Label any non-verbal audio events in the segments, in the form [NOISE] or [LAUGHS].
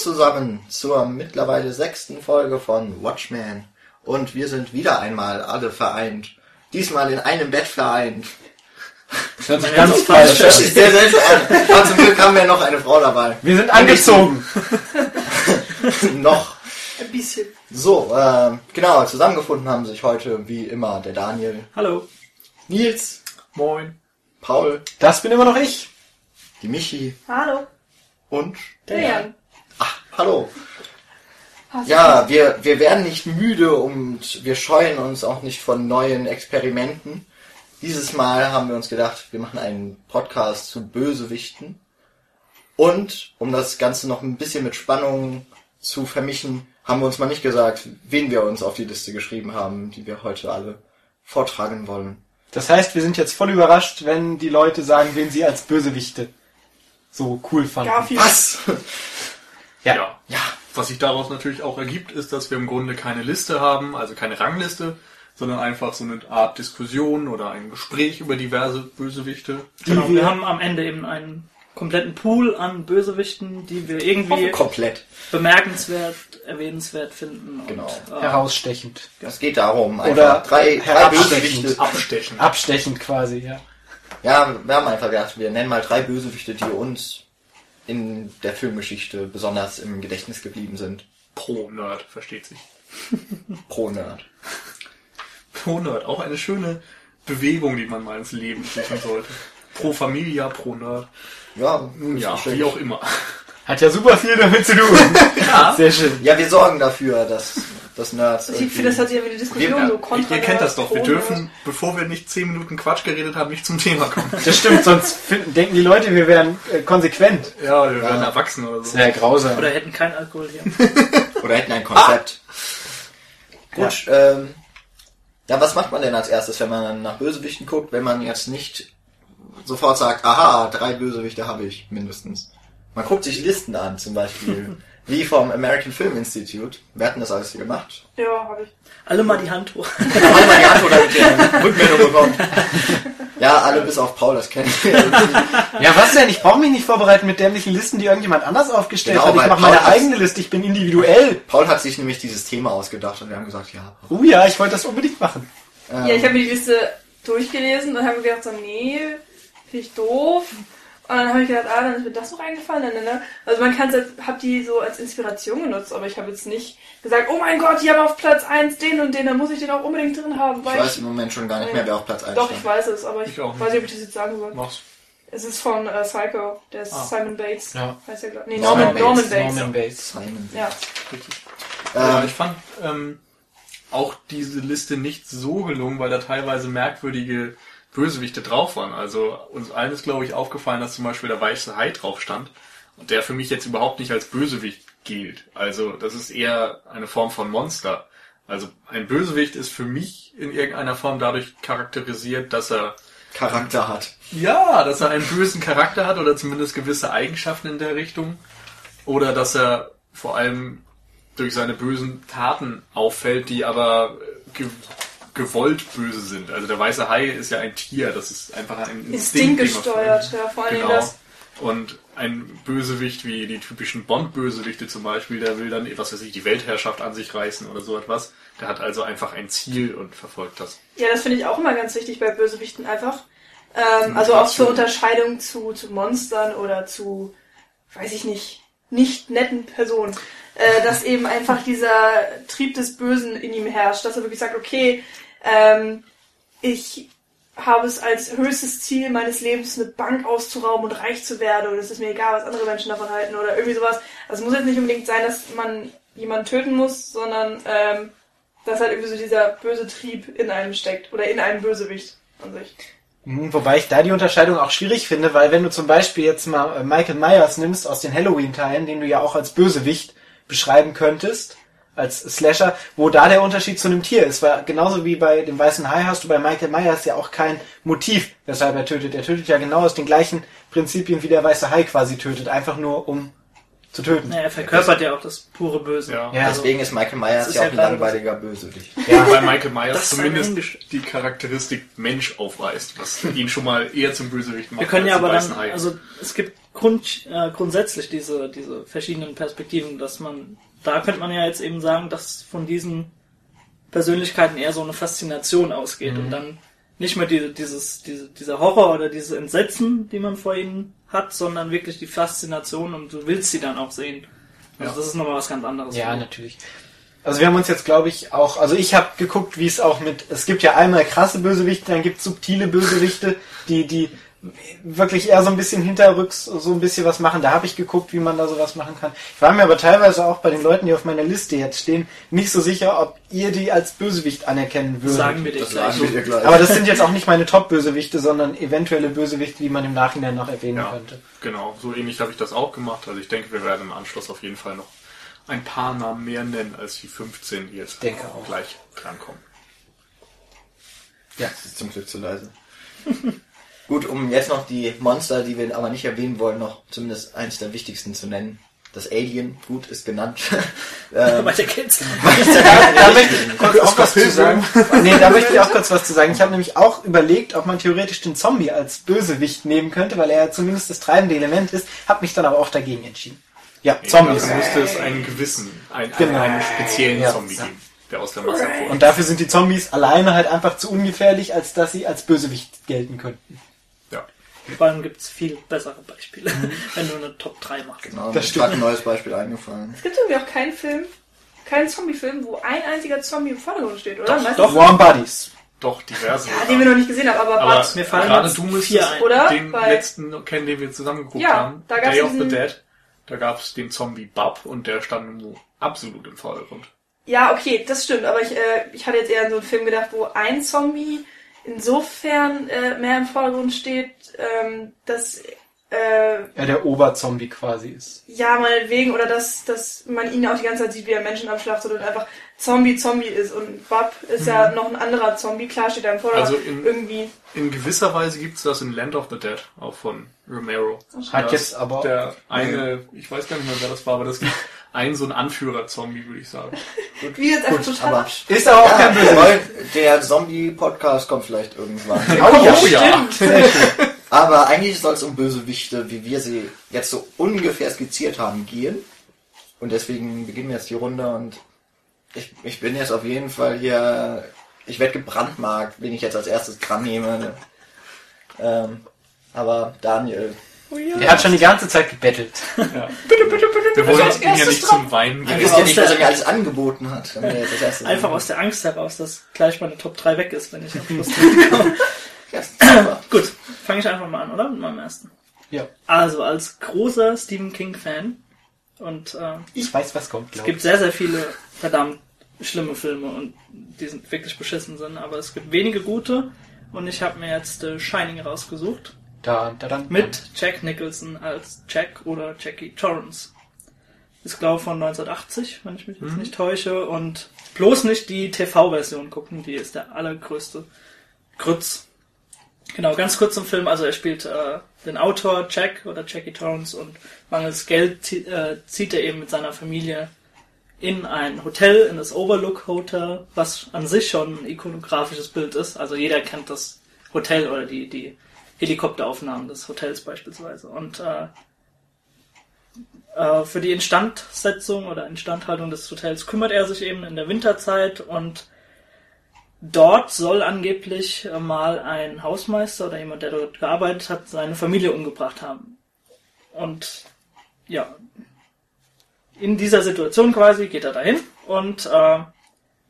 Zusammen zur mittlerweile sechsten Folge von Watchmen. Und wir sind wieder einmal alle vereint. Diesmal in einem Bett vereint. Das hört sich ganz falsch Das an. ist sehr seltsam an. Aber zum Glück haben wir noch eine Frau dabei. Wir sind angezogen. [LAUGHS] noch. Ein bisschen. So, äh, genau, zusammengefunden haben sich heute wie immer der Daniel, Hallo. Nils, Moin. Paul, Das bin immer noch ich. die Michi Hallo. und Der Jan. Hallo. Ja, wir, wir werden nicht müde und wir scheuen uns auch nicht von neuen Experimenten. Dieses Mal haben wir uns gedacht, wir machen einen Podcast zu Bösewichten. Und um das Ganze noch ein bisschen mit Spannung zu vermischen, haben wir uns mal nicht gesagt, wen wir uns auf die Liste geschrieben haben, die wir heute alle vortragen wollen. Das heißt, wir sind jetzt voll überrascht, wenn die Leute sagen, wen sie als Bösewichte so cool fanden. Garfield. Was? Ja. Ja. Ja, Was sich daraus natürlich auch ergibt, ist, dass wir im Grunde keine Liste haben, also keine Rangliste, sondern einfach so eine Art Diskussion oder ein Gespräch über diverse Bösewichte. Genau, wir haben am Ende eben einen kompletten Pool an Bösewichten, die wir irgendwie komplett. bemerkenswert, erwähnenswert finden. Genau. Und, äh, Herausstechend. Es geht darum, einfach Oder drei, drei. Bösewichte. Abstechen. Abstechend quasi, ja. Ja, wir haben einfach gedacht, wir nennen mal drei Bösewichte, die uns in der Filmgeschichte besonders im Gedächtnis geblieben sind. Pro Nerd, versteht sich. [LAUGHS] Pro Nerd. Pro Nerd, auch eine schöne Bewegung, die man mal ins Leben rufen sollte. Pro Familia, pro Nerd. Ja, Ja, ist schön. wie auch immer. Hat ja super viel damit zu tun. [LAUGHS] Ja. Sehr schön. Ja, wir sorgen dafür, dass, dass Nerds. Ich finde, das hat sich ja wie eine Diskussion Wir- so Ihr, kontra. ihr kennt das doch. Wir dürfen, bevor wir nicht zehn Minuten Quatsch geredet haben, nicht zum Thema kommen. Das stimmt, sonst finden, denken die Leute, wir wären äh, konsequent. Ja, wir werden Ja. erwachsen oder so. Sehr grausam. oder hätten keinen Alkohol hier. [LAUGHS] Oder hätten ein Konzept. Gut, ähm, ja, was macht man denn als erstes, wenn man nach Bösewichten guckt, wenn man jetzt nicht sofort sagt, aha, drei Bösewichte habe ich mindestens. Man guckt sich Listen an, zum Beispiel, [LAUGHS] wie vom American Film Institute. Wir hatten das alles hier gemacht. Ja, habe ich. Alle mal die Hand hoch. [LAUGHS] Alle mal die Antwort damit ihr Rückmeldung bekommen. Ja, alle bis auf Paul, das kennen wir. Ja, was denn? Ich brauche mich nicht vorbereiten mit dämlichen Listen, die irgendjemand anders aufgestellt Genau, hat. Ich mache meine eigene Liste, ich bin individuell. Paul hat sich nämlich dieses Thema ausgedacht und wir haben gesagt, ja. Oh ja, ich wollte das unbedingt machen. Ähm, Ja, ich habe mir die Liste durchgelesen und habe mir gedacht, so, nee, finde ich doof. Und dann habe ich gedacht, ah, dann ist mir das noch eingefallen. Ne, ne. Also man kann hab die so als Inspiration genutzt, aber ich habe jetzt nicht gesagt, oh mein Gott, die haben auf Platz 1 den und den, dann muss ich den auch unbedingt drin haben. ich Weil weiß im Moment schon gar nicht mehr, wer auf Platz 1 Doch, ich weiß es, aber ich, Ich weiß nicht, ob ich das jetzt sagen soll. Mach's. Es ist von äh, Psycho, der ist Ah. Simon Bates. Ja. Heißt der, glaub- nee, Norman Norman, Norman, Bates. Bates. Norman Bates. Simon. Ja. Richtig. Ja, Ähm, ich fand ähm, auch diese Liste nicht so gelungen, weil da teilweise merkwürdige Bösewichte drauf waren. Also uns allen ist, glaube ich, aufgefallen, dass zum Beispiel der weiße Hai drauf stand und der für mich jetzt überhaupt nicht als Bösewicht gilt. Also das ist eher eine Form von Monster. Also ein Bösewicht ist für mich in irgendeiner Form dadurch charakterisiert, dass er Charakter hat. ja, dass er einen bösen Charakter hat oder zumindest gewisse Eigenschaften in der Richtung. Oder dass er vor allem durch seine bösen Taten auffällt, die aber gewollt böse sind. Also der weiße Hai ist ja ein Tier, das ist einfach ein Instinkt. Gesteuert, ja, vor allem Genau. das. Und ein Bösewicht wie die typischen Bond-Bösewichte zum Beispiel, der will dann, was weiß ich, die Weltherrschaft an sich reißen oder so etwas. Der hat also einfach ein Ziel und verfolgt das. Ja, das finde ich auch immer ganz wichtig bei Bösewichten einfach. Ähm, also auch zur Unterscheidung zu, zu Monstern oder zu, weiß ich nicht, nicht netten Personen. Äh, dass eben einfach dieser Trieb des Bösen in ihm herrscht, dass er wirklich sagt, okay, ähm, ich habe es als höchstes Ziel meines Lebens, eine Bank auszurauben und reich zu werden. Und es ist mir egal, was andere Menschen davon halten oder irgendwie sowas. Also es muss jetzt nicht unbedingt sein, dass man jemanden töten muss, sondern ähm, dass halt irgendwie so dieser böse Trieb in einem steckt oder in einem Bösewicht an sich. Hm, Wobei ich da die Unterscheidung auch schwierig finde, weil wenn du zum Beispiel jetzt mal äh, Michael Myers nimmst aus den Halloween-Teilen, den du ja auch als Bösewicht beschreiben könntest, als Slasher, wo da der Unterschied zu einem Tier ist, weil genauso wie bei dem weißen Hai hast du bei Michael Myers ja auch kein Motiv, weshalb er tötet. Er tötet ja genau aus den gleichen Prinzipien, wie der weiße Hai quasi tötet, einfach nur um zu töten. Ja, er verkörpert ja auch das pure Böse. Ja. Ja. Deswegen ist Michael Myers ist ja auch ein langweiliger Bösewicht. Ja. Weil Michael Myers zumindest die Charakteristik Mensch aufweist, was ihn schon mal eher zum Bösewicht macht. Wir können ja aber dann, also es gibt Grund, äh, grundsätzlich diese, diese verschiedenen Perspektiven, dass man, da könnte man ja jetzt eben sagen, dass von diesen Persönlichkeiten eher so eine Faszination ausgeht und dann nicht mehr diese, dieses, diese, dieser Horror oder diese Entsetzen, die man vor ihnen hat, sondern wirklich die Faszination und du willst sie dann auch sehen. Also Ja. das ist nochmal was ganz anderes. Ja, natürlich. Also wir haben uns jetzt, glaube ich, auch, also ich habe geguckt, wie es auch mit, es gibt ja einmal krasse Bösewichte, dann gibt es subtile Bösewichte, die, die wirklich eher so ein bisschen hinterrücks so ein bisschen was machen. Da habe ich geguckt, wie man da sowas machen kann. Ich war mir aber teilweise auch bei den Leuten, die auf meiner Liste jetzt stehen, nicht so sicher, ob ihr die als Bösewicht anerkennen würdet. Sagen wir dir Das gleich. sagen wir dir gleich. aber das sind jetzt auch nicht meine Top-Bösewichte, sondern eventuelle Bösewichte, die man im Nachhinein noch erwähnen Ja, könnte. genau. So ähnlich habe ich das auch gemacht. Also ich denke, wir werden im Anschluss auf jeden Fall noch ein paar Namen mehr nennen als die 15, die jetzt denke auch. gleich drankommen. Das ist zum Glück zu leise. [LAUGHS] Gut, um jetzt noch die Monster, die wir aber nicht erwähnen wollen, noch zumindest eins der wichtigsten zu nennen. Das Alien, gut, ist genannt. [LAUGHS] ähm, Weiter geht's. Da, da möchte ich kurz auch was zu sagen. Nee, da möchte ich auch kurz was zu sagen. Ich habe nämlich auch überlegt, ob man theoretisch den Zombie als Bösewicht nehmen könnte, weil er ja zumindest das treibende Element ist, habe mich dann aber auch dagegen entschieden. Ja, Zombies. Dafür müsste es einen gewissen, einen, Genau. einen speziellen Ja. Zombie geben, der aus der Masse hervorgeht. Und dafür sind die Zombies alleine halt einfach zu ungefährlich, als dass sie als Bösewicht gelten könnten. Vor allem gibt's viel bessere Beispiele, Mhm. [LAUGHS] wenn du eine Top 3 machst. genau, Das ist gerade ein neues Beispiel eingefallen. Es gibt irgendwie auch keinen Film, keinen Zombie-Film, wo ein einziger Zombie im Vordergrund steht, oder? Doch, doch. Warm Buddies. Doch, diverse. Ja, den wir noch nicht gesehen haben, aber, aber Bart, mir fallen gerade du müsstest vier ein. Oder? den Weil- letzten kennen, den wir zusammen geguckt Ja, haben. da gab's Day of the Dead. Da gab es den Zombie Bub und der stand nur absolut im Vordergrund. Ja, okay, das stimmt, aber ich, äh, ich hatte jetzt eher an so einen Film gedacht, wo ein Zombie insofern äh, mehr im Vordergrund steht, ähm, dass äh, Ja, der Oberzombie quasi ist. ja meinetwegen oder dass, dass man ihn auch die ganze Zeit sieht, wie er Menschen abschlachtet und einfach Zombie Zombie ist und Bub ist ja noch ein anderer Zombie, klar steht er im Vordergrund, Also in- irgendwie. In gewisser Weise gibt's das in Land of the Dead, auch von Romero. Hat Da jetzt aber- Der eine, ich weiß gar nicht mehr, wer das war, aber das gibt [LAUGHS] einen so einen Anführer-Zombie, würde ich sagen. [LAUGHS] Wie jetzt einfach Gut, total aber Ist aber auch kein weil der Zombie-Podcast kommt vielleicht irgendwann. [LAUGHS] Oh ja, Oh ja. Aber eigentlich soll es um Bösewichte, wie wir sie jetzt so ungefähr skizziert haben, gehen. Und deswegen beginnen wir jetzt die Runde und ich, ich bin jetzt auf jeden Fall hier, ich werde gebrandmarkt, wen ich jetzt als erstes dran nehme. Ähm, aber Daniel, Der hat schon die ganze Zeit gebettelt. Ja. [LAUGHS] Wir wollen als ihn ja erstes nicht dran. zum Weinen ihr bringen. wisst ja nicht, der- was er mir alles angeboten hat. Einfach aus der Angst heraus, dass gleich meine Top 3 weg ist, wenn ich am Schluss [LAUGHS] komme. Ja, super. Gut, fange ich einfach mal an, oder? Mit meinem ersten. Ja. Also, als großer Stephen King-Fan und äh, Ich weiß, was kommt, es glaube ich. gibt sehr, sehr viele verdammt schlimme Filme und die sind wirklich beschissen sind, aber es gibt wenige gute und ich habe mir jetzt äh, Shining rausgesucht Da, da, dann, mit Jack Nicholson als Jack oder Jackie Torrance. Ist glaube ich von 1980, wenn ich mich jetzt nicht täusche und bloß nicht die TV-Version gucken, die ist der allergrößte Grütz. Genau, ganz kurz zum Film. Also er spielt äh, den Autor Jack oder Jackie Torrance und mangels Geld zie- äh, zieht er eben mit seiner Familie in ein Hotel, in das Overlook Hotel, was an sich schon ein ikonografisches Bild ist. Also jeder kennt das Hotel oder die, die Helikopteraufnahmen des Hotels beispielsweise. Und äh, äh, für die Instandsetzung oder Instandhaltung des Hotels kümmert er sich eben in der Winterzeit und dort soll angeblich äh, mal ein Hausmeister oder jemand, der dort gearbeitet hat, seine Familie umgebracht haben. Und ja, in dieser Situation quasi geht er dahin und äh,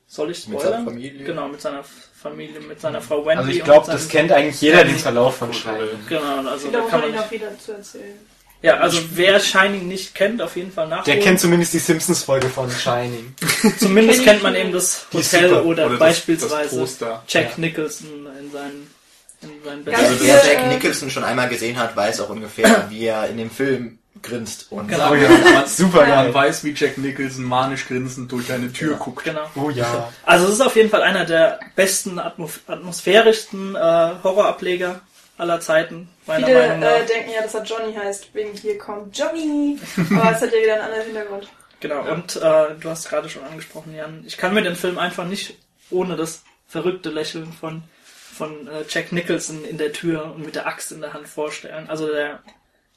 soll ich Mit spoilern? seiner Familie? Genau, mit seiner Familie, mit seiner Frau Wendy. Also ich glaube, mit das kennt eigentlich jeder den Verlauf von Shining. Genau, also da Wiederum kann kann man ich nicht, auch wieder zu erzählen. Ja, also wer Shining nicht kennt, auf jeden Fall nachholen. Der kennt zumindest die Simpsons-Folge von Shining. [LAUGHS] Zumindest kenn kennt man eben das Hotel oder, Oder das- beispielsweise das Poster. Jack Ja. Nicholson in seinen, in seinen Ja, Also besten hier, wer Jack Nicholson schon einmal gesehen hat, weiß auch ungefähr, wie er in dem Film grinst. Und Genau. Oh ja, [LAUGHS] man, Super man geil. weiß, wie Jack Nicholson manisch grinsend durch eine Tür guckt. Genau. Oh ja. Also es ist auf jeden Fall einer der besten, atmo atmosphärischsten äh, Horrorableger aller Zeiten, meiner Viele Meinung nach. äh, denken ja, dass er Johnny heißt, wegen hier kommt Johnny. Aber es hat ja wieder einen anderen Hintergrund. Genau, und äh, du hast gerade schon angesprochen, Jan. Ich kann mir den Film einfach nicht ohne das verrückte Lächeln von, von äh, Jack Nicholson in der Tür und mit der Axt in der Hand vorstellen. Also der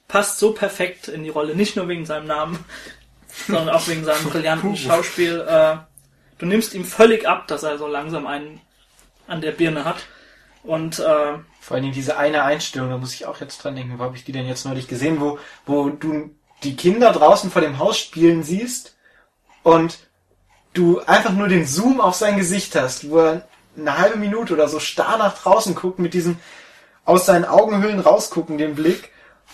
passt so perfekt in die Rolle, nicht nur wegen seinem Namen, [LAUGHS] sondern auch wegen seinem brillanten Schauspiel. Äh, du nimmst ihm völlig ab, dass er so langsam einen an der Birne hat. Und äh, Vor allen Dingen diese eine Einstellung, da muss ich auch jetzt dran denken, wo habe ich die denn jetzt neulich gesehen, wo, wo du die Kinder draußen vor dem Haus spielen siehst und du einfach nur den Zoom auf sein Gesicht hast, wo er eine halbe Minute oder so starr nach draußen guckt mit diesem aus seinen Augenhöhlen rausgucken, den Blick.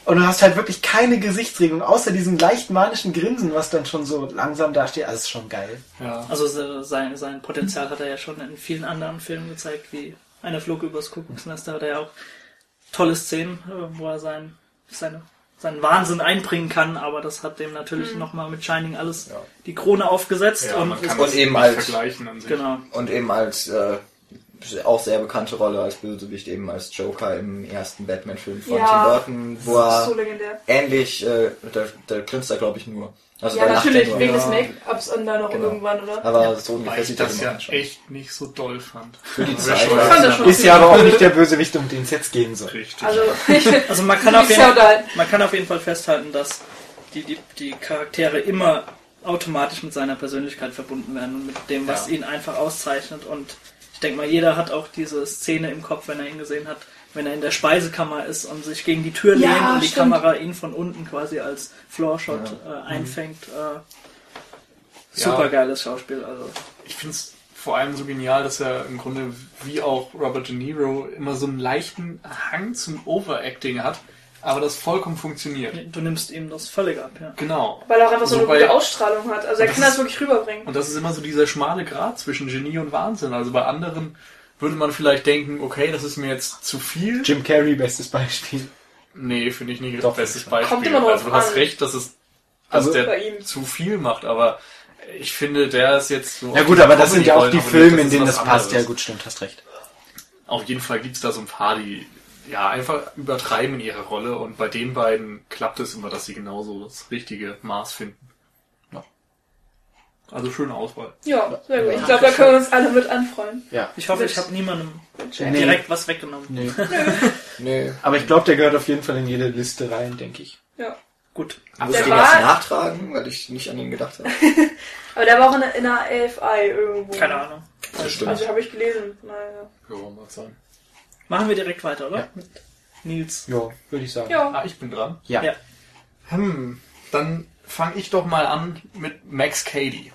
Und du hast halt wirklich keine Gesichtsregung, außer diesem leicht manischen Grinsen, was dann schon so langsam da steht. Also ist schon geil. Ja. also se- sein, sein Potenzial hat er ja schon in vielen anderen Filmen gezeigt, wie Einer flog übers Kuckucksnest. Da hat er ja auch tolle Szenen, äh, wo er sein, seine, seinen Wahnsinn einbringen kann, aber das hat dem natürlich nochmal mit Shining alles Ja. die Krone aufgesetzt. Ja, und man ist- kann und eben nicht als- vergleichen an sich. genau. Und eben als äh, auch sehr bekannte Rolle als Bösewicht, eben als Joker im ersten Batman-Film von Ja. Tim Burton, wo er so ähnlich, äh, da, da grinst er glaube ich nur. Also Ja, natürlich, wegen des Make-ups und dann noch Genau. irgendwann, oder? Aber so ungefähr ich sieht das ja echt nicht so doll fand. Für die Zeit Ist ja aber auch nicht der [LAUGHS] Bösewicht, um den es jetzt gehen soll. Richtig. Also, [LAUGHS] Also man kann, auf jeden, man kann auf jeden Fall festhalten, dass die, die, die Charaktere immer automatisch mit seiner Persönlichkeit verbunden werden und mit dem, was Ja. ihn einfach auszeichnet. Und ich denke mal, jeder hat auch diese Szene im Kopf, wenn er ihn gesehen hat, wenn er in der Speisekammer ist und sich gegen die Tür Ja, lehnt und die stimmt. Kamera ihn von unten quasi als Floorshot äh, einfängt. Äh, super geiles Schauspiel. Also ich finde es vor allem so genial, dass er im Grunde wie auch Robert De Niro immer so einen leichten Hang zum Overacting hat, aber das vollkommen funktioniert. du nimmst ihm das völlig ab, ja. Genau. Weil er auch einfach so eine Wobei- gute Ausstrahlung hat. Also er Das kann das ist- wirklich rüberbringen. Und das ist immer so dieser schmale Grat zwischen Genie und Wahnsinn. Also bei anderen würde man vielleicht denken, okay, das ist mir jetzt zu viel. Jim Carrey, bestes Beispiel. Nee, finde ich nicht Doch, das bestes. Beispiel. Kommt immer drauf also du hast an. recht, dass es Also dass bei der ihm. zu viel macht, aber ich finde, der ist jetzt so. Ja gut, aber das sind ja auch die Filme, in denen das passt. Ja anderes. gut, stimmt, hast recht. Auf jeden Fall gibt's da so ein paar, die ja einfach übertreiben in ihrer Rolle und bei den beiden klappt es immer, dass sie genauso das richtige Maß finden. Also schöne Auswahl. Ja, sehr gut. Ich glaube, da können wir uns alle mit anfreuen. Ja. Ich hoffe, ich habe niemandem Nee. direkt was weggenommen. Nee. [LAUGHS] Nö. Aber ich glaube, der gehört auf jeden Fall in jede Liste rein, denke ich. Ja. Gut. Muss ich den jetzt nachtragen, weil ich nicht an ihn gedacht habe? [LAUGHS] Aber der war auch in der, in der AFI irgendwo. Keine Ahnung. Bestimmt. Also habe ich gelesen. Naja. Ja, mag sein. Machen wir direkt weiter, oder? Ja. Mit Nils. Ja, würde ich sagen. Ja. Ah, ich bin dran. Ja. Ja. Hm, dann fange ich doch mal an mit Max Cady.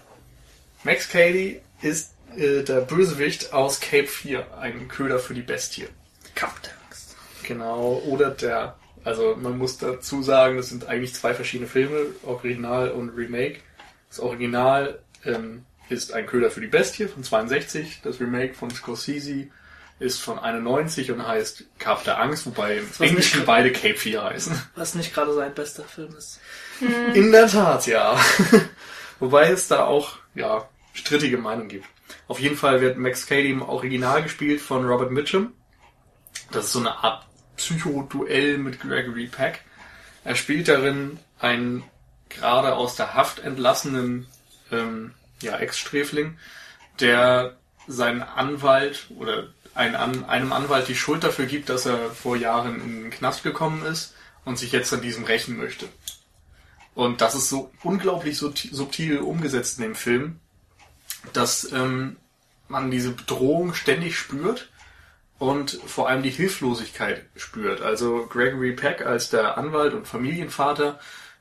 Max Cady ist äh, der Bösewicht aus Cape 4, ein Köder für die Bestie. Kaptax. Genau, oder der, also man muss dazu sagen, das sind eigentlich zwei verschiedene Filme, Original und Remake. Das Original ähm, ist ein Köder für die Bestie von 62, das Remake von Scorsese ist von 91 und heißt Kap der Angst, wobei im Englischen beide Cape 4 heißen. Was nicht gerade sein bester Film ist. In der Tat, ja. [LAUGHS] Wobei es da auch, ja, strittige Meinungen gibt. Auf jeden Fall wird Max Cady im Original gespielt von Robert Mitchum. Das ist so eine Art Psychoduell mit Gregory Peck. Er spielt darin einen gerade aus der Haft entlassenen ähm, ja, Ex-Sträfling, der seinen Anwalt oder ein, an, einem Anwalt die Schuld dafür gibt, dass er vor Jahren in den Knast gekommen ist und sich jetzt an diesem rächen möchte. Und das ist so unglaublich subti- subtil umgesetzt in dem Film, dass ähm, man diese Bedrohung ständig spürt und vor allem die Hilflosigkeit spürt. Also Gregory Peck als der Anwalt und Familienvater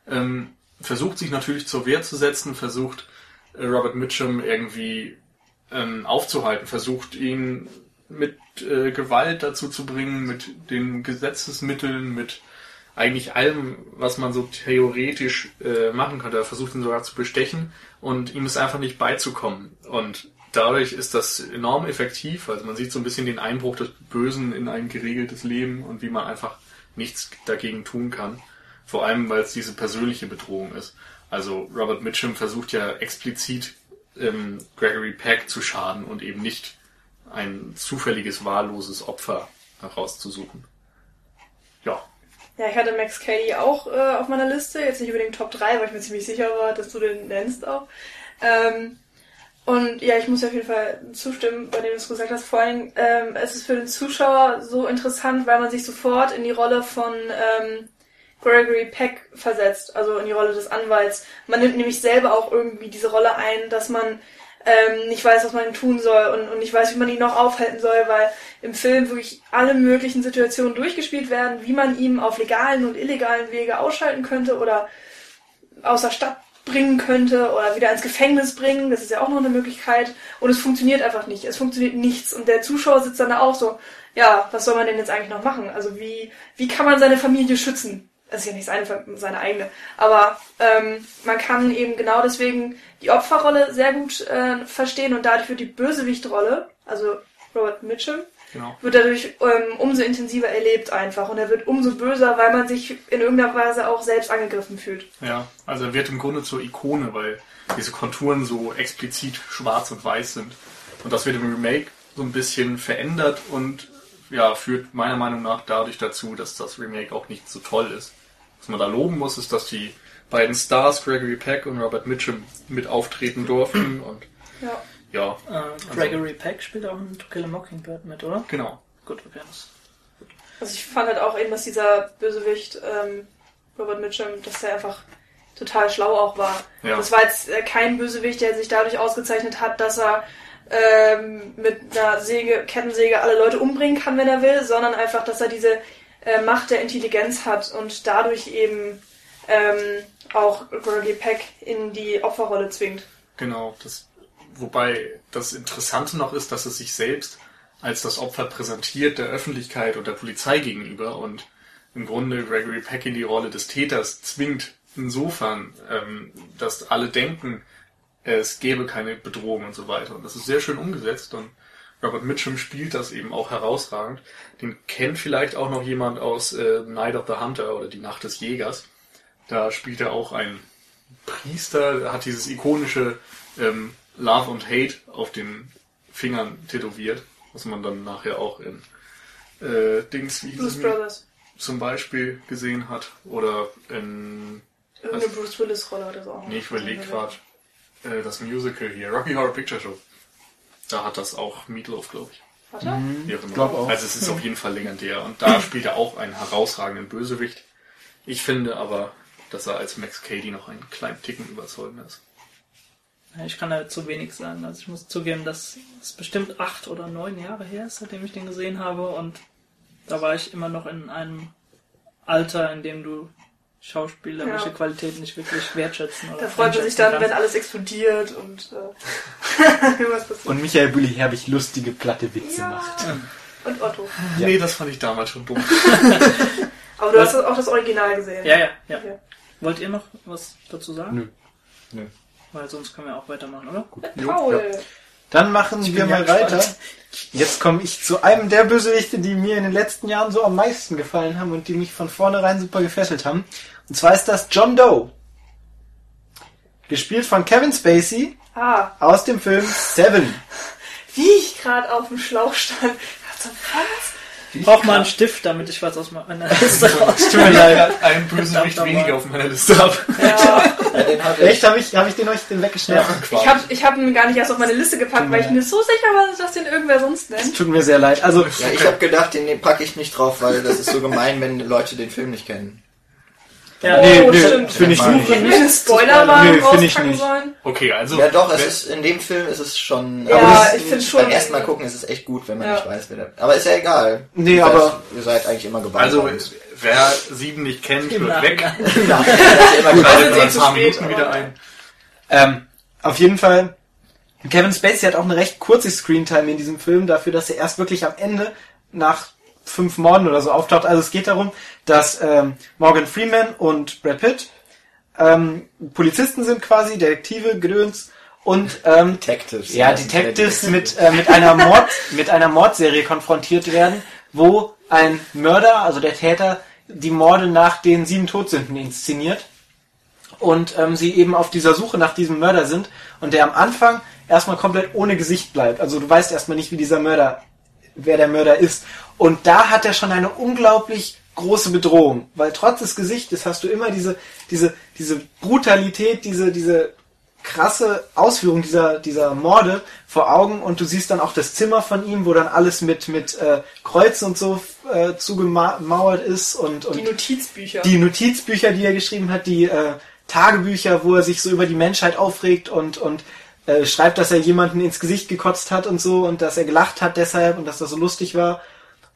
ähm, versucht sich natürlich zur Wehr zu setzen, versucht äh, Robert Mitchum irgendwie ähm, aufzuhalten, versucht ihn mit äh, Gewalt dazu zu bringen, mit den Gesetzesmitteln, mit eigentlich allem, was man so theoretisch äh, machen könnte. Er versucht ihn sogar zu bestechen und ihm ist einfach nicht beizukommen. Und dadurch ist das enorm effektiv. Also man sieht so ein bisschen den Einbruch des Bösen in ein geregeltes Leben und wie man einfach nichts dagegen tun kann. Vor allem, weil es diese persönliche Bedrohung ist. Also Robert Mitchum versucht ja explizit ähm, Gregory Peck zu schaden und eben nicht ein zufälliges, wahlloses Opfer herauszusuchen. ja, Ja, ich hatte Max Cady auch äh, auf meiner Liste. Jetzt nicht unbedingt Top 3, weil ich mir ziemlich sicher war, dass du den nennst auch. Ähm, und ja, ich muss auf jeden Fall zustimmen, bei dem du es gesagt hast. Vor allem, ähm, es ist für den Zuschauer so interessant, weil man sich sofort in die Rolle von ähm, Gregory Peck versetzt, also in die Rolle des Anwalts. Man nimmt nämlich selber auch irgendwie diese Rolle ein, dass man ähm, nicht weiß, was man tun soll und, und nicht weiß, wie man ihn noch aufhalten soll, weil im Film wirklich alle möglichen Situationen durchgespielt werden, wie man ihn auf legalen und illegalen Wege ausschalten könnte oder außer Stadt bringen könnte oder wieder ins Gefängnis bringen. Das ist ja auch noch eine Möglichkeit. Und es funktioniert einfach nicht. Es funktioniert nichts. Und der Zuschauer sitzt dann da auch so, ja, was soll man denn jetzt eigentlich noch machen? Also wie, wie kann man seine Familie schützen? Das ist ja nicht seine, seine eigene. Aber ähm, man kann eben genau deswegen die Opferrolle sehr gut äh, verstehen und dadurch wird die Bösewichtrolle, also Robert Mitchum, genau. wird dadurch ähm, umso intensiver erlebt einfach und er wird umso böser, weil man sich in irgendeiner Weise auch selbst angegriffen fühlt. Ja, also er wird im Grunde zur Ikone, weil diese Konturen so explizit schwarz und weiß sind. Und das wird im Remake so ein bisschen verändert und ja, führt meiner Meinung nach dadurch dazu, dass das Remake auch nicht so toll ist. Was man da loben muss, ist, dass die beiden Stars, Gregory Peck und Robert Mitchum, mit auftreten durften und Ja. ja, Äh, Gregory Peck spielt auch in To Kill a Mockingbird mit, oder? genau. Gut, okay. Das Also ich fand halt auch eben, dass dieser Bösewicht ähm, Robert Mitchum, dass er einfach total schlau auch war. Ja. Das war jetzt äh, kein Bösewicht, der sich dadurch ausgezeichnet hat, dass er ähm, mit einer Säge, Kettensäge alle Leute umbringen kann, wenn er will, sondern einfach, dass er diese äh, Macht der Intelligenz hat und dadurch eben ähm, auch Gregory Peck in die Opferrolle zwingt. Genau, das, wobei das Interessante noch ist, dass es sich selbst als das Opfer präsentiert der Öffentlichkeit und der Polizei gegenüber und im Grunde Gregory Peck in die Rolle des Täters zwingt insofern, ähm, dass alle denken, es gäbe keine Bedrohung und so weiter. Und das ist sehr schön umgesetzt und Robert Mitchum spielt das eben auch herausragend. Den kennt vielleicht auch noch jemand aus äh, Night of the Hunter oder Die Nacht des Jägers. Da spielt er auch einen Priester, der hat dieses ikonische ähm, Love und Hate auf den Fingern tätowiert, was man dann nachher auch in äh, Dings wie Blues? Brothers. zum Beispiel gesehen hat. Oder in, Irgendeine Bruce Willis Rolle oder so nee, ich überlege gerade, äh, das Musical hier, Rocky Horror Picture Show. Da hat das auch Meatloaf, glaube ich. Hat er? Wie auch immer. Glaub auch. Also es ist auf jeden Fall legendär. Und da [CLEARS THROAT] spielt er auch einen herausragenden Bösewicht. Ich finde aber, dass er als Max Cady noch einen kleinen Ticken überzeugender ist. Ja, Ich kann da zu wenig sagen. Also ich muss zugeben, dass es bestimmt acht oder neun Jahre her ist, seitdem ich den gesehen habe. Und da war ich immer noch in einem Alter, in dem du schauspielerische Ja. Qualitäten nicht wirklich wertschätzen oder Da freut man sich dann, kannst. wenn alles explodiert und äh, [LAUGHS] irgendwas passiert. Und Michael Bulli-Herbig lustige platte Witze Ja. macht. [LAUGHS] Und Otto. Ja. Nee, das fand ich damals schon dumm. [LAUGHS] Aber du hast auch das Original gesehen. Ja, ja, ja. Ja. Wollt ihr noch was dazu sagen? Nö. Nö. Weil sonst können wir auch weitermachen, oder? Paul. Dann machen wir mal weiter. Jetzt komme ich zu einem der Bösewichte, die mir in den letzten Jahren so am meisten gefallen haben und die mich von vornherein super gefesselt haben. Und zwar ist das John Doe. Gespielt von Kevin Spacey Ah, aus dem Film Seven. wie ich gerade auf dem Schlauch stand. Ich dachte, was? Ich brauche mal einen Stift, damit ich was aus meiner Liste [LAUGHS] raus. Tut mir leid. Ein Bösewicht weniger auf meiner Liste habe. Ja, [LAUGHS] Ja. Echt, habe ich, hab ich den euch den weggeschnappt? ich habe ich hab ihn gar nicht erst auf meine Liste gepackt, weil ich mir so sicher war, dass den irgendwer sonst nennt. Tut mir sehr leid. Also, Ja, ich habe gedacht, den packe ich nicht drauf, weil das ist so gemein, wenn Leute den Film nicht kennen. Ja, nee, Oh, nee, stimmt. finde ich nicht. Hätten wir einen Spoilerwarn Nö, find ich nicht. sollen? Okay, also. Ja doch, es ist in dem Film ist es schon. Ja, aber das- ich find's schon- Beim ersten Mal gucken ist es echt gut, wenn man Ja. nicht weiß, wer der. Aber ist ja egal. Nee, Ihr aber- seid- ihr seid eigentlich immer gebannt. Also, wer sieben nicht kennt, Im hört weg. Ja, ihr seid immer ein paar spät, Minuten wieder ein. Ähm, auf jeden Fall, Kevin Spacey hat auch eine recht kurze Screentime in diesem Film, dafür, dass er erst wirklich am Ende nach fünf Morden oder so auftaucht. Also es geht darum, dass ähm, Morgan Freeman und Brad Pitt ähm, Polizisten sind quasi, Detektive, Gedöns und ähm, Detectives. ja, Detectives mit, äh, mit, einer Mord, mit einer Mordserie konfrontiert werden, wo ein Mörder, also der Täter, die Morde nach den sieben Todsünden inszeniert und ähm, sie eben auf dieser Suche nach diesem Mörder sind und der am Anfang erstmal komplett ohne Gesicht bleibt. Also du weißt erstmal nicht, wie dieser Mörder, wer der Mörder ist. Und da hat er schon eine unglaublich große Bedrohung, weil trotz des Gesichtes hast du immer diese, diese, diese Brutalität, diese, diese krasse Ausführung dieser, dieser Morde vor Augen und du siehst dann auch das Zimmer von ihm, wo dann alles mit, mit äh, Kreuzen und so äh, zugemauert ist und, und Die Notizbücher. die Notizbücher, die er geschrieben hat, die äh, Tagebücher, wo er sich so über die Menschheit aufregt und, und äh, schreibt, dass er jemanden ins Gesicht gekotzt hat und so und dass er gelacht hat deshalb und dass das so lustig war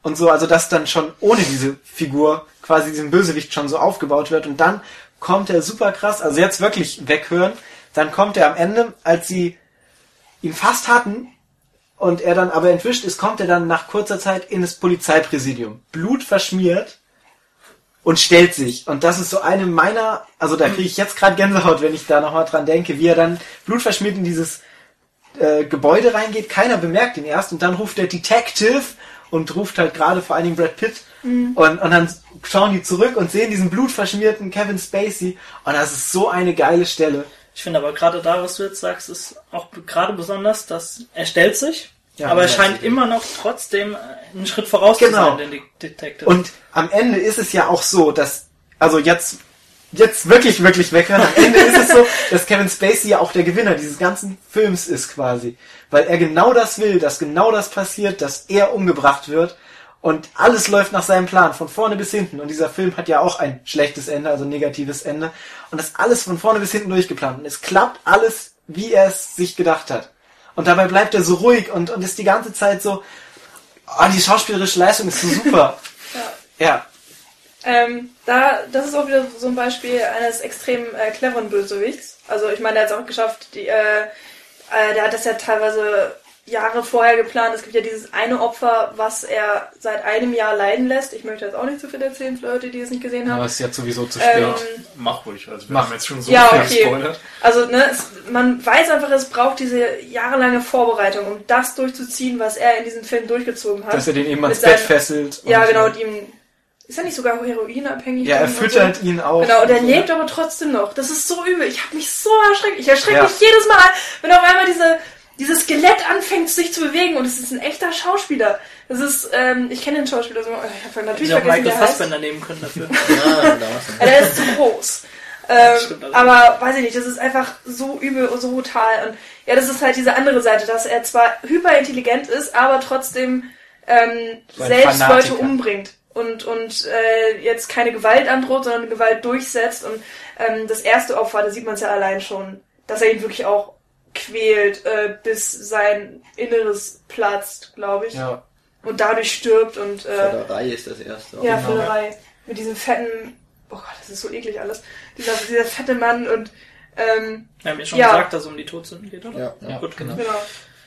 und so, also dass dann schon ohne diese Figur quasi diesem Bösewicht schon so aufgebaut wird. Und dann kommt er super krass, also jetzt wirklich weghören, dann kommt er am Ende, als sie ihn fast hatten und er dann aber entwischt ist, kommt er dann nach kurzer Zeit in das Polizeipräsidium, Blut verschmiert und stellt sich. Und das ist so eine meiner, also da kriege ich jetzt gerade Gänsehaut, wenn ich da nochmal dran denke, wie er dann blutverschmiert in dieses äh, Gebäude reingeht. Keiner bemerkt ihn erst und dann ruft der Detective und ruft halt gerade vor allen Dingen Brad Pitt. Und, und dann schauen die zurück und sehen diesen blutverschmierten Kevin Spacey. Und das ist so eine geile Stelle. Ich finde aber gerade da, was du jetzt sagst, ist auch gerade besonders, dass er stellt sich, Ja, aber er scheint immer noch trotzdem einen Schritt voraus Genau. zu sein, den De- Detective. Und am Ende ist es ja auch so, dass, also jetzt, jetzt wirklich, wirklich weghören. Am Ende ist es so, [LAUGHS] dass Kevin Spacey ja auch der Gewinner dieses ganzen Films ist quasi. Weil er genau das will, dass genau das passiert, dass er umgebracht wird. Und alles läuft nach seinem Plan, von vorne bis hinten. Und dieser Film hat ja auch ein schlechtes Ende, also ein negatives Ende. Und das alles von vorne bis hinten durchgeplant. Und es klappt alles, wie er es sich gedacht hat. Und dabei bleibt er so ruhig und, und ist die ganze Zeit so, oh, die schauspielerische Leistung ist so super. [LAUGHS] Ja. Ja, Ähm, da, das ist auch wieder so ein Beispiel eines extrem äh, cleveren Bösewichts. Also ich meine, der hat es auch geschafft, die, äh, äh, der hat das ja teilweise Jahre vorher geplant. Es gibt ja dieses eine Opfer, was er seit einem Jahr leiden lässt. Ich möchte jetzt auch nicht zu viel erzählen für Leute, die es nicht gesehen haben. Aber es ist jetzt sowieso zu spät. Ähm, Mach ruhig, also wir Mach. haben jetzt schon so Ja, viel okay. gespoilert. Also, ne, es, man weiß einfach, es braucht diese jahrelange Vorbereitung, um das durchzuziehen, was er in diesem Film durchgezogen hat. dass er den eben ans Bett fesselt. ja, und- genau, und ihm. Ist er nicht sogar heroinabhängig? Ja, er und so? füttert ihn auch. Genau, und er so. lebt aber trotzdem noch. Das ist so übel. Ich habe mich so erschreckt. Ich erschrecke Ja. mich jedes Mal, wenn auf einmal diese, dieses Skelett anfängt sich zu bewegen und es ist ein echter Schauspieler. Das ist, ähm, ich kenne den Schauspieler so, ich habe natürlich auch vergessen, Michael er heißt. Fassbender nehmen können dafür. [LAUGHS] Ja, da war's Ja, der ist zu groß. Ähm, Stimmt allerdings. aber weiß ich nicht, das ist einfach so übel und so brutal. Und ja, das ist halt diese andere Seite, dass er zwar hyperintelligent ist, aber trotzdem ähm, So selbst Fanatiker. Leute umbringt und, und äh, jetzt keine Gewalt androht, sondern Gewalt durchsetzt. Und ähm, das erste Opfer, da sieht man es ja allein schon, dass er ihn wirklich auch quält, äh, bis sein Inneres platzt, glaube ich. Ja. Und dadurch stirbt und äh, Förderei ist das erste. ja, Genau. Füllerei. Mit diesem fetten, oh Gott, das ist so eklig alles. Dieser, dieser fette Mann und, ähm, Wir haben ja schon Ja. gesagt, dass es um die Todsünden geht, oder? Ja, Ja, Gut, genau. genau.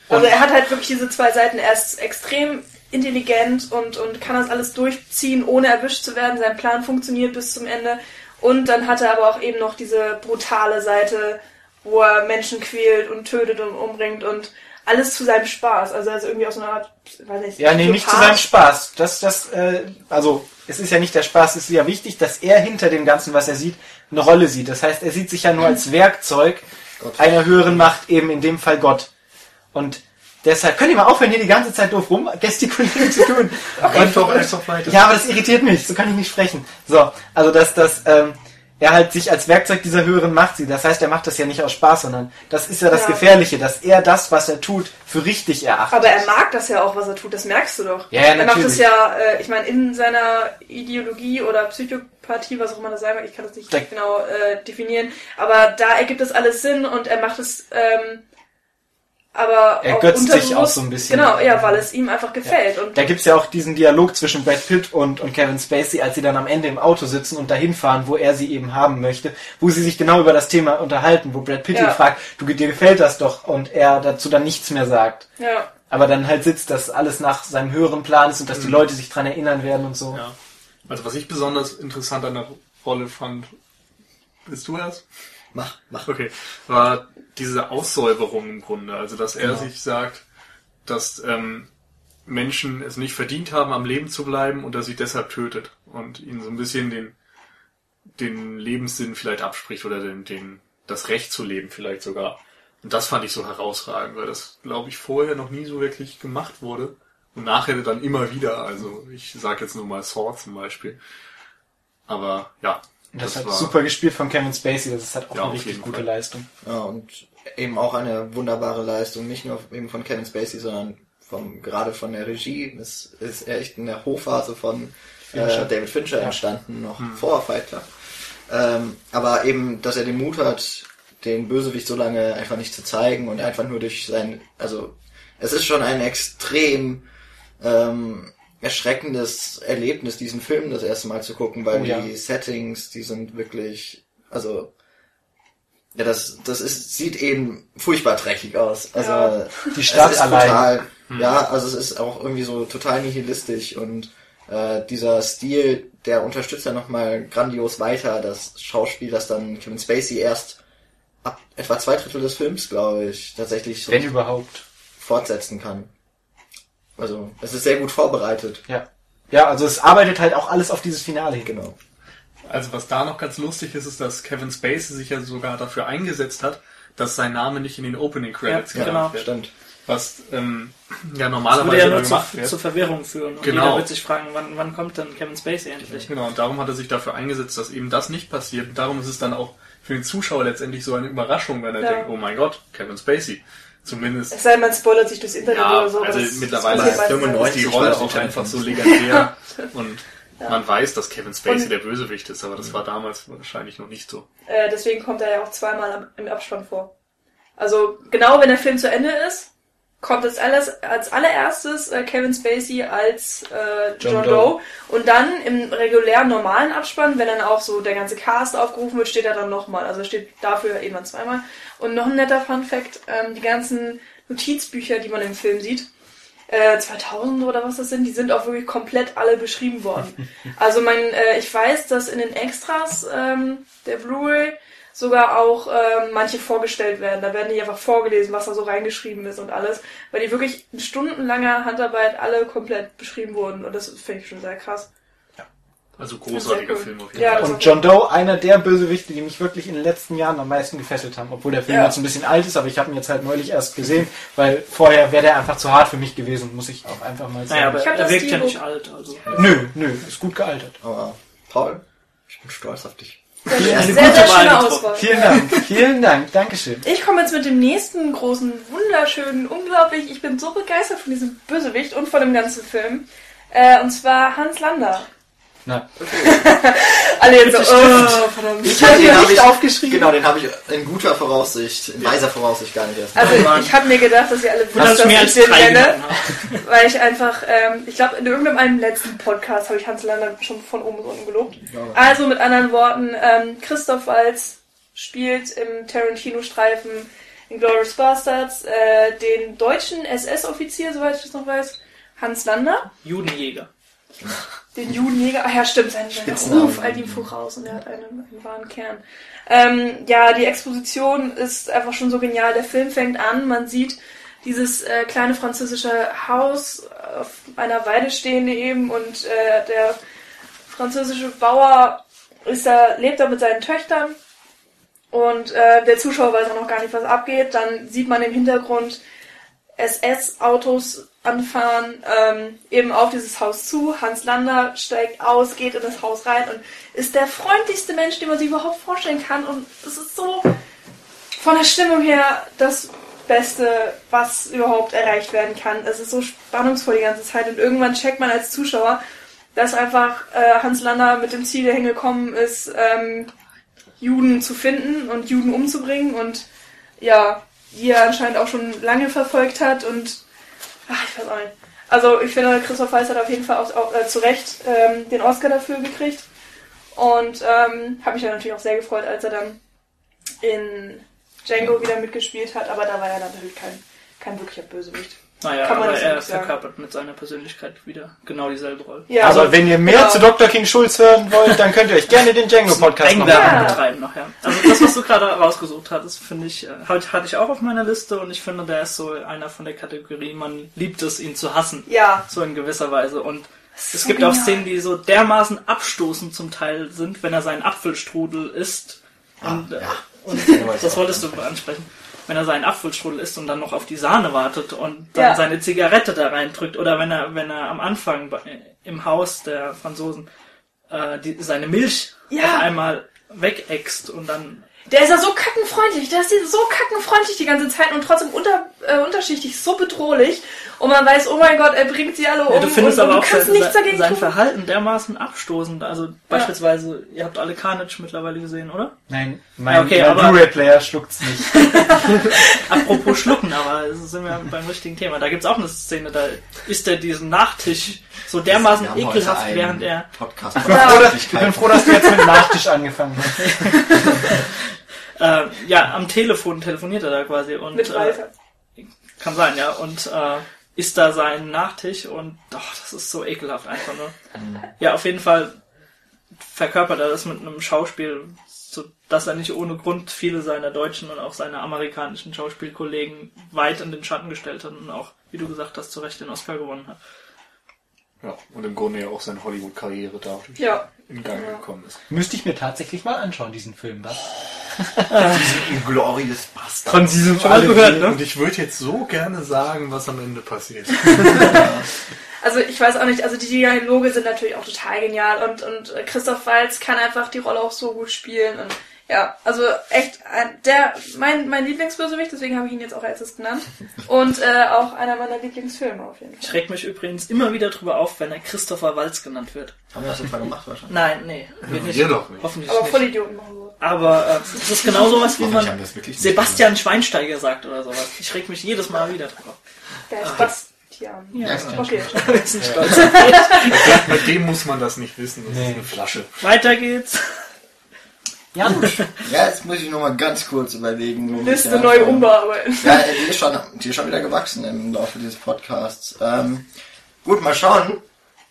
Also er hat halt wirklich diese zwei Seiten. Er ist extrem intelligent und, und kann das alles durchziehen, ohne erwischt zu werden. Sein Plan funktioniert bis zum Ende. Und dann hat er aber auch eben noch diese brutale Seite, wo er Menschen quält und tötet und umbringt und alles zu seinem Spaß. Also er ist irgendwie aus einer Art, weiß nicht, Ja, nee, nicht zu seinem Spaß. Das, das, äh, also, es ist ja nicht der Spaß, es ist ja wichtig, dass er hinter dem Ganzen, was er sieht, eine Rolle sieht. Das heißt, er sieht sich ja nur als Werkzeug Gott. einer höheren Macht, eben in dem Fall Gott. Und deshalb, könnt ihr mal aufhören, hier die ganze Zeit doof rum gestikulieren zu tun. Und- doch einfach weiter. Ja, aber das irritiert mich, so kann ich nicht sprechen. So, also dass, dass ähm, er halt sich als Werkzeug dieser höheren Macht sieht. Das heißt, er macht das ja nicht aus Spaß, sondern das ist ja das Ja. Gefährliche, dass er das, was er tut, für richtig erachtet. Aber er mag das ja auch, was er tut, das merkst du doch. Ja, ja, er macht das ja, äh, ich meine, in seiner Ideologie oder Psychopathie, was auch immer das sein mag, ich kann das nicht Da- genau äh, definieren, aber da ergibt das alles Sinn und er macht es, ähm, aber Er auch götzt sich auch so ein bisschen. Genau, ja, weil es ihm einfach gefällt. Und Da gibt's ja auch diesen Dialog zwischen Brad Pitt und, und Kevin Spacey, als sie dann am Ende im Auto sitzen und dahin fahren, wo er sie eben haben möchte, wo sie sich genau über das Thema unterhalten, wo Brad Pitt Ja. ihn fragt, du, dir gefällt das doch, und er dazu dann nichts mehr sagt. ja, Aber dann halt sitzt, dass alles nach seinem höheren Plan ist und dass Mhm. die Leute sich dran erinnern werden und so. Ja. Also was ich besonders interessant an der Rolle fand, bist du erst? Mach, mach. Okay, war diese Aussäuberung im Grunde. Also dass er Genau. sich sagt, dass ähm, Menschen es nicht verdient haben, am Leben zu bleiben und er sich deshalb tötet und ihnen so ein bisschen den, den Lebenssinn vielleicht abspricht oder den, den, das Recht zu leben vielleicht sogar. Und das fand ich so herausragend, weil das, glaube ich, vorher noch nie so wirklich gemacht wurde. Und nachher dann immer wieder. Also ich sage jetzt nur mal Saw zum Beispiel. Aber ja, Und das, das hat war super gespielt von Kevin Spacey, das ist halt auch Ja, eine richtig gute Fall. Leistung. Ja, und eben auch eine wunderbare Leistung, nicht nur eben von Kevin Spacey, sondern vom, gerade von der Regie. Es ist echt in der Hochphase von äh, Fincher. David Fincher Ja. entstanden, noch vor Fight Club. Ähm, aber eben, dass er den Mut hat, den Bösewicht so lange einfach nicht zu zeigen und einfach nur durch sein, also es ist schon ein extrem ähm, erschreckendes Erlebnis, diesen Film das erste Mal zu gucken, weil Oh ja. die Settings, die sind wirklich, also ja, das, das ist, sieht eben furchtbar dreckig aus. Also Ja. Die Stadt es ist allein. Total, Ja, also es ist auch irgendwie so total nihilistisch und äh, dieser Stil, der unterstützt ja nochmal grandios weiter das Schauspiel, das dann Kevin Spacey erst ab etwa zwei Drittel des Films, glaube ich, tatsächlich so Wenn überhaupt. fortsetzen kann. Also, es ist sehr gut vorbereitet. Ja. Ja, also es arbeitet halt auch alles auf dieses Finale hin. Genau. Also was da noch ganz lustig ist, ist, dass Kevin Spacey sich ja sogar dafür eingesetzt hat, dass sein Name nicht in den Opening Credits Ja, genau. wird. Stimmt. Was ähm, ja Das normalerweise würde ja nur gemacht zu, wird. zur Verwirrung führen. Und Genau. jeder wird sich fragen, wann, wann kommt denn Kevin Spacey endlich? Genau, und darum hat er sich dafür eingesetzt, dass eben das nicht passiert. Und darum ist es dann auch für den Zuschauer letztendlich so eine Überraschung, wenn er Ja. denkt, oh mein Gott, Kevin Spacey. Zumindest, Es sei denn, man spoilert sich durchs Internet ja, oder so. also mittlerweile ist passiert meistens 95 die Rolle auch auch ein einfach so legendär. [LAUGHS] Und man weiß, dass Kevin Spacey Und- der Bösewicht ist, aber das war damals wahrscheinlich noch nicht so. Äh, deswegen kommt er ja auch zweimal am, im Abspann vor. Also genau wenn der Film zu Ende ist, kommt als, alles, als allererstes äh, Kevin Spacey als äh, John, John Doe. Doe. Und dann im regulären normalen Abspann, wenn dann auch so der ganze Cast aufgerufen wird, steht er dann nochmal. Also steht dafür eben dann zweimal. Und noch ein netter Fun Fact, ähm, die ganzen Notizbücher, die man im Film sieht, äh, 2000 oder was das sind, die sind auch wirklich komplett alle beschrieben worden. [LAUGHS] Also man, äh, ich weiß, dass in den Extras ähm, der Blu-ray sogar auch ähm, manche vorgestellt werden. Da werden die einfach vorgelesen, was da so reingeschrieben ist und alles, weil die wirklich in stundenlanger Handarbeit alle komplett beschrieben wurden und das finde ich schon sehr krass. Also großartiger cool. Film auf jeden Ja, Fall. das- Und John Doe, einer der Bösewichte, die mich wirklich in den letzten Jahren am meisten gefesselt haben. Obwohl der Film Ja. jetzt ein bisschen alt ist, aber ich habe ihn jetzt halt neulich erst gesehen, weil vorher wäre der einfach zu hart für mich gewesen, muss ich auch einfach mal sagen. Naja, aber Ich hab er das wirkt ja nicht alt. Also. Nö, nö, ist gut gealtert. Aber Paul, ich bin stolz auf dich. Sehr, Eine sehr, gute sehr Wahl schöne. Auswahl. Vielen Dank, vielen Dank, Dankeschön. Ich komme jetzt mit dem nächsten großen, wunderschönen, unglaublich, ich bin so begeistert von diesem Bösewicht und von dem ganzen Film. Äh, und zwar Hans Lander. Na, [LAUGHS] Alle jetzt so, oh, verdammt. Ich den hab nicht ich aufgeschrieben. Genau, den habe ich in guter Voraussicht, in weiser Voraussicht gar nicht erst. Also Mann. ich habe mir gedacht, dass ihr alle wisst, Dass ich den nenne, weil ich einfach, ähm, ich glaube in irgendeinem letzten Podcast habe ich Hans Lander schon von oben bis unten gelobt. Also mit anderen Worten, ähm, Christoph Waltz spielt im Tarantino-Streifen Inglourious Bastards äh, den deutschen SS-Offizier, soweit ich das noch weiß, Hans Lander. Judenjäger. [LAUGHS] Den Judenjäger, ach ja, stimmt, sein, sein. Ruf eilt ihm voraus und er hat einen, einen wahren Kern. Ähm, ja, die Exposition ist einfach schon so genial. Der Film fängt an, man sieht dieses äh, kleine französische Haus auf einer Weide stehen eben und äh, der französische Bauer ist da, lebt da mit seinen Töchtern und äh, der Zuschauer weiß auch noch gar nicht, was abgeht. Dann sieht man im Hintergrund SS-Autos anfahren, ähm, eben auf dieses Haus zu. Hans Lander steigt aus, geht in das Haus rein und ist der freundlichste Mensch, den man sich überhaupt vorstellen kann. Und es ist so von der Stimmung her das Beste, was überhaupt erreicht werden kann. Es ist so spannungsvoll die ganze Zeit und irgendwann checkt man als Zuschauer, dass einfach äh, Hans Lander mit dem Ziel dahin gekommen ist, ähm, Juden zu finden und Juden umzubringen und ja, die er anscheinend auch schon lange verfolgt hat und ach, ich weiß auch nicht. Also ich finde, Christoph Waltz hat auf jeden Fall auch, auch äh, zu Recht ähm, den Oscar dafür gekriegt und ähm, habe mich dann natürlich auch sehr gefreut, als er dann in Django wieder mitgespielt hat, aber da war er natürlich kein, kein wirklicher Bösewicht. Naja, Kann man aber er verkörpert mit seiner Persönlichkeit wieder genau dieselbe Rolle. Ja, Aber wenn ihr mehr genau. zu Dr. King Schulz hören wollt, dann könnt ihr euch gerne den Django-Podcast noch Ja. betreiben nachher. Also das, was du gerade rausgesucht hattest, finde ich, äh, hatte ich auch auf meiner Liste und ich finde, der ist so einer von der Kategorie, man liebt es, ihn zu hassen. ja, So in gewisser Weise. Und es so gibt auch genial. Szenen, die so dermaßen abstoßend zum Teil sind, wenn er seinen Apfelstrudel isst. Und, äh, und [LAUGHS] das wolltest du ansprechen. Wenn er seinen Apfelstrudel isst und dann noch auf die Sahne wartet und dann Ja. seine Zigarette da reindrückt oder wenn er, wenn er am Anfang bei, im Haus der Franzosen äh, die, seine Milch Ja. auf einmal wegäxt und dann Der ist ja so kackenfreundlich, der ist so kackenfreundlich die ganze Zeit und trotzdem unter, äh, unterschichtig, so bedrohlich. Und man weiß, oh mein Gott, er bringt sie alle um. Ja, du findest und, aber und auch sein, nichts sein, dagegen sein tun. Verhalten dermaßen abstoßend. Also beispielsweise, ihr habt alle Carnage mittlerweile gesehen, oder? Nein, mein, Ja, okay, aber- Blu-ray-Player schluckt's nicht. [LAUGHS] Apropos Schlucken, aber sind wir beim richtigen Thema. Da gibt's auch eine Szene, da isst er diesen Nachtisch so dermaßen Wir haben heute ekelhaft, einen während er Podcast Ich bin, froh, dass, ich bin froh, dass du jetzt mit Nachtisch angefangen hast. [LAUGHS] äh, ja am Telefon telefoniert er da quasi und Mit äh, kann sein, ja, und äh, isst da seinen Nachtisch und doch, das ist so ekelhaft einfach nur. Ja, auf jeden Fall verkörpert er das mit einem Schauspiel, so dass er nicht ohne Grund viele seiner deutschen und auch seiner amerikanischen Schauspielkollegen weit in den Schatten gestellt hat und auch, wie du gesagt hast, zu Recht den Oscar gewonnen hat. Ja, und im Grunde ja auch seine Hollywood-Karriere dadurch Ja. in Gang gekommen ist. Müsste ich mir tatsächlich mal anschauen, diesen Film, was? [LAUGHS] Glorious Bastard. Von diesem mal gehört, ne? Und ich würde jetzt so gerne sagen, was am Ende passiert. [LAUGHS] Also ich weiß auch nicht, also die Dialoge sind natürlich auch total genial und, und Christoph Waltz kann einfach die Rolle auch so gut spielen und ja, also echt ein, der mein mein Lieblingsbösewicht, deswegen habe ich ihn jetzt auch als erstes genannt und äh, auch einer meiner Lieblingsfilme auf jeden Ich Fall. reg mich übrigens immer wieder drüber auf, wenn er Christopher Walz genannt wird. Haben wir das etwa gemacht wahrscheinlich? Nein, nee, wir nicht. Wir doch nicht. Hoffentlich Aber nicht. Vollidioten machen so. Aber äh, das ist genau sowas, wie man wir Sebastian Schweinsteiger sagt oder sowas. Ich reg mich jedes Mal wieder drüber. Der ist Bastian. Ja, Okay. wir sind stolz. Bei dem muss man das nicht wissen. Das Nee. ist eine Flasche. Weiter geht's. Ja, gut. [LAUGHS] Ja, jetzt muss ich noch mal ganz kurz überlegen. Liste neu umbearbeiten. Ja, die ist, schon, die ist schon wieder gewachsen im Laufe dieses Podcasts. Ähm, gut, mal schauen,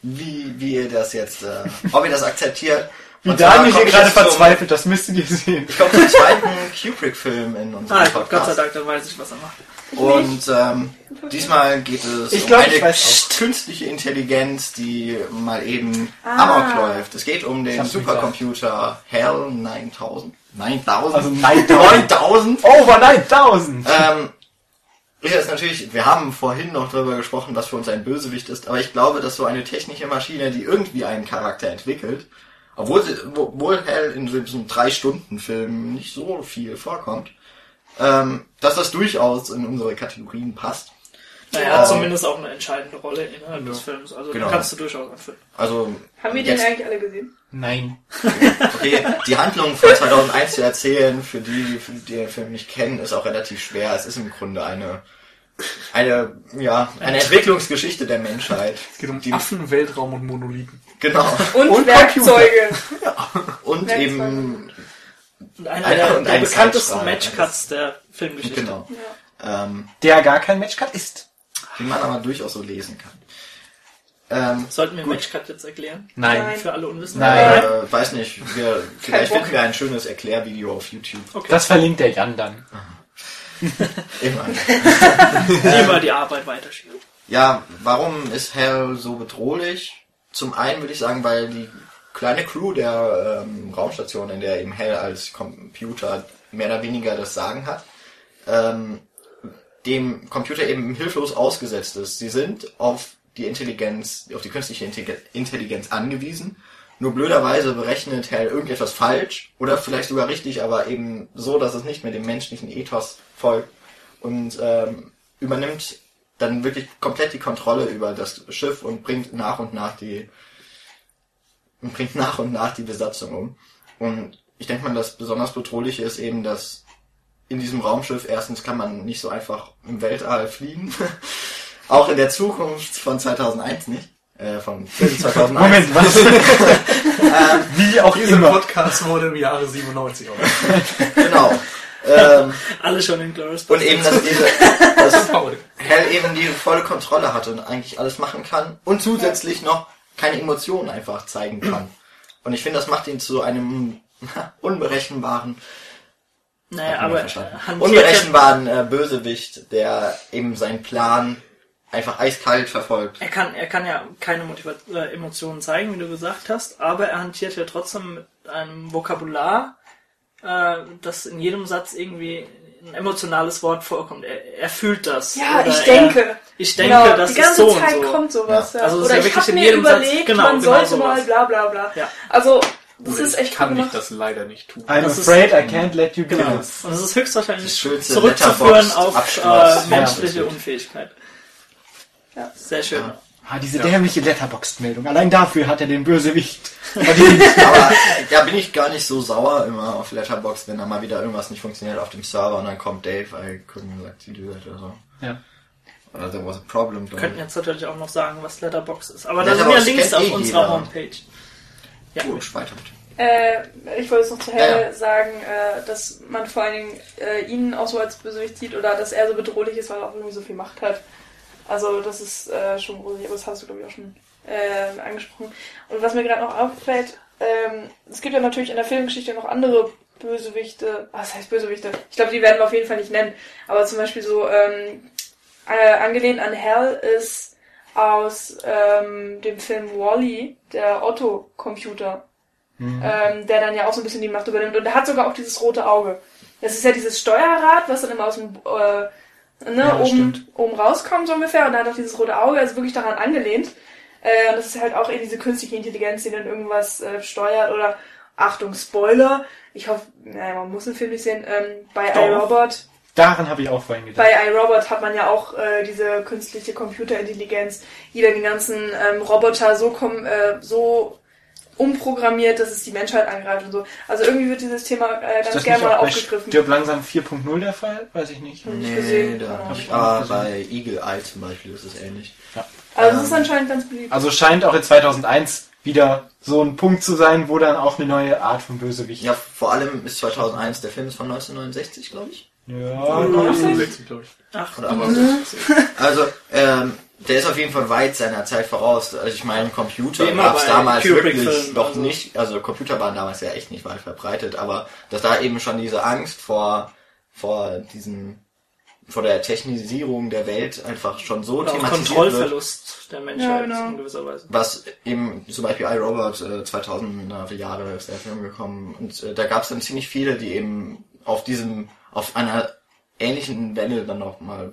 wie, wie ihr das jetzt, äh, ob ihr das akzeptiert. Wie Und Daniel hier gerade jetzt zum- verzweifelt, das müsstet ihr sehen. Ich komme zum zweiten [LAUGHS] Kubrick-Film in unserem Ah, Gott sei Podcast. Dank, dann weiß ich, was er macht. Und ähm, diesmal geht es Ich um glaub, eine ich weiß künstliche Intelligenz, die mal eben Ah. amok läuft. Es geht um den Supercomputer HAL 9000. 9000? Also 9000. 9000? Over 9000! Ähm, ja, ist natürlich, wir haben vorhin noch darüber gesprochen, was für uns ein Bösewicht ist, aber ich glaube, dass so eine technische Maschine, die irgendwie einen Charakter entwickelt, obwohl, sie, obwohl Hell in so diesem Drei-Stunden-Film nicht so viel vorkommt, ähm, dass das durchaus in unsere Kategorien passt. Naja, er Ja. hat zumindest auch eine entscheidende Rolle innerhalb des Films. Also Genau. den kannst du durchaus anführen. Also, Haben wir den jetzt, eigentlich alle gesehen? Nein. [LAUGHS] okay, die Handlung von 2001 zu erzählen, für die, für die den Film nicht kennen, ist auch relativ schwer. Es ist im Grunde eine, eine, ja, eine Entwicklungsgeschichte der Menschheit. Es geht um Die- Affen, Weltraum und Monolithen. Genau. Und, Und Werkzeuge. Und Werkzeuge. eben Und einer Einer der, und der ein bekanntesten. Matchcuts der Filmgeschichte. Genau. Ähm, Der gar kein Matchcut ist. den man aber durchaus so lesen kann. Ähm, Sollten wir Gut. Matchcut jetzt erklären? Nein. Für alle Unwissenden? Nein. äh, weiß nicht, wir, vielleicht finden wir ein schönes Erklärvideo auf YouTube. Okay. Das verlinkt der Jan dann. [LAUGHS] Immer. [LAUGHS] Immer die Arbeit weiterschieben. Ja, warum ist Hell so bedrohlich? Zum einen würde ich sagen, weil die kleine Crew der ähm, Raumstation, in der eben Hell als Computer mehr oder weniger das Sagen hat, ähm, dem Computer eben hilflos ausgesetzt ist. Sie sind auf die Intelligenz, auf die künstliche Intelli- Intelligenz angewiesen. Nur blöderweise berechnet Hell irgendetwas falsch oder vielleicht sogar richtig, aber eben so, dass es nicht mehr dem menschlichen Ethos folgt und ähm, übernimmt dann wirklich komplett die Kontrolle über das Schiff und bringt nach und nach die und bringt nach und nach die Besatzung um. Und ich denke mal, das besonders bedrohliche ist eben, dass in diesem Raumschiff erstens kann man nicht so einfach im Weltall fliegen. [LAUGHS] Auch in der Zukunft von 2001 nicht. Äh, von Film 2001. Moment, was? [LAUGHS] Wie auch Dieser immer. Podcast wurde im Jahre 97 auf. Genau. Ähm, Alle schon in Glorious und eben, dass diese, dass. Hell eben die volle Kontrolle hat und eigentlich alles machen kann und zusätzlich noch keine Emotionen einfach zeigen kann. Und ich finde, das macht ihn zu einem [LAUGHS] unberechenbaren, Naja, aber unberechenbaren äh, Bösewicht, der eben seinen Plan einfach eiskalt verfolgt. er kann, er kann ja keine Motiva äh, Emotionen zeigen, wie du gesagt hast, aber er hantiert ja trotzdem mit einem Vokabular, äh, das in jedem Satz irgendwie ein emotionales Wort vorkommt. Er, er fühlt das. Ja, ich er- denke. Ich denke, Genau, das die ist ganze so Zeit und so. kommt sowas. Ja. Also es ist Oder ja ich habe mir jedem Satz- überlegt, genau, man genau sollte mal sowas. bla bla bla. Ja. Also, das Oder ist ich echt kann cool ich gemacht. das leider nicht tun. I'm Das ist- afraid I can't let you Genau. go. Und es ist höchstwahrscheinlich zurückzuführen auf äh, menschliche Ja. Unfähigkeit. Ja. Sehr schön. Ja. Ah, diese Ja. dämliche Letterboxd-Meldung. Allein dafür hat er den Bösewicht [LAUGHS] verdient. [LAUGHS] Aber da bin ich gar nicht so sauer immer auf Letterbox, wenn da mal wieder irgendwas nicht funktioniert auf dem Server und dann kommt Dave, I couldn't let you do that oder so. ja. Oder there was a problem. Wir könnten jetzt natürlich auch noch sagen, was Letterbox ist. Aber da sind Letterboxd ja Links auf eh unserer jeder. Homepage. Ja. Gut, weiter bitte. Äh, ich wollte jetzt noch zu Ja, Hell ja. sagen, äh, dass man vor allen Dingen äh, ihn auch so als Bösewicht sieht oder dass er so bedrohlich ist, weil er auch irgendwie so viel Macht hat. Also das ist äh, schon gruselig, aber das hast du glaube ich auch schon äh, angesprochen. Und was mir gerade noch auffällt, ähm, es gibt ja natürlich in der Filmgeschichte noch andere Bösewichte, ah, was heißt Bösewichte? Ich glaube, die werden wir auf jeden Fall nicht nennen, aber zum Beispiel so ähm, äh, angelehnt an Hell ist aus ähm, dem Film Wally der Otto-Computer ähm, der dann ja auch so ein bisschen die Macht übernimmt. Und der hat sogar auch dieses rote Auge. Das ist ja dieses Steuerrad, was dann immer aus dem äh, ne, Ja, oben, oben rauskommt so ungefähr. Und da hat auch dieses rote Auge, also wirklich daran angelehnt. Äh, und das ist halt auch eben diese künstliche Intelligenz, die dann irgendwas äh, steuert oder Achtung, Spoiler. Ich hoffe, naja, man muss den Film nicht sehen. Ähm, bei Doch. iRobot Daran habe ich auch vorhin gedacht. bei iRobot hat man ja auch äh, diese künstliche Computerintelligenz, die dann die ganzen ähm, Roboter so, kom äh, so umprogrammiert, dass es die Menschheit angreift und so. Also irgendwie wird dieses Thema äh, ist ganz das gerne mal aufgegriffen. Stirb langsam 4.0 der Fall? Weiß ich nicht. Nee, gesehen. da Ja. auch aber nicht bei Eagle Eye zum Beispiel ist es ähnlich. Also es ist ähm, anscheinend ganz beliebt. Also scheint auch in 2001 wieder so ein Punkt zu sein, wo dann auch eine neue Art von Bösewicht. Ja, vor allem ist 2001, der Film ist von 1969, glaube ich. Ja, Mhm. 65, glaube ich. Ach, Oder aber Also, ähm, der ist auf jeden Fall weit seiner Zeit voraus. Also ich meine, Computer gab es damals wirklich noch also. nicht. Also Computer waren damals ja echt nicht weit verbreitet, aber dass da eben schon diese Angst vor vor diesem vor der Technisierung der Welt einfach schon so oder thematisiert wird, Kontrollverlust der Menschheit Ja, genau. in gewisser Weise. was eben zum Beispiel iRobot äh, 2000er Jahre ist der Film gekommen und äh, da gab es dann ziemlich viele, die eben auf diesem auf einer ähnlichen Welle dann noch mal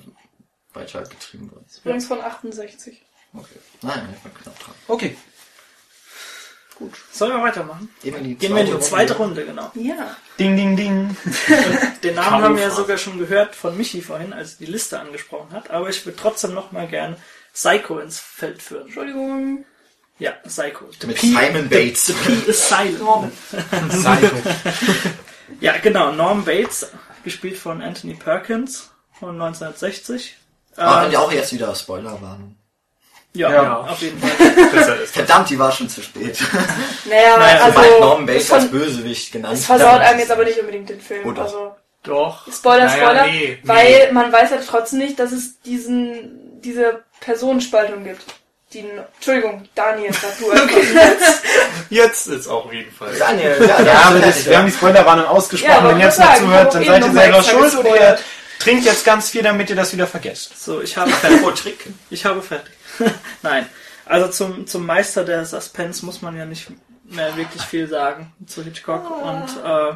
weiter getrieben wurden. Übrigens von 68. Okay. Nein, ich war knapp dran. Okay. Gut. Sollen wir weitermachen? Gehen wir in die in die zweite Runde, genau. Ja. Ding, ding, ding. [LAUGHS] Den Namen haben wir ja sogar schon gehört von Michi vorhin, als er die Liste angesprochen hat, aber ich würde trotzdem noch mal gern Psycho ins Feld führen. Entschuldigung. Ja, Psycho. The Mit P- Simon Bates. The P is silent. Norman. [LAUGHS] Psycho. Ja, genau. Norm Bates, gespielt von Anthony Perkins von 1960. Aber Ähm, wenn die auch jetzt wieder Spoiler waren. ja, Ja. auf jeden [LAUGHS] Fall. Das. Verdammt, die war schon zu spät. Naja, [LAUGHS] Naja, also Sobald Norman es, Bates als Bösewicht genannt es versaut einem jetzt aber nicht unbedingt den Film. Doch. also Doch. Spoiler, Naja, Spoiler, nee, weil man weiß ja trotzdem nicht, dass es diesen diese Personenspaltung gibt. Die, Entschuldigung, Daniel, sag du [LAUGHS] einfach jetzt. Jetzt ist auch auf jeden Fall. Daniel, ja, Ja, aber das, wir haben die Spoilerwarnung ausgesprochen. Ja, Wenn ihr jetzt noch zuhört, dann seid ihr selber schuld oder trinkt jetzt ganz viel, damit ihr das wieder vergesst. So, ich habe Pro Trick. Ich habe fertig. [LAUGHS] Nein. Also zum, zum Meister der Suspense muss man ja nicht mehr wirklich viel sagen zu Hitchcock. Und äh,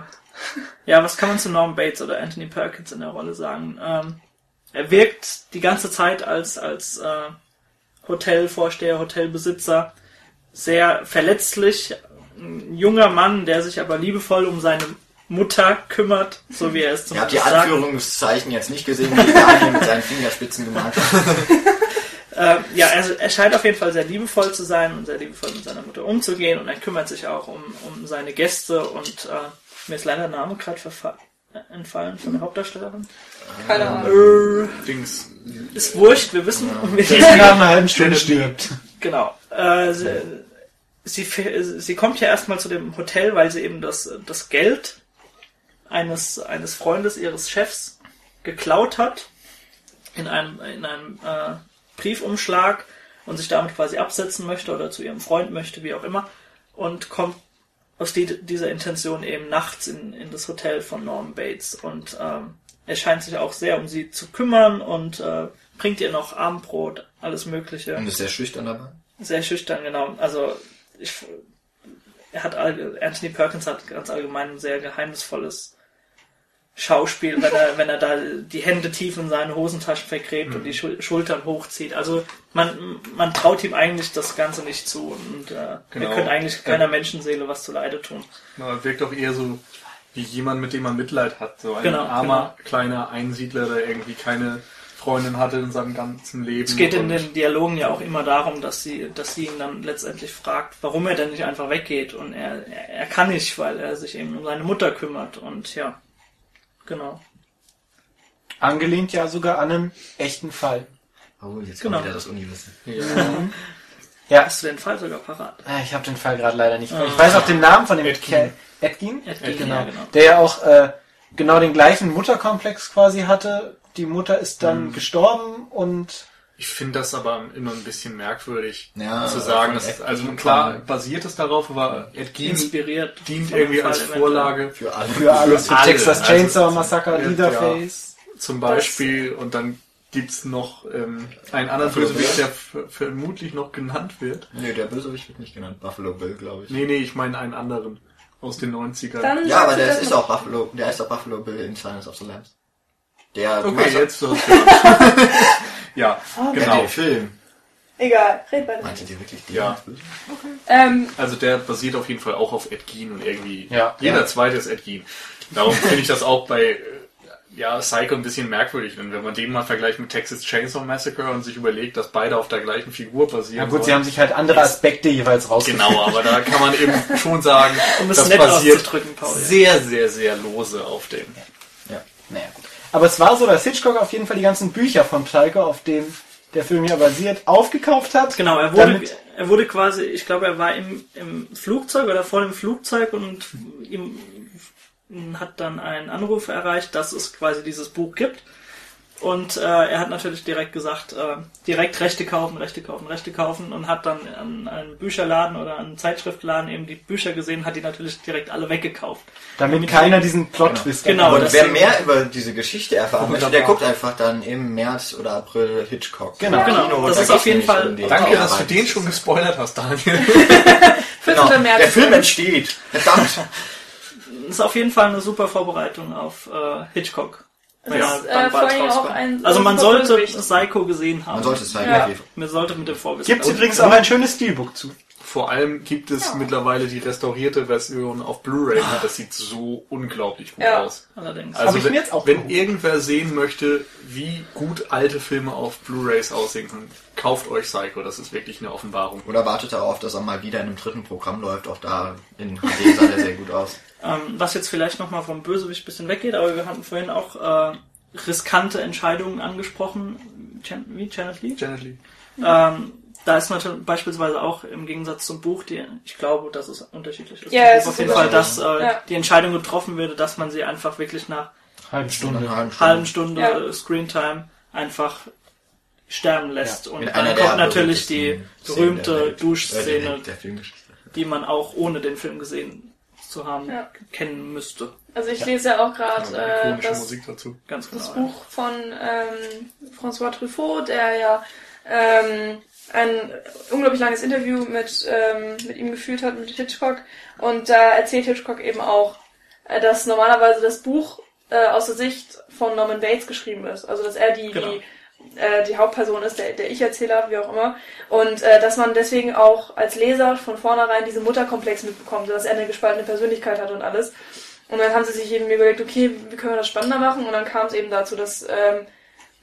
ja, was kann man zu Norman Bates oder Anthony Perkins in der Rolle sagen? Ähm, er wirkt die ganze Zeit als, als äh, Hotelvorsteher, Hotelbesitzer sehr verletzlich. Ein junger Mann, der sich aber liebevoll um seine Mutter kümmert, so wie er es Ihr habt die. Anführungszeichen jetzt nicht gesehen, die Daniel mit seinen Fingerspitzen gemalt hat. [LAUGHS] Äh, ja, er, er scheint auf jeden Fall sehr liebevoll zu sein und sehr liebevoll mit seiner Mutter umzugehen und er kümmert sich auch um, um seine Gäste und äh, mir ist leider der Name gerade entfallen von der Hauptdarstellerin. Keine Ahnung. Äh, Dings. ist wurscht, wir wissen, um wen es nach einer halben Stunde stirbt. Genau. Äh, sie, sie, sie kommt ja erstmal zu dem Hotel, weil sie eben das, das Geld eines, eines Freundes ihres Chefs geklaut hat in einem, in einem äh, Briefumschlag und sich damit quasi absetzen möchte oder zu ihrem Freund möchte, wie auch immer, und kommt aus die, dieser Intention eben nachts in, in das Hotel von Norman Bates und ähm, er scheint sich auch sehr um sie zu kümmern und äh, bringt ihr noch Abendbrot, alles Mögliche. Und ist sehr schüchtern dabei. Sehr schüchtern, genau. Also ich, er hat Anthony Perkins hat ganz allgemein ein sehr geheimnisvolles Schauspiel, wenn er, [LAUGHS] wenn er da die Hände tief in seine Hosentaschen vergräbt und die Schul Schultern hochzieht. Also man, man traut ihm eigentlich das Ganze nicht zu und äh, Genau. wir können eigentlich keiner Menschenseele was zu Leide tun. Ja, er wirkt auch eher so wie jemand, mit dem man Mitleid hat. So ein Genau, armer, kleiner Einsiedler, der irgendwie keine Freundin hatte in seinem ganzen Leben. Es geht in den Dialogen ja auch immer darum, dass sie, dass sie ihn dann letztendlich fragt, warum er denn nicht einfach weggeht. Und er, er, er kann nicht, weil er sich eben um seine Mutter kümmert. Und ja, genau. Angelehnt ja sogar an einen echten Fall. Oh, jetzt Genau. kommt wieder das Uniwissen. Ja, Hast du den Fall sogar parat? äh, ich habe den Fall gerade leider nicht. Ah. Ich weiß auch den Namen von dem Edgin. Kerl. Edgin? Edgin, Genau. ja, genau. Der ja auch äh, genau den gleichen Mutterkomplex quasi hatte. Die Mutter ist dann Mhm. gestorben und Ich finde das aber immer ein bisschen merkwürdig Ja, zu sagen. Dass, Ed also klar basiert es darauf, aber Ed Gein Inspiriert. dient irgendwie als. Vorlage Für alle. für alles. Für alle. Texas Also, Chainsaw Massacre, ja, Leatherface. zum Beispiel und dann gibt's noch ähm, einen anderen Buffalo Bösewicht, Bill? der vermutlich noch genannt wird. Nee, der Bösewicht wird nicht genannt. Buffalo Bill, glaube ich. Nee, nee, ich meine einen anderen aus den 90ern. Dann Ja, aber du der ist, auch Buffalo, der ist auch Buffalo Bill in Silence of the Lambs. Der, du okay, jetzt du hast genannt. [LAUGHS] [LAUGHS] ja, Okay. Genau. den Film. Egal, red weiter. Meintet ihr wirklich den? Ja. Ähm, Also der basiert auf jeden Fall auch auf Ed Gein und irgendwie Ja. jeder Ja. zweite ist Ed Gein. Darum finde ich das auch bei äh, ja, Psycho ein bisschen merkwürdig, denn wenn man den mal vergleicht mit Texas Chainsaw Massacre und sich überlegt, dass beide auf der gleichen Figur basieren. Ja gut, sie sollen. haben sich halt andere Aspekte jeweils rausgefunden. Genau, aber da kann man eben schon sagen, [LAUGHS] Um es das basiert sehr, sehr, sehr lose auf dem. Ja. Aber es war so, dass Hitchcock auf jeden Fall die ganzen Bücher von Psycho, auf denen der Film hier basiert, aufgekauft hat. Genau, er wurde, er wurde quasi, ich glaube, er war im, im Flugzeug oder vor dem Flugzeug und ihm hat dann einen Anruf erreicht, dass es quasi dieses Buch gibt. Und äh, er hat natürlich direkt gesagt, äh, direkt Rechte kaufen, Rechte kaufen, Rechte kaufen und hat dann an einem Bücherladen oder an einem Zeitschriftladen eben die Bücher gesehen, hat die natürlich direkt alle weggekauft. Damit keiner diesen Plot-Twist Genau, hat. Und wer mehr über diese Geschichte erfahren möchte, der guckt einfach dann im März oder April Hitchcock. Genau. Genau, das da ist auf jeden Fall- um Danke, dass du den schon gespoilert hast, Daniel. [LAUGHS] Genau, 14. März. der Film entsteht. Verdammt. Das [LAUGHS] ist auf jeden Fall eine super Vorbereitung auf äh, Hitchcock. Das er ist, dann äh, vor allem auch ein also man sollte. Psycho gesehen haben. Man sollte es halt Ja. ja. Man sollte mit dem Vorwissen. Gibt Und- übrigens auch ein schönes Steelbook zu. Vor allem gibt es mittlerweile die restaurierte Version auf Blu-ray. Das sieht so unglaublich gut Ja. aus. Allerdings. Also wenn, mir jetzt auch wenn irgendwer sehen möchte, wie gut alte Filme auf Blu-rays aussehen können, kauft euch Psycho. Das ist wirklich eine Offenbarung. Oder wartet darauf, dass er mal wieder in einem dritten Programm läuft. Auch da in HD [LAUGHS] sah der sehr gut aus. Ähm, was jetzt vielleicht nochmal vom Bösewicht ein bisschen weggeht, aber wir hatten vorhin auch äh, riskante Entscheidungen angesprochen. Jan wie? Janet Lee? Janet Lee. Ähm, da ist natürlich beispielsweise auch im Gegensatz zum Buch, die, ich glaube, dass es unterschiedlich ist. Ja, es auf ist jeden Fall, dass äh, Ja. die Entscheidung getroffen würde, dass man sie einfach wirklich nach Halbe Stunde. Eine halbe halben Stunde Ja. Screentime einfach sterben lässt. Und In dann einer kommt natürlich die berühmte Duschszene, die man auch ohne den Film gesehen zu haben Ja. kennen müsste. Also ich lese ja auch gerade Ja, äh, das, Musik dazu. Ganz genau. das ja. Buch von ähm, François Truffaut, der ja ähm, ein unglaublich langes Interview mit, ähm, mit ihm geführt hat, mit Hitchcock. Und da erzählt Hitchcock eben auch, äh, dass normalerweise das Buch äh, aus der Sicht von Norman Bates geschrieben ist. Also dass er die, Genau. die, äh, die Hauptperson ist, der, der Ich-Erzähler, wie auch immer. Und äh, dass man deswegen auch als Leser von vornherein diesen Mutterkomplex mitbekommt, dass er eine gespaltene Persönlichkeit hat und alles. Und dann haben sie sich eben überlegt, okay, wie können wir das spannender machen? Und dann kam es eben dazu, dass ähm,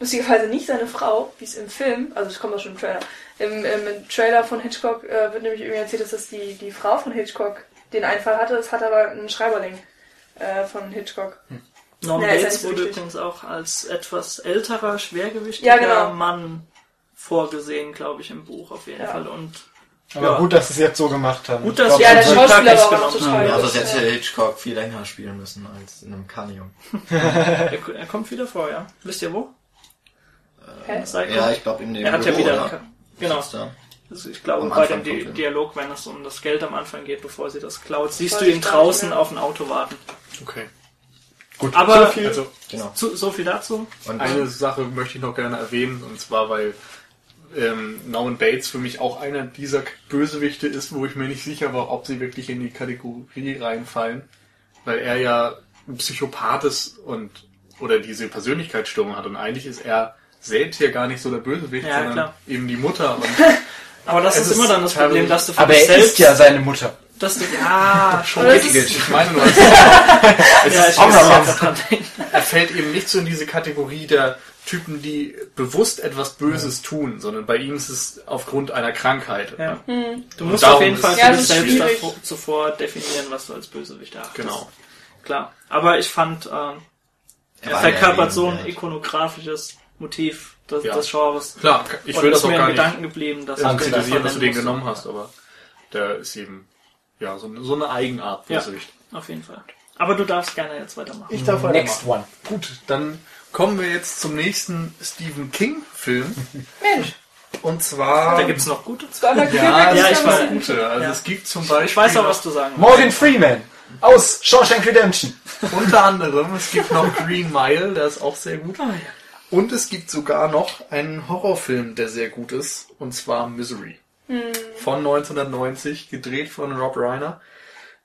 lustigerweise nicht seine Frau, wie es im Film, also es kommt auch schon im Trailer, im, im, Trailer von Hitchcock äh, wird nämlich irgendwie erzählt, dass das die, die Frau von Hitchcock den Einfall hatte. Es hat aber ein Schreiberling äh, von Hitchcock. Norman Ja, ist ja Bates so wurde übrigens auch als etwas älterer, schwergewichtiger Ja, genau. Mann vorgesehen, glaube ich, im Buch auf jeden Ja. Fall. Und Aber Ja. gut, dass sie es jetzt so gemacht haben. Gut, dass- glaub, Ja, der Also, Schauspieler war auch genommen. total Ja, sonst hätte. Hitchcock viel länger spielen müssen als in einem er, [LAUGHS] er kommt wieder vor, ja. Wisst ihr wo? Psycho? Ja, ich glaube in dem er hat ja Büro, wieder... oder? Genau. Also ich glaube, bei dem Di. Dialog, wenn es um das Geld am Anfang geht, bevor sie das klaut, siehst du ihn draußen auf ein Auto warten. Okay. Gut, Aber- so viel. Also Genau. So, so viel dazu. Und eine Sache möchte ich noch gerne erwähnen, und zwar weil ähm, Norman Bates für mich auch einer dieser Bösewichte ist, wo ich mir nicht sicher war, ob sie wirklich in die Kategorie reinfallen, weil er ja ein Psychopath ist und oder diese Persönlichkeitsstörung hat und eigentlich ist er selbst hier gar nicht so der Bösewicht, Ja, sondern klar. eben die Mutter [LAUGHS] und Aber das Es ist, ist immer dann das Problem, dass du für Aber er selbst, ist ja seine Mutter. dass du, ja, [LAUGHS] schon Aber das richtig. ist- ich meine nur, [LAUGHS] es, Ja, ich Auch muss noch jetzt was. dran denken. er fällt eben nicht so in diese Kategorie der Typen, die bewusst etwas Böses tun, sondern bei ihm ist es aufgrund einer Krankheit. Ja. Du Und musst auf jeden ist- Fall Ja, für dich ist selbst davor, zuvor definieren, was du als Bösewicht erachtest. Genau. Klar. Aber ich fand, ähm, er verkörpert so ein ikonografisches Motiv des, Ja. des Genres. Klar, ich Und will das auch mir gar in nicht Gedanken geblieben, dass ich den kritisieren, einfach dass du den genommen hast, aber der ist eben ja so eine, so eine Eigenart Ja. Auf jeden Fall. Aber du darfst gerne jetzt weitermachen. Ich darf Next one. Gut, dann kommen wir jetzt zum nächsten Stephen King Film [LAUGHS] Mensch, und zwar Da gibt's noch gute. zweimal ja, ja, ich ja weiß. gute. Also Ja. es gibt zum Beispiel Ich weiß auch, was du sagen willst. Morgan Freeman aus Shawshank Redemption. unter anderem es gibt noch Green Mile, der ist auch sehr gut. Ah, ja. Und es gibt sogar noch einen Horrorfilm, der sehr gut ist, und zwar Misery. Von 1990, gedreht von Rob Reiner.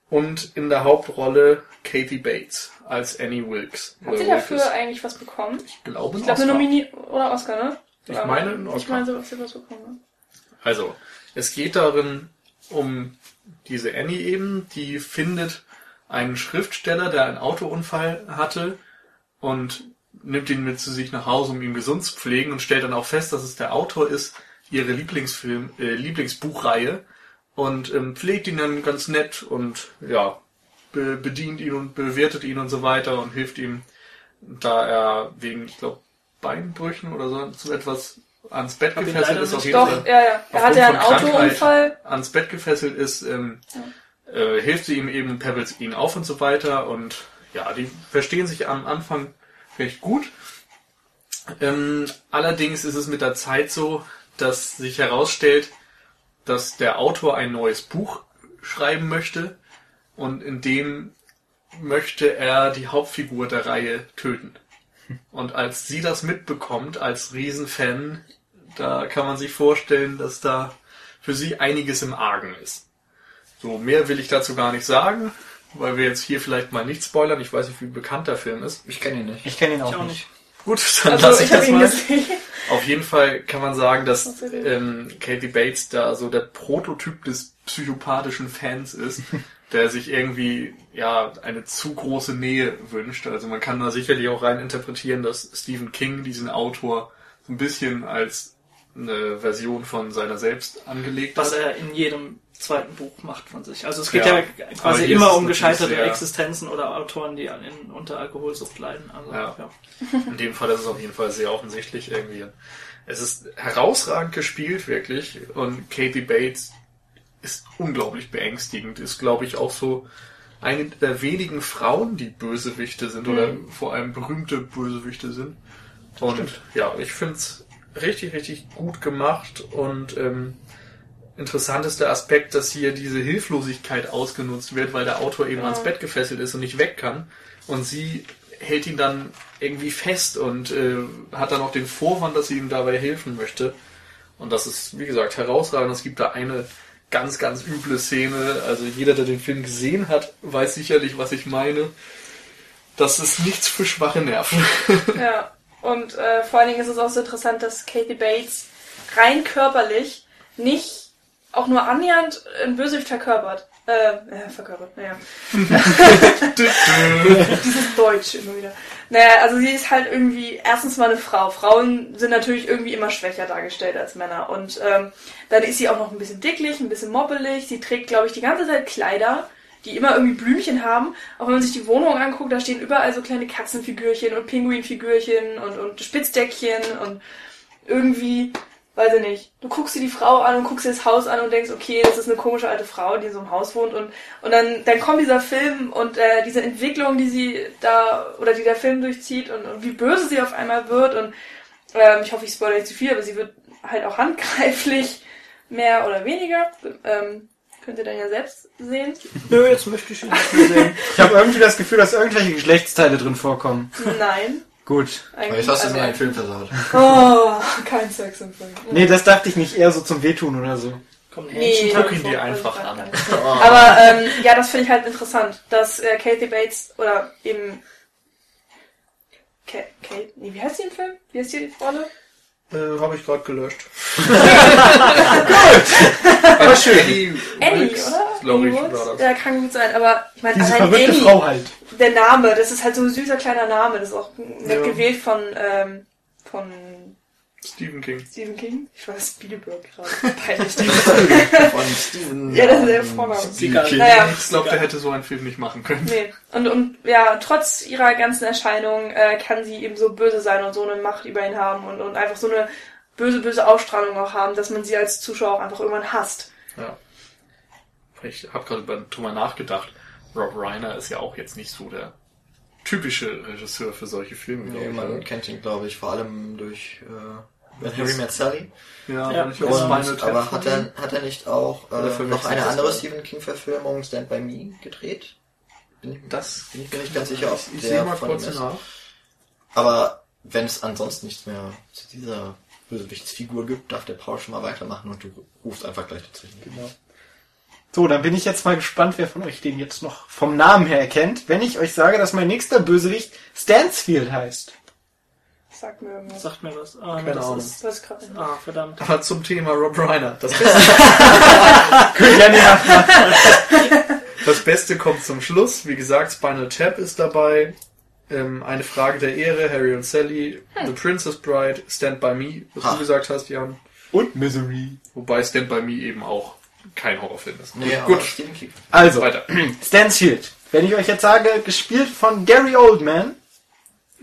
Und in der Hauptrolle Katie Bates als Annie Wilkes. Hat sie dafür Wilkes. eigentlich was bekommen? Ich glaube, Ich glaube, eine Nomini oder Oscar, ne? Ich Aber meine, einen Ich Oscar. meine, so, dass sie was bekommen hat. Also, es geht darin um diese Annie eben, die findet einen Schriftsteller, der einen Autounfall hatte und nimmt ihn mit zu sich nach Hause, um ihn gesund zu pflegen und stellt dann auch fest, dass es der Autor ist, ihre Lieblingsfilm, äh, Lieblingsbuchreihe und ähm, pflegt ihn dann ganz nett und ja, be bedient ihn und bewertet ihn und so weiter und hilft ihm, da er wegen, ich glaube, Beinbrüchen oder so zu etwas ans Bett Hab gefesselt ist auf jeden Doch, Fall ja, ja. Er hatte einen von Krankheit Autounfall. ans Bett gefesselt ist, ähm, äh, hilft sie ihm eben, peppelt ihn auf und so weiter und ja, die verstehen sich am Anfang recht gut. Ähm, allerdings ist es mit der Zeit so, dass sich herausstellt, dass der Autor ein neues Buch schreiben möchte und in dem möchte er die Hauptfigur der Reihe töten. Und als sie das mitbekommt, als Riesenfan, da kann man sich vorstellen, dass da für sie einiges im Argen ist. So, mehr will ich dazu gar nicht sagen, weil wir jetzt hier vielleicht mal nicht spoilern. Ich weiß nicht, wie bekannt der Film ist. Ich kenne ihn nicht. Ich kenne ihn auch, Ich auch nicht. nicht. [LAUGHS] Gut, dann Also, lasse ich, ich das mal. gesehen. Auf jeden Fall kann man sagen, dass ähm, Katie Bates da so der Prototyp des psychopathischen Fans ist, [LAUGHS] der sich irgendwie ja eine zu große Nähe wünscht. Also man kann da sicherlich auch rein interpretieren, dass Stephen King diesen Autor so ein bisschen als eine Version von seiner selbst angelegt Was hat. er in jedem zweiten Buch macht von sich. Also es geht Ja. ja, quasi immer um gescheiterte Existenzen oder Autoren, die in, unter Alkoholsucht leiden. Also, Ja. ja. [LAUGHS] In dem Fall ist es auf jeden Fall sehr offensichtlich irgendwie. Es ist herausragend gespielt, wirklich. Und Katie Bates ist unglaublich beängstigend. Ist, glaube ich, auch so eine der wenigen Frauen, die Bösewichte sind oder vor allem berühmte Bösewichte sind. Und ja, ich finde es richtig, richtig gut gemacht und ähm, interessant ist der Aspekt, dass hier diese Hilflosigkeit ausgenutzt wird, weil der Autor eben Ja. ans Bett gefesselt ist und nicht weg kann. Und sie hält ihn dann irgendwie fest und äh, hat dann auch den Vorwand, dass sie ihm dabei helfen möchte. Und das ist, wie gesagt, herausragend. Es gibt da eine ganz, ganz üble Szene. Also jeder, der den Film gesehen hat, weiß sicherlich, was ich meine. Das ist nichts für schwache Nerven. Ja, [LAUGHS] und äh, vor allen Dingen ist es auch so interessant, dass Katie Bates rein körperlich nicht auch nur annähernd ein Bösewicht verkörpert. Äh, äh verkörpert, naja. [LAUGHS] Dieses Deutsch immer wieder. Naja, also sie ist halt irgendwie erstens mal eine Frau. Frauen sind natürlich irgendwie immer schwächer dargestellt als Männer. Und ähm, dann ist sie auch noch ein bisschen dicklich, ein bisschen moppelig. Sie trägt, glaube ich, die ganze Zeit Kleider, die immer irgendwie Blümchen haben. Auch wenn man sich die Wohnung anguckt, da stehen überall so kleine Katzenfigürchen und Pinguinfigürchen und, und Spitzdeckchen und irgendwie, weiß ich nicht, du guckst dir die Frau an und guckst dir das Haus an und denkst, okay, das ist eine komische alte Frau, die in so einem Haus wohnt und, und dann, dann kommt dieser Film und äh, diese Entwicklung, die sie da, oder die der Film durchzieht und, und wie böse sie auf einmal wird und ähm, ich hoffe, ich spoilere nicht zu viel, aber sie wird halt auch handgreiflich, mehr oder weniger. Ähm, könnt ihr dann ja selbst sehen. Nö, jetzt möchte ich ihn nicht mehr sehen. [LAUGHS] Ich habe irgendwie das Gefühl, dass irgendwelche Geschlechtsteile drin vorkommen. Nein. Gut. Eigentlich Jetzt hast du also- mir einen Film versaut. Oh, kein Sex im Film. Nee, das dachte ich nicht eher so zum Wehtun oder so. Kommt ein Nee, ihn dir einfach an. Aber ähm, ja, das finde ich halt interessant, dass äh, Kathy Bates oder eben Kate, Kate, nee, wie heißt sie im Film? Wie heißt die Rolle? Äh, Habe ich gerade gelöscht. [LAUGHS] Aber schön. Annie, Annie, oder? Ja, kann gut sein, aber ich meine, Diese allein verrückte Annie, Frau halt. der Name, das ist halt so ein süßer kleiner Name, das ist auch nett Ja. gewählt von, ähm, von Stephen King. Stephen King. Ich war Spielberg gerade. [LAUGHS] Peinlich. Von Steven. [LAUGHS] Ja, das ist der Vorname. Egal. King. Naja. Ich glaube, der hätte so einen Film nicht machen können. Nee. Und, und ja, trotz ihrer ganzen Erscheinung äh, kann sie eben so böse sein und so eine Macht über ihn haben und, und einfach so eine böse, böse Ausstrahlung auch haben, dass man sie als Zuschauer auch einfach irgendwann hasst. Ja. Ich habe gerade über- drüber nachgedacht. Rob Reiner ist ja auch jetzt nicht so der typische Regisseur für solche Filme. Nee, glaub ich, man kennt ihn, glaube ich, vor allem durch äh, When Harry Met Sally. Ja, Ja. ich Und, Tap aber hat er, hat er nicht auch äh, noch eine andere? Stephen King-Verfilmung, Stand By Me, gedreht? Bin ich, Das bin ich mir nicht ganz sicher, ob ich der sehe mal von kurz ihm nach. Aber wenn es ansonsten nichts mehr zu dieser Bösewichtsfigur gibt, darf der Paul schon mal weitermachen und du rufst einfach gleich dazwischen. Genau. So, dann bin ich jetzt mal gespannt, wer von euch den jetzt noch vom Namen her erkennt, wenn ich euch sage, dass mein nächster Bösewicht Stansfield heißt. Sag mir irgendwas. Sagt mir was. Ah, Keine das Ahnung. Ist, Das ist gerade nicht. ah, verdammt. Aber zum Thema Rob Reiner. Das [LAUGHS] Beste, Könnt ihr nicht machen. das Beste kommt zum Schluss. Wie gesagt, Spinal Tap ist dabei. Ähm, eine Frage der Ehre, Harry und Sally, The Princess Bride, Stand By Me, was Ha. du gesagt hast, Jan. Und Misery. Wobei Stand By Me eben auch kein Horrorfilm ist. Nee, Gut. Also, weiter. [CLEARS THROAT] Stansfield. Wenn ich euch jetzt sage, gespielt von Gary Oldman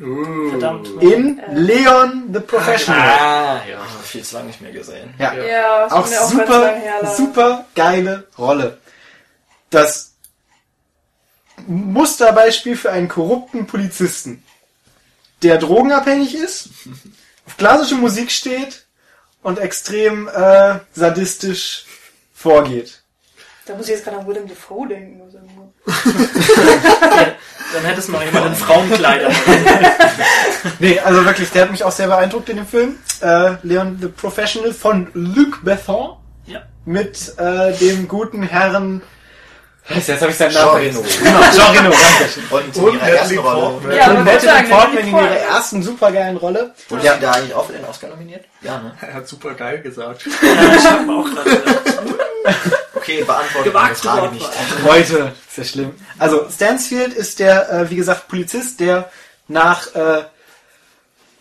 Uh. Verdammt. in Leon the Professional. Ah, ja. Viel zu lange nicht mehr gesehen. Ja. Ja. Auch auch super, super geile Rolle. Das Musterbeispiel für einen korrupten Polizisten, der drogenabhängig ist, auf klassische Musik steht und extrem äh, sadistisch vorgeht. Da muss ich jetzt gerade an Willem Dafoe denken. [LAUGHS] [LAUGHS] [LAUGHS] Dann hättest du mal jemand in Frauenkleidern. [LAUGHS] Nee, also wirklich, der hat mich auch sehr beeindruckt in dem Film. Äh, Leon the Professional von Luc Besson ja. mit äh, dem guten Herrn. Jetzt habe ich seinen Namen Jean vergessen. Genau, Jean Reno, [LAUGHS] danke. Und in ihrer ersten Rolle. Ja, und aber Natalie Portman in ihrer ersten supergeilen Rolle. Wurde Ja. sie da eigentlich auch für den Oscar nominiert? Ja, ne? Er hat super geil gesagt. [LAUGHS] ja, ich hab auch gerade. Okay, beantwortet meine Frage nicht. [LAUGHS] Leute, ist ja schlimm. Also Stansfield ist der, äh, wie gesagt, Polizist, der nach äh,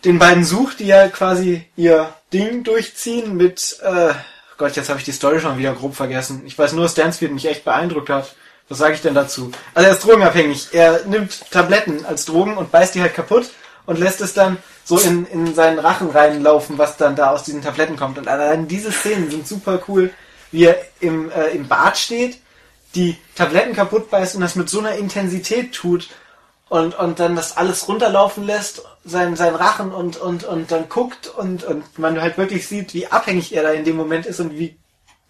den beiden sucht, die ja quasi ihr Ding durchziehen mit, äh, Gott, jetzt habe ich die Story schon wieder grob vergessen. Ich weiß nur, dass Stansfield mich echt beeindruckt hat. Was sage ich denn dazu? Also er ist drogenabhängig. Er nimmt Tabletten als Drogen und beißt die halt kaputt und lässt es dann so in, in seinen Rachen reinlaufen, was dann da aus diesen Tabletten kommt. Und allein diese Szenen sind super cool, wie er im, äh, im Bad steht, die Tabletten kaputt beißt und das mit so einer Intensität tut und, und dann das alles runterlaufen lässt, sein, sein Rachen und, und, und dann guckt und, und man halt wirklich sieht, wie abhängig er da in dem Moment ist und wie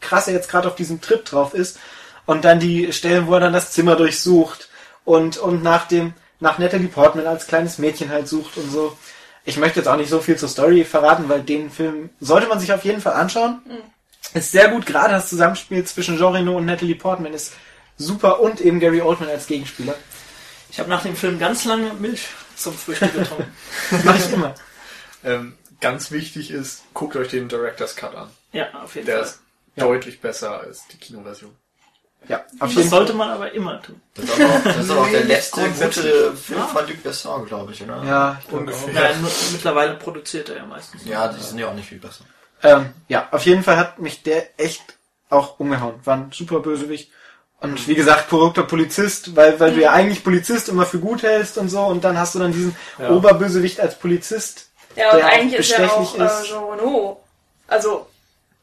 krass er jetzt gerade auf diesem Trip drauf ist. Und dann die Stellen, wo er dann das Zimmer durchsucht und, und nach dem, nach Natalie Portman als kleines Mädchen halt sucht und so. Ich möchte jetzt auch nicht so viel zur Story verraten, weil den Film sollte man sich auf jeden Fall anschauen. Ist sehr gut, gerade das Zusammenspiel zwischen Jean Reno und Natalie Portman ist super und eben Gary Oldman als Gegenspieler. Ich habe nach dem Film ganz lange Milch zum Frühstück getrunken. [LAUGHS] Mache ich immer. Ähm, ganz wichtig ist, guckt euch den Director's Cut an. ja, auf jeden Der Fall. ist deutlich besser als die Kinoversion. Ja, auf Das jeden sollte Fall. man aber immer tun. Das ist aber auch, das ist aber auch der [LAUGHS] letzte gute Film von Luc Besson, glaube ich, oder? Ja, ich Ungefähr. Nein, mittlerweile produziert er ja meistens. Ja, die sind ja auch nicht viel besser. Ähm, ja, auf jeden Fall hat mich der echt auch umgehauen. War ein super Bösewicht. Und wie gesagt, korrupter Polizist, weil, weil du ja eigentlich Polizist immer für gut hältst und so, und dann hast du dann diesen Ja. Oberbösewicht als Polizist. Ja, und der eigentlich ist er auch äh, ist. Jean Renault. Also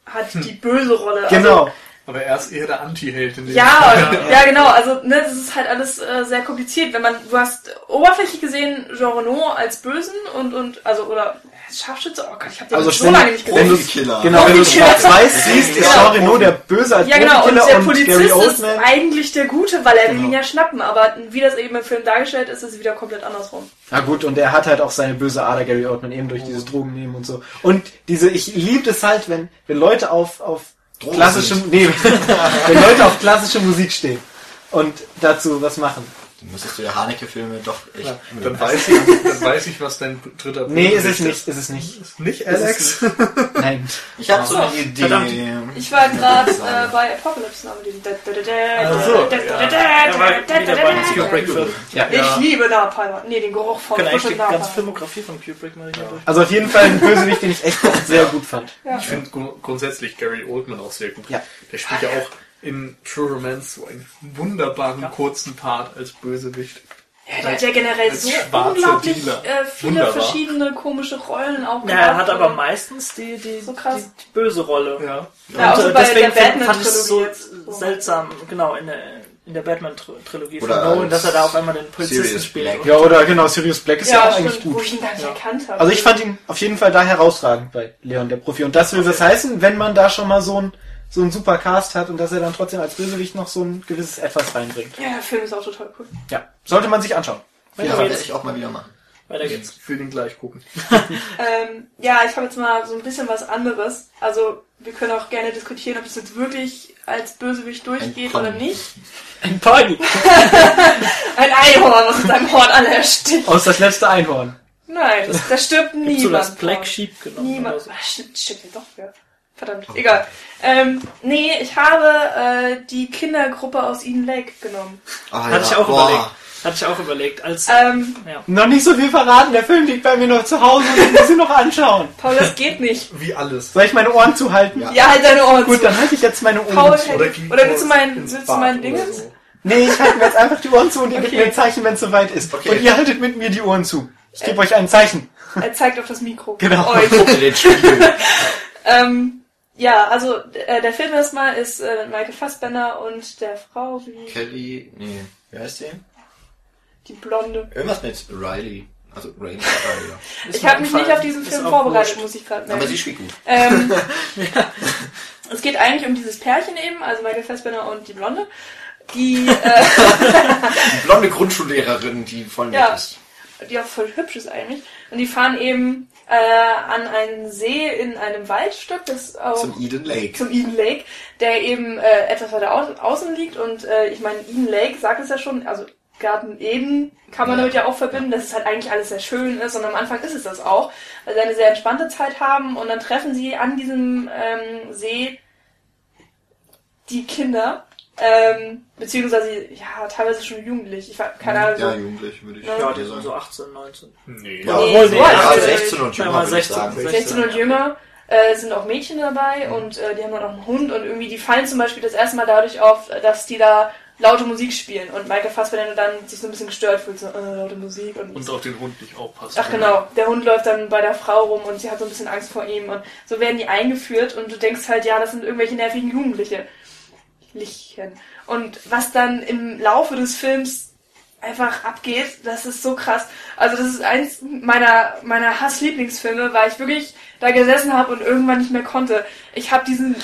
hat die böse Rolle. Genau. Aber er ist eher der Anti-Held in dem Ja, [LAUGHS] ja, genau. Also, ne, das ist halt alles äh, sehr kompliziert. Wenn man, du hast oberflächlich gesehen Jean Renault als Bösen und, und, also, oder äh, Scharfschütze, oh Gott, ich hab den Also so lange nicht wenn gesehen. du Profikiller. genau, wenn du Profikiller. schwarz-weiß siehst, ist Genau. Jean Reno der Böse als Ja, genau, und der und Polizist Gary ist Oldman. eigentlich der Gute, weil er will Genau. ihn ja schnappen, aber wie das eben im Film dargestellt ist, ist es wieder komplett andersrum. Na gut, und er hat halt auch seine böse Ader, Gary Oldman, eben durch dieses Drogennehmen und so. Und diese, ich liebe es halt, wenn, wenn Leute auf, auf klassische, nee, [LAUGHS] wenn Leute auf klassische Musik stehen und dazu was machen. Dann müsstest du ja Haneke-Filme doch echt... Ja, dann, weiß ich, dann weiß ich, was dein dritter Nee, ist es Bösewicht nicht, ist es nicht. ist. Nicht, Ist es Alex? [LAUGHS] Nein. Ich habe so eine Idee. verdammt. Ich war gerade äh, bei Apocalypse Now mit diesem da- da- da- da- Ach so, da- da- ja. da- da- war da- da- wieder da- beim da- Kubrick-Film. Ja. Ich liebe Napalm. Nee, den Geruch von Kann eigentlich die ganze. Filmografie von Kubrick mal durch. Also auf jeden Fall ein Bösewicht, den ich echt sehr gut fand. Ja. Ich finde gru- grundsätzlich Gary Oldman auch sehr gut. Ja. Der spielt ja auch in True Romance so einen wunderbaren kurzen Part als Bösewicht. Ja, der hat ja generell so unglaublich äh, viele Wunderbar. verschiedene komische Rollen auch Ja, er gemacht. hat aber meistens die, die, So krass. die, die böse Rolle. Ja. Ja, auch Und, so äh, bei deswegen der find- fand ich es so. So. seltsam, genau, in der, in der Batman-Trilogie von Oder Nolan, dass er da auf einmal den Polizisten Sirius spielt. Ja, oder genau, Sirius Black ist ja, Ja, auch eigentlich stimmt, wo gut. ich ihn gar nicht Ja. erkannt habe. Also ich fand ihn auf jeden Fall da herausragend bei Leon der Profi. Und das will das heißen, wenn man da schon mal so ein so einen super Cast hat und dass er dann trotzdem als Bösewicht noch so ein gewisses Etwas reinbringt. Ja, der Film ist auch total cool. Ja, sollte man sich anschauen. Ja, Weiter werde geht's. ich auch mal wieder machen. Weiter geht's. Ich will ihn gleich gucken. [LAUGHS] Ähm, ja, ich habe jetzt mal so ein bisschen was anderes. Also wir können auch gerne diskutieren, ob es jetzt wirklich als Bösewicht durchgeht oder nicht. Ein Pony. [LAUGHS] Ein Einhorn, was in seinem Horn alle erstickt. Aus das letzte Einhorn. Nein, das, da stirbt Hast du niemand. das Black. Sheep genommen? Niemand. oder so? Ach, stimmt, stimmt ja doch, ja. Verdammt, egal. Ähm, nee, ich habe äh, die Kindergruppe aus Eden Lake genommen. Ah, Hatte ja, ich auch boah. überlegt. Hatte ich auch überlegt. Als, Ähm, ja. Noch nicht so viel verraten, der Film liegt bei mir noch zu Hause und ich muss ihn noch anschauen. [LAUGHS] Paul, das geht nicht. Wie alles. Soll ich meine Ohren zuhalten? Ja. Ja, halt deine Ohren Gut, zu. dann halte ich jetzt meine Ohren Paul, zu. Oder, oder willst du kurz mein, Dingens? so. Nee, ich halte mir jetzt einfach die Ohren zu und ihr gebt Okay. mir ein Zeichen, wenn es soweit ist. Okay. Und ihr haltet mit mir die Ohren zu. Ich gebe euch ein Zeichen. Er zeigt auf das Mikro. Genau. Euch. Guck dir den Spiegel. [LAUGHS] Ähm, ja, also äh, der Film erstmal ist äh, Michael Fassbender und der Frau, wie Kelly, nee, wie heißt die? die Blonde. Irgendwas mit Riley. Also Riley. [LAUGHS] Ja. Ich habe mich nicht auf diesen Film vorbereitet, wurscht. muss ich gerade Aber merken. sie spielt gut. Ähm, [LAUGHS] es geht eigentlich um dieses Pärchen eben, also Michael Fassbender und die Blonde, die, äh, [LAUGHS] Die blonde Grundschullehrerin, die voll nett Ja. ist. die auch voll hübsch ist eigentlich. Und die fahren eben äh, an einen See in einem Waldstück, das auch Zum Eden Lake. zum Eden Lake, der eben äh, etwas weiter au außen liegt. Und äh, ich meine, Eden Lake sagt es ja schon, also Garten Eden kann man Ja. damit ja auch verbinden, dass es halt eigentlich alles sehr schön ist. Und am Anfang ist es das auch, weil sie eine sehr entspannte Zeit haben. Und dann treffen sie an diesem ähm, See die Kinder. Ähm, beziehungsweise, ja, teilweise schon jugendlich. Ich war, keine Ahnung, Ja, so jugendlich, würde ich Ja, Ja, die sind sagen. so 18, 19. Nee. Ja, Nee, wohl, so nee, ja, sind sie. 16 und Ja, jünger, ich 16, sagen. 16. 16 und jünger äh, sind auch Mädchen dabei und äh, die haben dann auch einen Hund und irgendwie die fallen zum Beispiel das erste Mal dadurch auf, dass die da laute Musik spielen und Michael Fassbender dann sich so ein bisschen gestört fühlt, so äh, laute Musik und, Und auf den Hund nicht aufpassen. ach genau, der Hund läuft dann bei der Frau rum und sie hat so ein bisschen Angst vor ihm und so werden die eingeführt und du denkst halt, ja, das sind irgendwelche nervigen Jugendliche. Lichtchen. Und was dann im Laufe des Films einfach abgeht, das ist so krass. Also das ist eins meiner meiner Hass-Lieblingsfilme, weil ich wirklich da gesessen habe und irgendwann nicht mehr konnte. Ich habe diesen,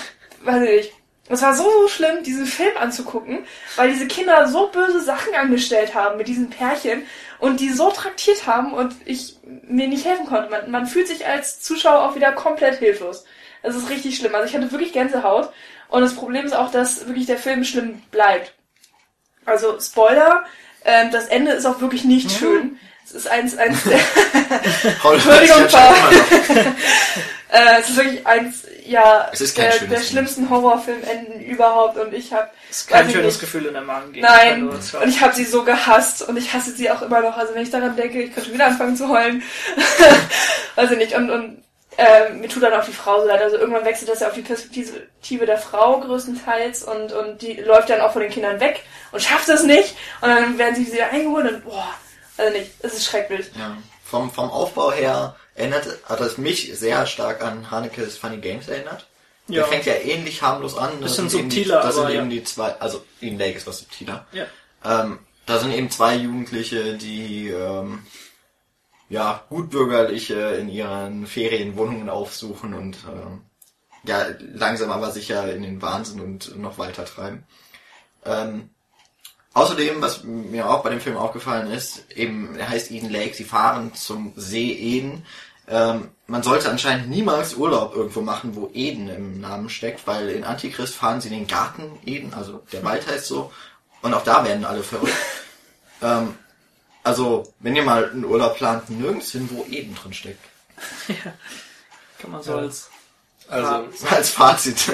weiß ich nicht, es war so, so schlimm, diesen Film anzugucken, weil diese Kinder so böse Sachen angestellt haben mit diesen Pärchen und die so traktiert haben und ich mir nicht helfen konnte. Man, man fühlt sich als Zuschauer auch wieder komplett hilflos. Es ist richtig schlimm. Also ich hatte wirklich Gänsehaut und das Problem ist auch, dass wirklich der Film schlimm bleibt. Also Spoiler, ähm, das Ende ist auch wirklich nicht schön. Es ist eins, eins [LAUGHS] der, Paul, Entschuldigung, Paul. [LAUGHS] äh, es ist wirklich eins, ja, Es der, der schlimmsten Horrorfilmenden überhaupt und ich habe ist kein schönes nicht. Gefühl in der Magen. Nein, das und ich habe sie so gehasst und ich hasse sie auch immer noch. Also wenn ich daran denke, ich könnte wieder anfangen zu heulen. [LAUGHS] Weiß ich nicht. Und, und ähm, mir tut dann auch die Frau so leid. Also irgendwann wechselt das ja auf die Perspektive der Frau größtenteils und, und die läuft dann auch von den Kindern weg und schafft es nicht. Und dann werden sie wieder eingeholt und boah, also nicht, es ist schrecklich. Ja. Vom, vom Aufbau her erinnert, hat es mich sehr stark an Hanekes Funny Games erinnert. Der Ja. fängt ja ähnlich harmlos an. Das Bisschen sind eben die- subtiler, Das sind eben ja. die zwei, also Eden Lake ist was subtiler. Ja. Ähm, da sind eben zwei Jugendliche, die ähm, ja gutbürgerliche in ihren Ferienwohnungen aufsuchen und ähm, ja langsam aber sicher in den Wahnsinn und noch weiter treiben. Ähm, außerdem, was mir auch bei dem Film aufgefallen ist, eben er heißt Eden Lake. Sie fahren zum See Eden. Ähm, man sollte anscheinend niemals Urlaub irgendwo machen, wo Eden im Namen steckt, weil in Antichrist fahren sie in den Garten Eden, also der Wald heißt so, und auch da werden alle verrückt. [LAUGHS] ähm, also, wenn ihr mal einen Urlaub plant, nirgends hin, wo Eden drin steckt. [LAUGHS] Kann man so als Also [LAUGHS] Als Fazit.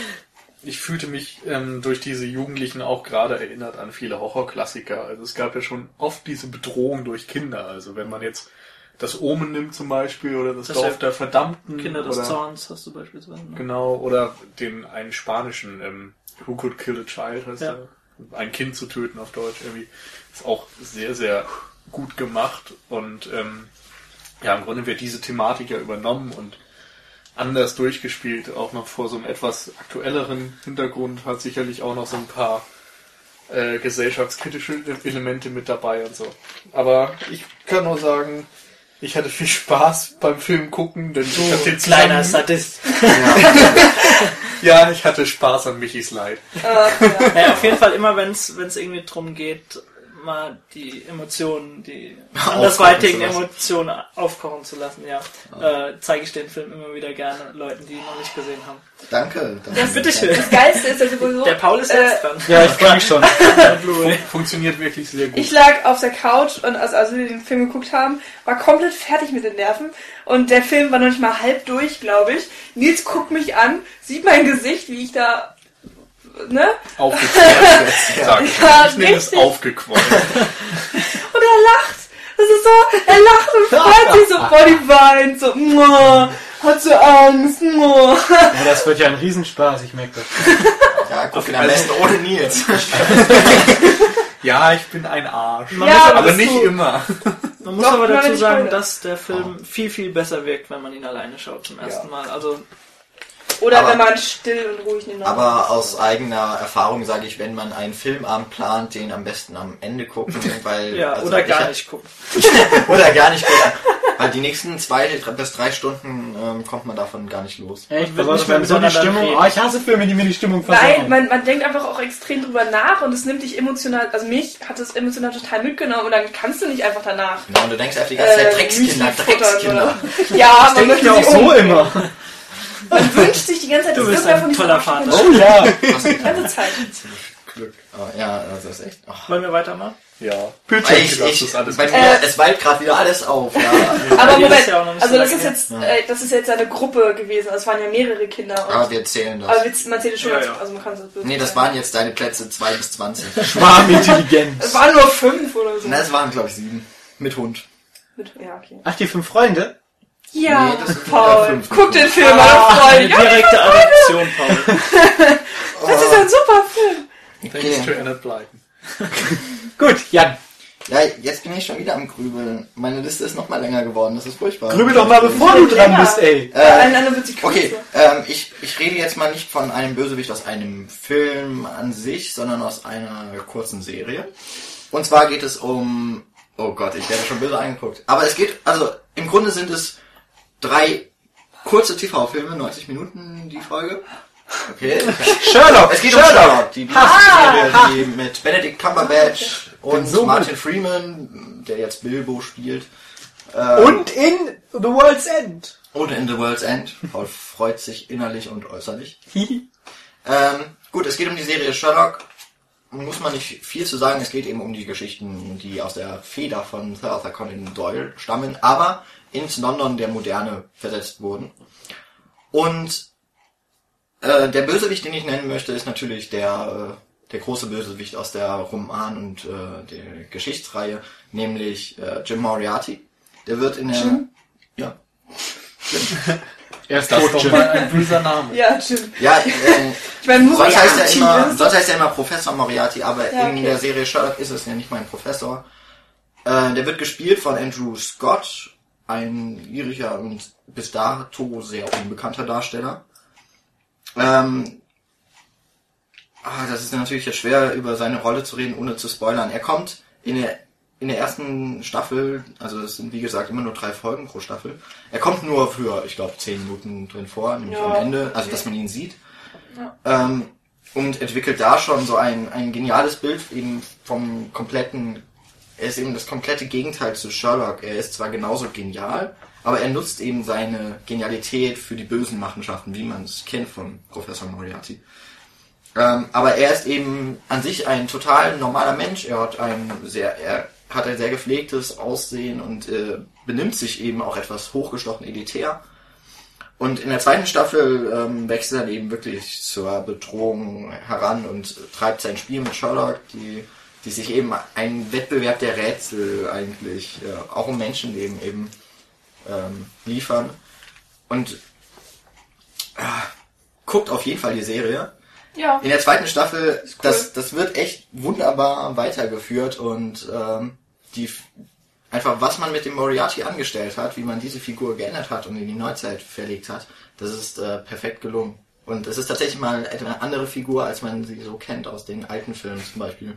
[LAUGHS] ich fühlte mich ähm, durch diese Jugendlichen auch gerade erinnert an viele Horrorklassiker. Also es gab ja schon oft diese Bedrohung durch Kinder. Also wenn man jetzt das Omen nimmt zum Beispiel oder das, Das Dorf ja der Verdammten Kinder des oder, Zorns hast du beispielsweise. Ne? Genau, oder den einen spanischen ähm, Who Could Kill a Child heißt Ja. der. Ein Kind zu töten auf Deutsch irgendwie. Ist auch sehr, sehr gut gemacht und ähm, ja, im Grunde wird diese Thematik ja übernommen und anders durchgespielt, auch noch vor so einem etwas aktuelleren Hintergrund, hat sicherlich auch noch so ein paar äh, gesellschaftskritische Elemente mit dabei und so. Aber ich kann nur sagen, ich hatte viel Spaß beim Film gucken, denn ich hatte den Kleiner Sadist. [LAUGHS] Ja, ich hatte Spaß an Michis Leid. Ja, auf jeden Fall immer, wenn es irgendwie drum geht, mal die Emotionen, die [LAUGHS] andersweitigen. Emotionen aufkochen zu lassen, ja. Äh, zeige ich den Film immer wieder gerne Leuten, die ihn noch nicht gesehen haben. Danke. danke. Bitteschön. Das Geilste ist ja sowieso. Der Paul ist äh, jetzt dran. Ja, ich freue [LAUGHS] mich schon. Funktioniert wirklich sehr gut. Ich lag auf der Couch und als, als wir den Film geguckt haben, war komplett fertig mit den Nerven. Und der Film war noch nicht mal halb durch, glaube ich. Nils guckt mich an, sieht mein Gesicht, wie ich da, ne? Aufgequollen. [LAUGHS] Ja, ich nenne es aufgequollen. [LAUGHS] Und er lacht. Das ist so, er lacht und freut sich so, boah, die weint, so, muah, hat so Angst. Ja, das wird ja ein Riesenspaß, ich merke das. Ja, guck ihn am besten ohne Nils. [LAUGHS] Ja, ich bin ein Arsch. Man Ja, muss aber Aber nicht immer. Man muss Doch, aber dazu sagen, dass der Film viel, viel besser wirkt, wenn man ihn alleine schaut zum ersten Mal. Also, Oder Aber- wenn man still und ruhig nebeneinander Aber aus eigener Erfahrung sage ich, wenn man einen Filmabend plant, den am besten am Ende gucken, [LAUGHS] weil ja, also oder ich gar hab- nicht gucken. [LAUGHS] oder gar nicht gucken, weil die nächsten zwei bis drei Stunden ähm, kommt man davon gar nicht los. Echt, will besonders nicht mehr wenn so die miteinander Stimmung. Oh, ich hasse Filme, die mir die Stimmung Nein, versauen. man, man denkt einfach auch extrem drüber nach und es nimmt dich emotional, also mich hat es emotional total mitgenommen und dann kannst du nicht einfach danach Genau, und du denkst einfach die ganze Zeit, äh, Dreckskinder, Dreckskinder. Ja, das denke ich ja auch so immer. Man wünscht sich die ganze Zeit, Du dass bist irgendwer ein von toller Vater. Oh ja. Die ganze Zeit. Glück. Oh, ja, das ist echt. Oh. Wollen wir weitermachen? Ja. Bitte, Ich, ich, das alles bei gut. mir, Äh, es weilt gerade wieder alles auf. Ja. [LAUGHS] Aber Moment, ja auch noch nicht also so das ist jetzt, äh, das ist jetzt eine Gruppe gewesen, also es waren ja mehrere Kinder. Und, Aber wir zählen das. aber wir- man zählt es schon Ja, als, ja. also man kann es böse Nee, das waren jetzt deine Plätze 2 bis 20. [LAUGHS] Schwarmintelligenz. Es waren nur fünf oder so. Na, es waren, glaube ich, sieben. Mit Hund. Mit, ja, okay. Ach, die fünf Freunde? Ja, Nee, Paul, guck den Film, meine Eine Freunde. Ja, direkte Adaption, Paul. [LAUGHS] das ist ein super Film. Thanks to Okay. Annette Blyton. [LAUGHS] Gut, Jan. Ja, jetzt bin ich schon wieder am Grübeln. Meine Liste ist noch mal länger geworden. Das ist furchtbar. Grübel doch mal, bevor du dran Länger. bist, ey. Äh, Okay, ähm, ich, ich rede jetzt mal nicht von einem Bösewicht aus einem Film an sich, sondern aus einer kurzen Serie. Und zwar geht es um... Oh Gott, ich werde schon böse angeguckt. Aber es geht... Also, im Grunde sind es drei kurze TV-Filme, 90 Minuten die Folge. Okay. Sherlock. Es geht um Sherlock, die Serie, die mit Benedict Cumberbatch und so Martin Freeman, der jetzt Bilbo spielt. Und in The World's End. Und in The World's End. Paul freut sich innerlich und äußerlich. Ähm, gut, es geht um die Serie Sherlock. Muss man nicht viel zu sagen. Es geht eben um die Geschichten, die aus der Feder von Sir Arthur Conan Doyle stammen, aber ins London der Moderne versetzt wurden. Und äh, der Bösewicht, den ich nennen möchte, ist natürlich der, äh, der große Bösewicht aus der Roman- und äh, der Geschichtsreihe, nämlich äh, Jim Moriarty. Der wird in der... Ja. [LAUGHS] Er ist Das tot, ist doch Jim. mal ein böser Name. Ja, Jim. Ja, [LAUGHS] äh, Ich meine, Sonst heißt, er Moriarty, immer, das ist sonst heißt er immer Professor Moriarty, aber Ja, in okay. der Serie Sherlock ist es ja nicht mein Professor. Äh, der wird gespielt von Andrew Scott, ein irischer und bis dato sehr unbekannter Darsteller. Ähm, ah, das ist natürlich jetzt schwer, über seine Rolle zu reden, ohne zu spoilern. Er kommt in der, in der ersten Staffel, also es sind wie gesagt immer nur drei Folgen pro Staffel. Er kommt nur für, ich glaube, zehn Minuten drin vor, nämlich Ja, am Ende, also dass man ihn sieht. Ähm, und entwickelt da schon so ein, ein geniales Bild eben vom kompletten, er ist eben das komplette Gegenteil zu Sherlock. Er ist zwar genauso genial, aber er nutzt eben seine Genialität für die bösen Machenschaften, wie man es kennt von Professor Moriarty. Ähm, aber er ist eben an sich ein total normaler Mensch. Er hat ein sehr, er hat ein sehr gepflegtes Aussehen und äh, benimmt sich eben auch etwas hochgestochen elitär. Und in der zweiten Staffel ähm, wächst er eben wirklich zur Bedrohung heran und treibt sein Spiel mit Sherlock, die, die sich eben einen Wettbewerb der Rätsel eigentlich, äh, auch um Menschenleben eben ähm, liefern. Und äh, guckt auf jeden Fall die Serie. Ja. In der zweiten Staffel, cool. das, das wird echt wunderbar weitergeführt und ähm, die einfach was man mit dem Moriarty angestellt hat, wie man diese Figur geändert hat und in die Neuzeit verlegt hat, das ist äh, perfekt gelungen. Und es ist tatsächlich mal eine andere Figur, als man sie so kennt aus den alten Filmen zum Beispiel.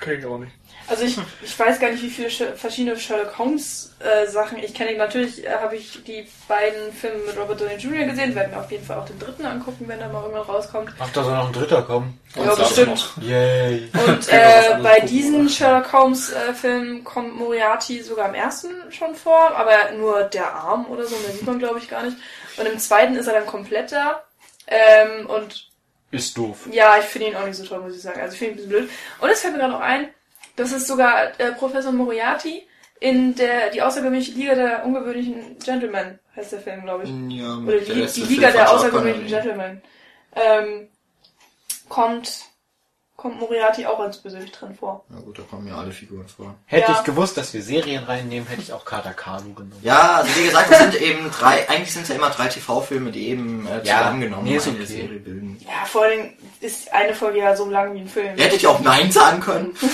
Kenn ich auch nicht. Also ich, ich weiß gar nicht, wie viele Sch- verschiedene Sherlock Holmes äh, Sachen ich kenne. Natürlich äh, habe ich die beiden Filme mit Robert Downey Jr. gesehen. Werden wir auf jeden Fall auch den dritten angucken, wenn er mal irgendwann rauskommt. Ach, da soll noch ein dritter kommen. Ja, das bestimmt. Yay. Und [LAUGHS] äh, bei gucken, diesen oder? Sherlock Holmes äh, Filmen kommt Moriarty sogar im ersten schon vor, aber nur der Arm oder so, mehr sieht man glaube ich gar nicht. Und im zweiten ist er dann komplett da. Ähm, und Ist doof. ja, ich finde ihn auch nicht so toll, muss ich sagen. Also ich finde ihn ein bisschen blöd. Und es fällt mir gerade noch ein, dass es sogar äh, Professor Moriarty in der die außergewöhnliche Liga der ungewöhnlichen Gentlemen heißt der Film, glaube ich. Ja, Oder die, die Liga der außergewöhnlichen Gentlemen. Ähm, kommt, kommt Moriarty auch als Bösewicht drin vor. Na gut, da kommen ja alle Figuren vor. Hätte Ja. ich gewusst, dass wir Serien reinnehmen, hätte ich auch Kader Kalu genommen. Ja, also wie gesagt, es sind eben drei, eigentlich sind es ja immer drei TV-Filme, die eben äh, Ja, zusammengenommen nee, ist eine okay. Serie bilden. Ja, vor allem ist eine Folge ja so lang wie ein Film. Hätte ich auch Nein sagen können. [LAUGHS]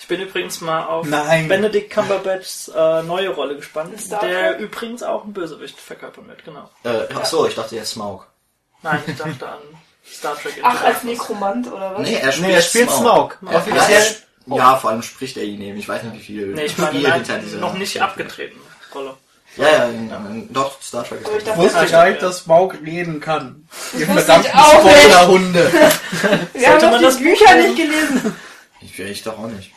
Ich bin übrigens mal auf Nein. Benedict Cumberbatchs äh, neue Rolle gespannt, Star der Trek? übrigens auch einen Bösewicht verkörpern wird, genau. Äh, ach so, ich dachte, er ist Smaug. Nein, ich dachte an Star Trek. Ach, als. Nee, Nekromant oder was? er spielt, Nee, er spielt Smaug. Ja, Offiziell. ja, ja, vor allem spricht er ihn eben. Ich weiß nicht, wie viel Nee, ich meine, hinter dieser noch nicht abgetreten Rolle. Ja, ja, in, in, doch, Star Trek ist ich Wusste gar nicht, ja. dass Smaug reden kann. Ihr verdammten. Spoilerhunde. [LAUGHS] Wir haben man die das Bücher lesen? nicht gelesen. Ich, ich doch auch nicht.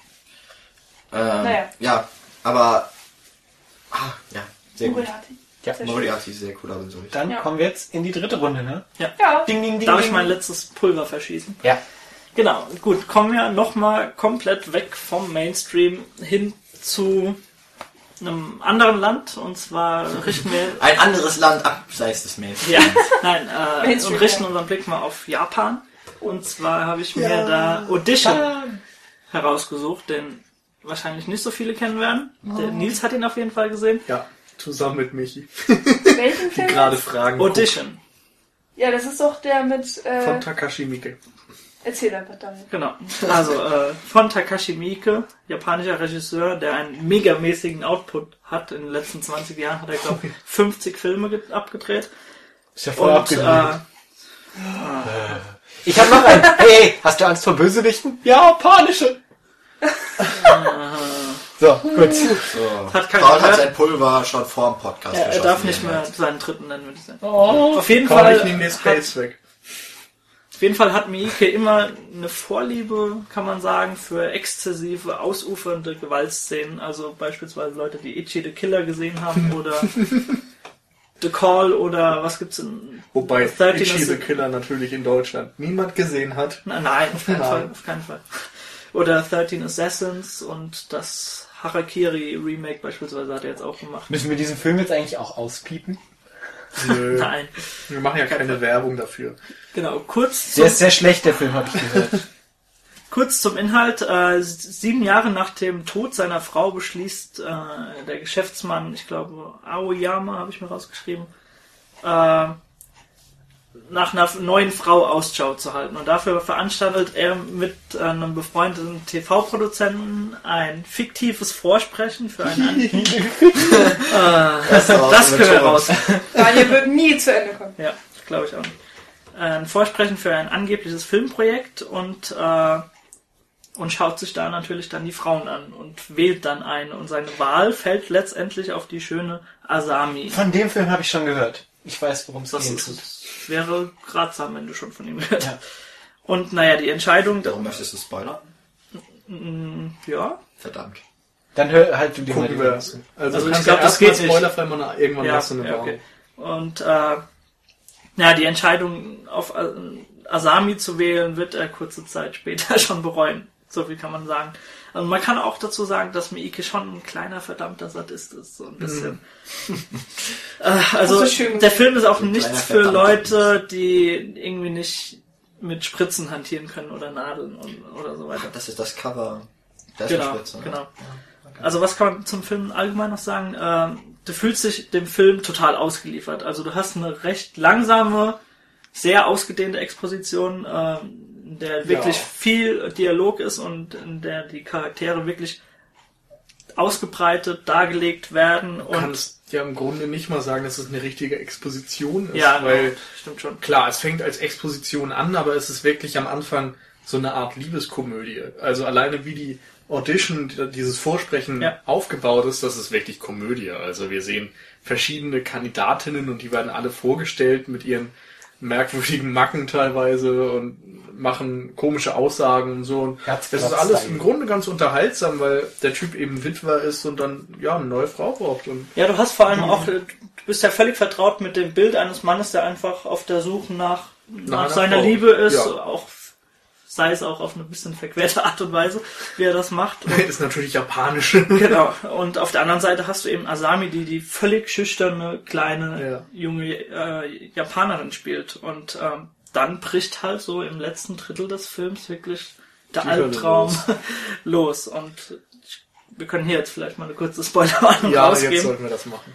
Ähm, Naja. Ja, aber... Ah, ja, sehr gut. Moriarty. Ja. Moriarty ist sehr cool, aber so Dann Ja. kommen wir jetzt in die dritte Runde, ne? Ja. Ding, ding, ding. Darf ding. ich mein letztes Pulver verschießen? Ja. Genau, gut, kommen wir nochmal komplett weg vom Mainstream hin zu einem anderen Land und zwar richten wir [LAUGHS] Ein anderes Land abseits des Mainstreams. Ja, nein, äh, Mainstream, und richten ja. unseren Blick mal auf Japan. Und zwar habe ich mir da Audition herausgesucht, den wahrscheinlich nicht so viele kennen werden. Der Nils hat ihn auf jeden Fall gesehen. Ja, zusammen mit Michi. Welchen [LAUGHS] Die Film? gerade Fragen Audition, Ja, das ist doch der mit. guckt. Äh, von Takashi Miike. erzähl einfach damit. genau. Also äh, von Takashi Miike, japanischer Regisseur, der einen megamäßigen Output hat. In den letzten 20 Jahren hat er, glaube ich, [LAUGHS] 50 Filme ge- abgedreht. Ist ja voll Und abgelehnt. äh, Ich hab noch einen. Hey, hast du Angst vor Bösewichten? Japanische. [LAUGHS] so, gut. So. Hat keiner Paul hat sein Pulver schon vor dem Podcast er, er darf nicht mehr seinen dritten nennen, würde ich sagen. Oh. Auf jeden Fall ich nehme den hat, Space weg. Auf jeden Fall hat Miike immer eine Vorliebe, kann man sagen, für exzessive, ausufernde Gewaltszenen. Also beispielsweise Leute, die Ichi the Killer gesehen haben [LAUGHS] oder The Call oder was gibt's in... Wobei 13 Ichi the Killer natürlich in Deutschland niemand gesehen hat. Na, nein, auf keinen Nein. Fall, auf keinen Fall. Oder 13 Assassins und das Harakiri Remake beispielsweise hat er jetzt auch gemacht. Müssen wir diesen Film jetzt eigentlich auch auspiepen? Nö, Nein, wir machen ja keine Werbung dafür. genau. Kurz Der ist sehr schlecht, der Film, habe ich gehört. [LAUGHS] kurz zum Inhalt. Äh, sieben Jahre nach dem Tod seiner Frau beschließt äh, der Geschäftsmann, ich glaube Aoyama habe ich mir rausgeschrieben, äh, nach einer neuen Frau Ausschau zu halten. Und dafür veranstaltet er mit einem befreundeten TV-Produzenten ein fiktives Vorsprechen für einen [LAUGHS] Das, war Das auch können wir raus. Daniel wird nie zu Ende kommen. Ja, glaube ich auch nicht. Ein Vorsprechen für ein angebliches Filmprojekt und, äh, und schaut sich da natürlich dann die Frauen an und wählt dann eine. Und seine Wahl fällt letztendlich auf die schöne Asami. Von dem Film habe ich schon gehört. Ich weiß, worum es Das geht. ist, wäre ratsam, wenn du schon von ihm gehört Ja. Und naja, die Entscheidung, Warum möchtest du spoilern? ja, Verdammt. Dann hör halt du dir mal die. Also, Also ich kannst glaub, ja das geht nicht. spoilerfrei mal irgendwann Ja, hast du eine ja, okay. Und äh, ja, die Entscheidung auf äh, Asami zu wählen, wird er kurze Zeit später [LAUGHS] schon bereuen. So viel kann man sagen. Also man kann auch dazu sagen, dass Miike schon ein kleiner verdammter Sadist ist, so ein bisschen. [LAUGHS] äh, also der Film ist auch Ein nicht kleiner für Leute, die irgendwie nicht mit Spritzen hantieren können oder Nadeln und, oder so weiter. Das ist das Cover. Das Genau, ist Spitze, ne? genau. Also was kann man zum Film allgemein noch sagen? Ähm, du fühlst dich dem Film total ausgeliefert. Also du hast eine recht langsame, sehr ausgedehnte Exposition, ähm, in der wirklich Ja. viel Dialog ist und in der die Charaktere wirklich ausgebreitet dargelegt werden und kannst ja im Grunde nicht mal sagen, dass es eine richtige Exposition ist, ja, weil stimmt schon. klar, es fängt als Exposition an, aber es ist wirklich am Anfang so eine Art Liebeskomödie. Also alleine wie die Audition, dieses Vorsprechen Ja. aufgebaut ist, das ist wirklich Komödie. Also wir sehen verschiedene Kandidatinnen und die werden alle vorgestellt mit ihren merkwürdigen Macken teilweise und machen komische Aussagen und so. Und das ist alles im Grunde ganz unterhaltsam, weil der Typ eben Witwer ist und dann ja eine neue Frau braucht. Und Ja, du hast vor allem auch, du bist ja völlig vertraut mit dem Bild eines Mannes, der einfach auf der Suche nach, nach einer seiner Frau. Liebe ist, Ja. auch sei es auch auf eine bisschen verquerte Art und Weise, wie er das macht. [LAUGHS] Und, ist natürlich japanische. [LAUGHS] genau. Und auf der anderen Seite hast du eben Asami, die die völlig schüchterne, kleine, Ja. junge äh, Japanerin spielt. Und ähm, dann bricht halt so im letzten Drittel des Films wirklich der Die Albtraum los. [LAUGHS] Und ich, wir können hier jetzt vielleicht mal eine kurze Spoilerwarnung Ja, rausgeben. jetzt sollten wir das machen.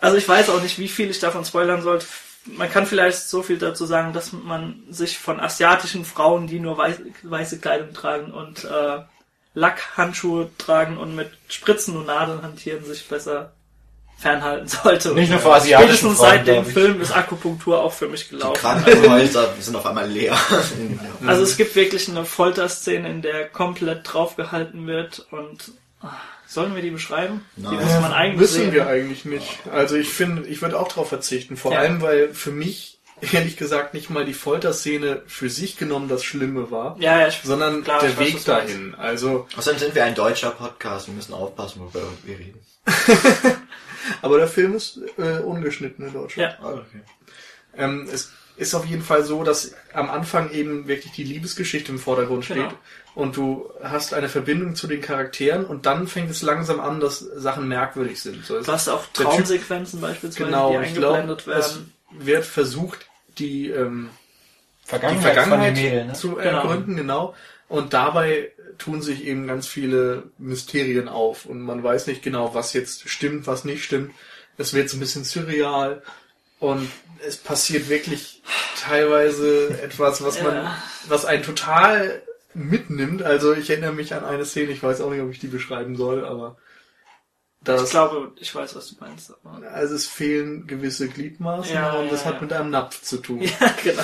Also ich weiß auch nicht, wie viel ich davon spoilern sollte. Man kann vielleicht so viel dazu sagen, dass man sich von asiatischen Frauen, die nur weiß, weiße Kleidung tragen und äh, Lackhandschuhe tragen und mit Spritzen und Nadeln hantieren, sich besser fernhalten [LAUGHS] sollte. Nicht nur vor äh, asiatischen Spätestens Frauen, seit dem. Film ist Akupunktur auch für mich Die gelaufen. Krankenhäuser sind auf einmal leer. [LAUGHS] Also es gibt wirklich eine Folterszene, in der komplett draufgehalten wird und sollen wir die beschreiben? Die Nein. muss man eigentlich Müssen sehen. wir eigentlich nicht. Also ich finde, ich würde auch darauf verzichten. Vor Ja. allem, weil für mich, [LAUGHS] ehrlich gesagt, nicht mal die Folterszene für sich genommen das Schlimme war, Ja, ja, ich, sondern klar, der ich weiß, Weg meinst. dahin. Also, Außerdem sind wir ein deutscher Podcast. Wir müssen aufpassen, worüber wir reden. [LAUGHS] aber der Film ist äh, ungeschnitten in Deutschland. Ja. Ah, okay. Ähm, es ist auf jeden Fall so, dass am Anfang eben wirklich die Liebesgeschichte im Vordergrund steht. Genau. Und du hast eine Verbindung zu den Charakteren und dann fängt es langsam an, dass Sachen merkwürdig sind. So, es- Du hast auch der Typ- Traumsequenzen beispielsweise, Genau, die ich glaube, eingeblendet es werden. wird versucht, die, ähm, die Vergangenheit, Vergangenheit von den Mädel, ne? zu Genau. ergründen, genau. Und dabei tun sich eben ganz viele Mysterien auf und man weiß nicht genau, was jetzt stimmt, was nicht stimmt. Es wird so ein bisschen surreal und es passiert wirklich teilweise etwas, was man, Ja. was einen total mitnimmt. Also ich erinnere mich an eine Szene, ich weiß auch nicht, ob ich die beschreiben soll, aber Ich das, glaube, ich weiß, was du meinst. Aber also es fehlen gewisse Gliedmaßen Ja, und ja, das hat ja. mit einem Napf zu tun. ja, genau.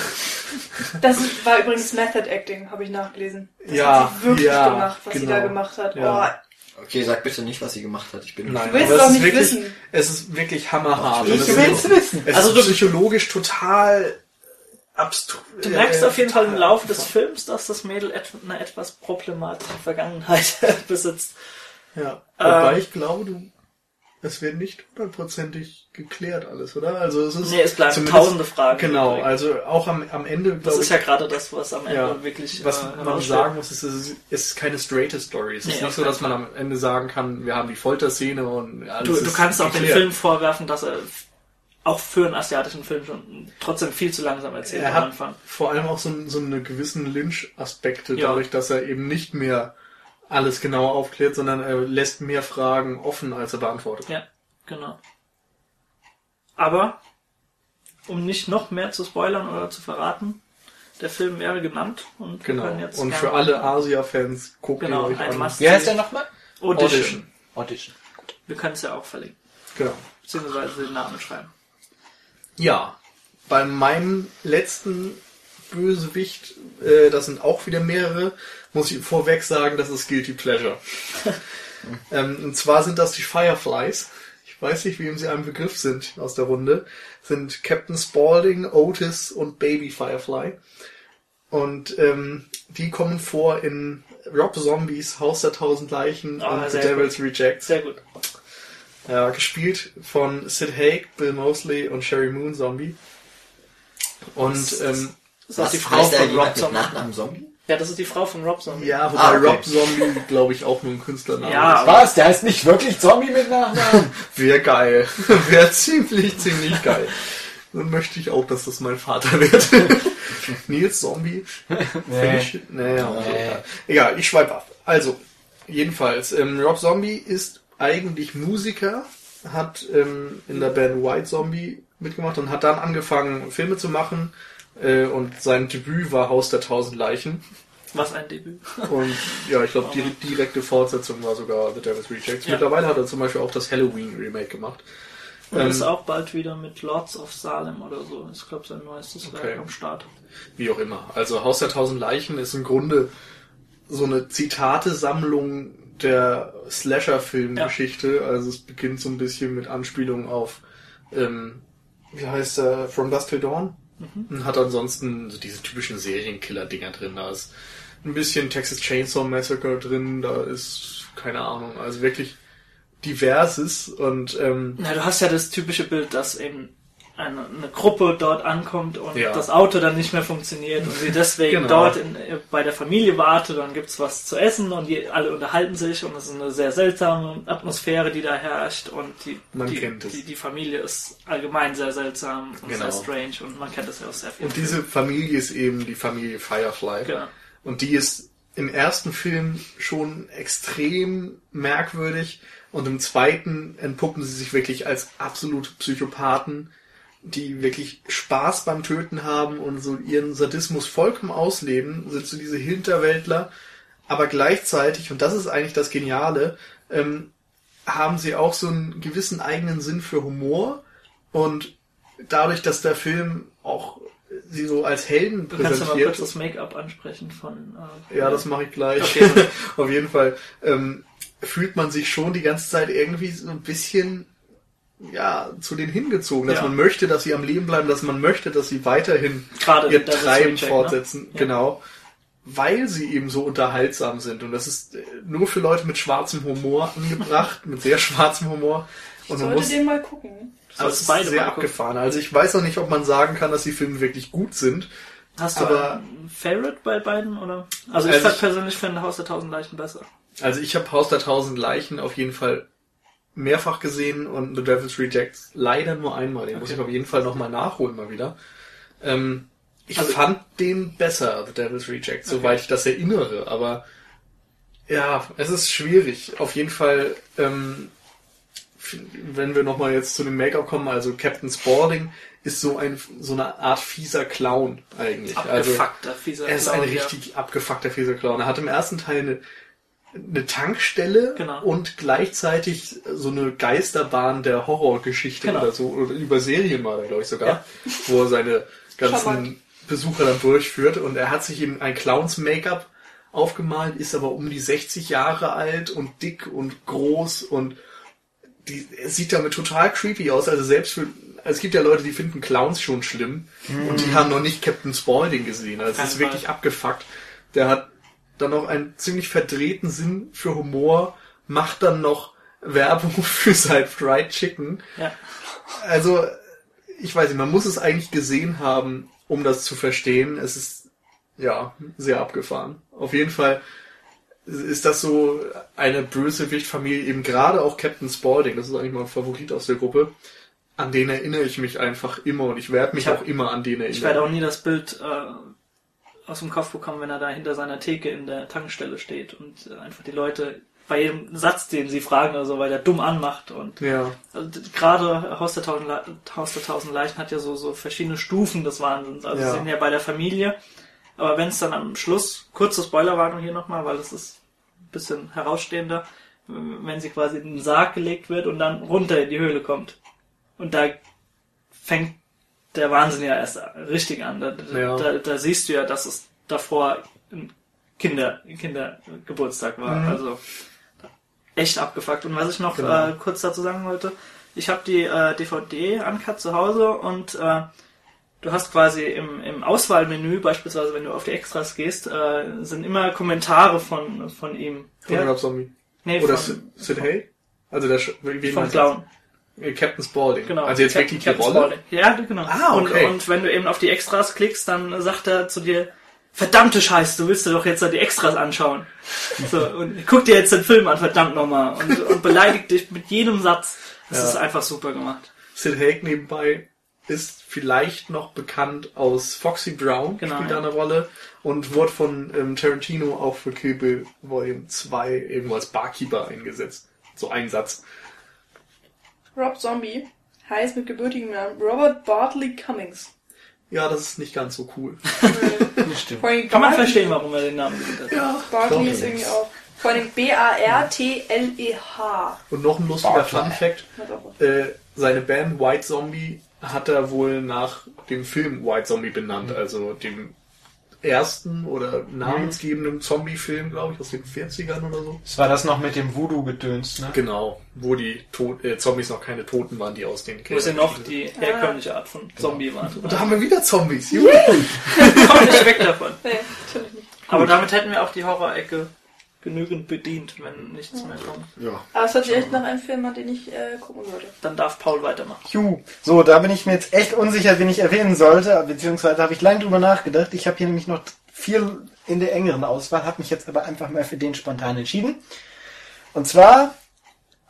Das war übrigens Method Acting, habe ich nachgelesen. Das Ja, hat sie wirklich ja, gemacht, was sie genau. da gemacht hat. Ja. Okay, sag bitte nicht, was sie gemacht hat. Ich bin Nein, willst aber doch es ist nicht wirklich, wissen. es ist wirklich hammerhart. Ich Und es wissen. Es Also ist du- psychologisch total abstrus. Du merkst auf jeden Fall im Laufe des Films, dass das Mädel et eine etwas problematische Vergangenheit [LAUGHS] besitzt. Ja. Wobei Ähm. ich glaube, du, es wird nicht hundertprozentig geklärt alles, oder? Also es ist Nee, es bleiben tausende Fragen. Genau, übrig. also auch am, am Ende, Das ist ich, ja gerade das, was am Ende Ja, wirklich was äh, man sagen muss, ist, es ist, keine straighte Story. Es ist Nee, nicht so, dass man am Ende sagen kann, wir haben die Folterszene und alles Du, du kannst auch dem geklärt. Film vorwerfen, dass er auch für einen asiatischen Film schon trotzdem viel zu langsam erzählt Er am hat Anfang. vor allem auch so, so eine gewissen Lynch-Aspekte, Ja. dadurch, dass er eben nicht mehr alles genau aufklärt, sondern er lässt mehr Fragen offen, als er beantwortet. Ja, genau. Aber, um nicht noch mehr zu spoilern oder zu verraten, der Film wäre genannt und wir Genau. können jetzt Und für alle Asia-Fans guckt Genau, ihr euch ein an. Wie heißt der nochmal? Audition. Audition. Audition. Wir können es ja auch verlinken, Genau. beziehungsweise den Namen schreiben. Ja, bei meinem letzten Bösewicht, äh, das sind auch wieder mehrere, muss ich vorweg sagen, das ist Guilty Pleasure. [LAUGHS] ähm, und zwar sind das die Fireflies. Ich weiß nicht, wem sie ein Begriff sind aus der Runde. Sind Captain Spaulding, Otis und Baby Firefly. Und ähm, die kommen vor in Rob Zombies, Haus der Tausend Leichen Ah, und The Devil's Rejects. Sehr gut. Ja, gespielt von Sid Haig, Bill Mosley und Sherry Moon Zombie. Und Das- ähm, Das ist auch die Frau von Rob Zombie. Nachnamen Zombie? Ja, das ist die Frau von Rob Zombie. ja, wobei Ah, okay. Rob Zombie, glaube ich, auch nur ein Künstlername Ja, ist. Was? Der heißt nicht wirklich Zombie mit Nachnamen? [LAUGHS] Wäre geil. [LAUGHS] Wäre ziemlich, ziemlich geil. Dann möchte ich auch, dass das mein Vater [LAUGHS] wird. Nils Zombie. Nee. Ich, naja, okay. Nee. Egal, ich schweife ab. Also, jedenfalls, ähm, Rob Zombie ist eigentlich Musiker, hat ähm, in der Band White Zombie mitgemacht und hat dann angefangen, Filme zu machen. Äh, und sein Debüt war Haus der Tausend Leichen. Was ein Debüt. Und ja, ich glaube, [LAUGHS] die direkte Fortsetzung war sogar The Devil's Rejects. Ja. Mittlerweile hat er zum Beispiel auch das Halloween Remake gemacht. Und Ähm, ist auch bald wieder mit Lords of Salem oder so. Ich glaube, sein neuestes Okay. Werk am Start. Wie auch immer. Also Haus der Tausend Leichen ist im Grunde so eine Zitatesammlung der Slasher-Filmgeschichte. Also es beginnt so ein bisschen mit Anspielungen auf, ähm, wie heißt er, From Dusk Till Dawn? Und hat ansonsten so diese typischen Serienkiller-Dinger drin. Da ist ein bisschen Texas Chainsaw Massacre drin, da ist, keine Ahnung, also wirklich diverses. Und ähm, Na, du hast ja das typische Bild, dass eben eine, eine Gruppe dort ankommt und Ja. das Auto dann nicht mehr funktioniert und sie deswegen Genau. dort in, bei der Familie wartet, dann gibt's was zu essen und die alle unterhalten sich und es ist eine sehr seltsame Atmosphäre, die da herrscht und die, die, die, die Familie ist allgemein sehr seltsam und Genau. sehr strange und man kennt das ja auch sehr viel. Und diese Familie ist eben die Familie Firefly. Genau. Und die ist im ersten Film schon extrem merkwürdig und im zweiten entpuppen sie sich wirklich als absolute Psychopathen, die wirklich Spaß beim Töten haben und so ihren Sadismus vollkommen ausleben, sind so diese Hinterwäldler, aber gleichzeitig, und das ist eigentlich das Geniale, ähm, haben sie auch so einen gewissen eigenen Sinn für Humor und dadurch, dass der Film auch sie so als Helden Du kannst ja mal kurz das Make-up ansprechen von... Äh, Ja, das mache ich gleich. Okay. [LAUGHS] Auf jeden Fall ähm, fühlt man sich schon die ganze Zeit irgendwie so ein bisschen ja zu denen hingezogen, dass Ja. man möchte, dass sie am Leben bleiben, dass man möchte, dass sie weiterhin Gerade ihr Treiben ne? fortsetzen. Ja. Genau. Weil sie eben so unterhaltsam sind. Und das ist äh, nur für Leute mit schwarzem Humor angebracht, [LAUGHS] mit sehr schwarzem Humor. Und man Sollte muss den mal gucken. aber es solltest ist beide sehr mal gucken. abgefahren. Also ich weiß noch nicht, ob man sagen kann, dass die Filme wirklich gut sind. Hast du aber- ein Favorite bei beiden? oder? Also ich Also ich- persönlich finde Haus der Tausend Leichen besser. Also ich habe Haus der Tausend Leichen auf jeden Fall mehrfach gesehen und The Devil's Rejects leider nur einmal. Den muss ich auf jeden Fall nochmal nachholen mal wieder. Ähm, ich Also- fand den besser, The Devil's Rejects, soweit ich das erinnere. Aber ja, es ist schwierig. Auf jeden Fall, ähm, wenn wir nochmal jetzt zu dem Make-up kommen, also Captain Spaulding ist so ein so eine Art fieser Clown eigentlich. Also, Abgefuckter, fieser er ist ein Clown, ja. richtig abgefuckter fieser Clown. Er hat im ersten Teil eine, eine Tankstelle Genau. und gleichzeitig so eine Geisterbahn der Horrorgeschichte Genau. oder so. Oder über Serien er, glaube ich, sogar. Wo er seine ganzen. Besucher dann durchführt. Und er hat sich eben ein Clowns-Make-up aufgemalt, ist aber um die 60 Jahre alt und dick und groß und die, er sieht damit total creepy aus. Also selbst für, also es gibt ja Leute, die finden Clowns schon schlimm und die haben noch nicht Captain Spaulding gesehen. Also es ist wirklich abgefuckt. Der hat dann noch einen ziemlich verdrehten Sinn für Humor, macht dann noch Werbung [LAUGHS] für sein Fried Chicken. Ja. Also, ich weiß nicht, man muss es eigentlich gesehen haben, um das zu verstehen. Es ist, ja, sehr abgefahren. Auf jeden Fall ist das so eine Bösewicht-Familie, eben gerade auch Captain Spaulding, das ist eigentlich mein Favorit aus der Gruppe. An den erinnere ich mich einfach immer und ich werde mich Ich hab- auch immer an den erinnern. Ich werde auch nie das Bild äh, aus dem Kopf bekommen, wenn er da hinter seiner Theke in der Tankstelle steht und äh, einfach die Leute bei jedem Satz, den sie fragen oder so, weil der dumm anmacht und ja, also, gerade Haus der, Tausend Le Haus der Tausend Leichen hat ja so, so verschiedene Stufen des Wahnsinns. Also Ja. sie sind ja bei der Familie, aber wenn es dann am Schluss, kurze Spoilerwarnung hier nochmal, weil es ist ein bisschen herausstehender, wenn sie quasi in den Sarg gelegt wird und dann runter in die Höhle kommt. Und da fängt der Wahnsinn ja erst richtig an. Da, Ja. da, da siehst du ja, dass es davor ein Kinder, Kindergeburtstag war. Mhm. Also echt abgefuckt. Und was ich noch Genau. äh, kurz dazu sagen wollte, ich habe die äh, DVD Uncut zu Hause und äh, du hast quasi im, im Auswahlmenü, beispielsweise wenn du auf die Extras gehst, äh, sind immer Kommentare von, von ihm. Von Rob Zombie. Nee, Oder von, Sid Hay? Also der, wie vom meinst Clown. Äh, Captain Spaulding. Genau. Also jetzt Cap- wirklich die Captain Rolle? Spaulding. Ja, genau. Ah, okay. und, und wenn du eben auf die Extras klickst, dann sagt er zu dir, verdammte Scheiße, du willst dir doch jetzt die Extras anschauen. [LAUGHS] So, und guck dir jetzt den Film an, verdammt nochmal. Und, und beleidigt dich mit jedem Satz. Das Ja. ist einfach super gemacht. Sid Haig nebenbei ist vielleicht noch bekannt aus Foxy Brown, Genau, spielt da eine Rolle und wurde von ähm, Tarantino auch für Kill Bill Volume 2 irgendwo als Barkeeper eingesetzt. So ein Satz. Rob Zombie heißt mit gebürtigem Namen Robert Bartley Cummings. Ja, das ist nicht ganz so cool. [LAUGHS] Stimmt. Vor allem Kann man verstehen, warum er den Namen gewählt hat. Ja. Bartley ist irgendwie auch. Vor allem B-A-R-T-L-E-H. Und noch ein lustiger. Fun Fact. Äh, seine Band White Zombie hat er wohl nach dem Film White Zombie benannt, also dem ersten oder namensgebenden Zombie-Film, glaube ich, aus den 40ern oder so. Das war das noch mit dem Voodoo-Gedöns, ne? Genau, wo die Tot äh, Zombies noch keine Toten waren, die aus den Wo sie noch die herkömmliche Art von Zombie waren. Und da haben wir wieder Zombies. Juhu. [LAUGHS] kommen nicht weg davon. Nee, natürlich nicht. Aber damit hätten wir auch die Horror-Ecke genügend bedient, wenn nichts mehr kommt. Ja. Aber es hört sich echt nach einem Film an, den ich äh, gucken sollte. Dann darf Paul weitermachen. Juhu. So, da bin ich mir jetzt echt unsicher, wen ich erwähnen sollte, beziehungsweise habe ich lange drüber nachgedacht. Ich habe hier nämlich noch viel in der engeren Auswahl, habe mich jetzt aber einfach mal für den spontan entschieden. Und zwar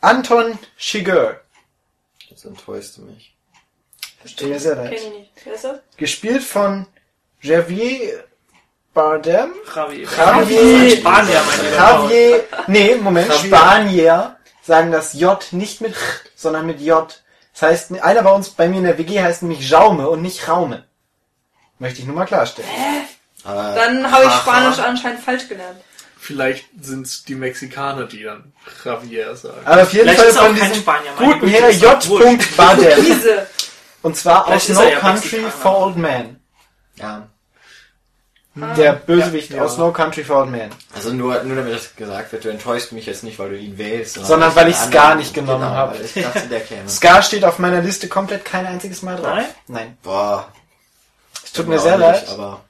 Anton Chigurh. Jetzt enttäuscht du mich. Tut mir sehr leid. Kenn ich nicht. Wer ist das? Gespielt von Javier Bardem. Javier. Javier. Spanier, mein lieber Paul. Javier, nee, Moment, Javier. Spanier sagen das J nicht mit Ch, sondern mit J. Das heißt, einer bei uns, bei mir in der WG heißt nämlich Jaume und nicht Raume. Möchte ich nur mal klarstellen. Aber Dann habe ich. Spanisch anscheinend falsch gelernt. Vielleicht sind es die Mexikaner, die dann Javier sagen. Aber auf jeden Vielleicht Fall ist auch von kein diesem Spanier, meine guten Herr J. Diese. Und zwar aus Vielleicht er No ja Country Mexikaner. for Old Men. Ja. Der Bösewicht Ja. aus No Country for Old Men. Also nur, nur damit das gesagt wird, du enttäuscht mich jetzt nicht, weil du ihn wählst. Sondern weil ich's einen gar anderen- nicht genommen genau, habe. Weil ich dachte, der käme. [LAUGHS] Scar steht auf meiner Liste komplett kein einziges Mal drauf. Nein? Nein. Boah. Es tut mir sehr nicht, leid. Aber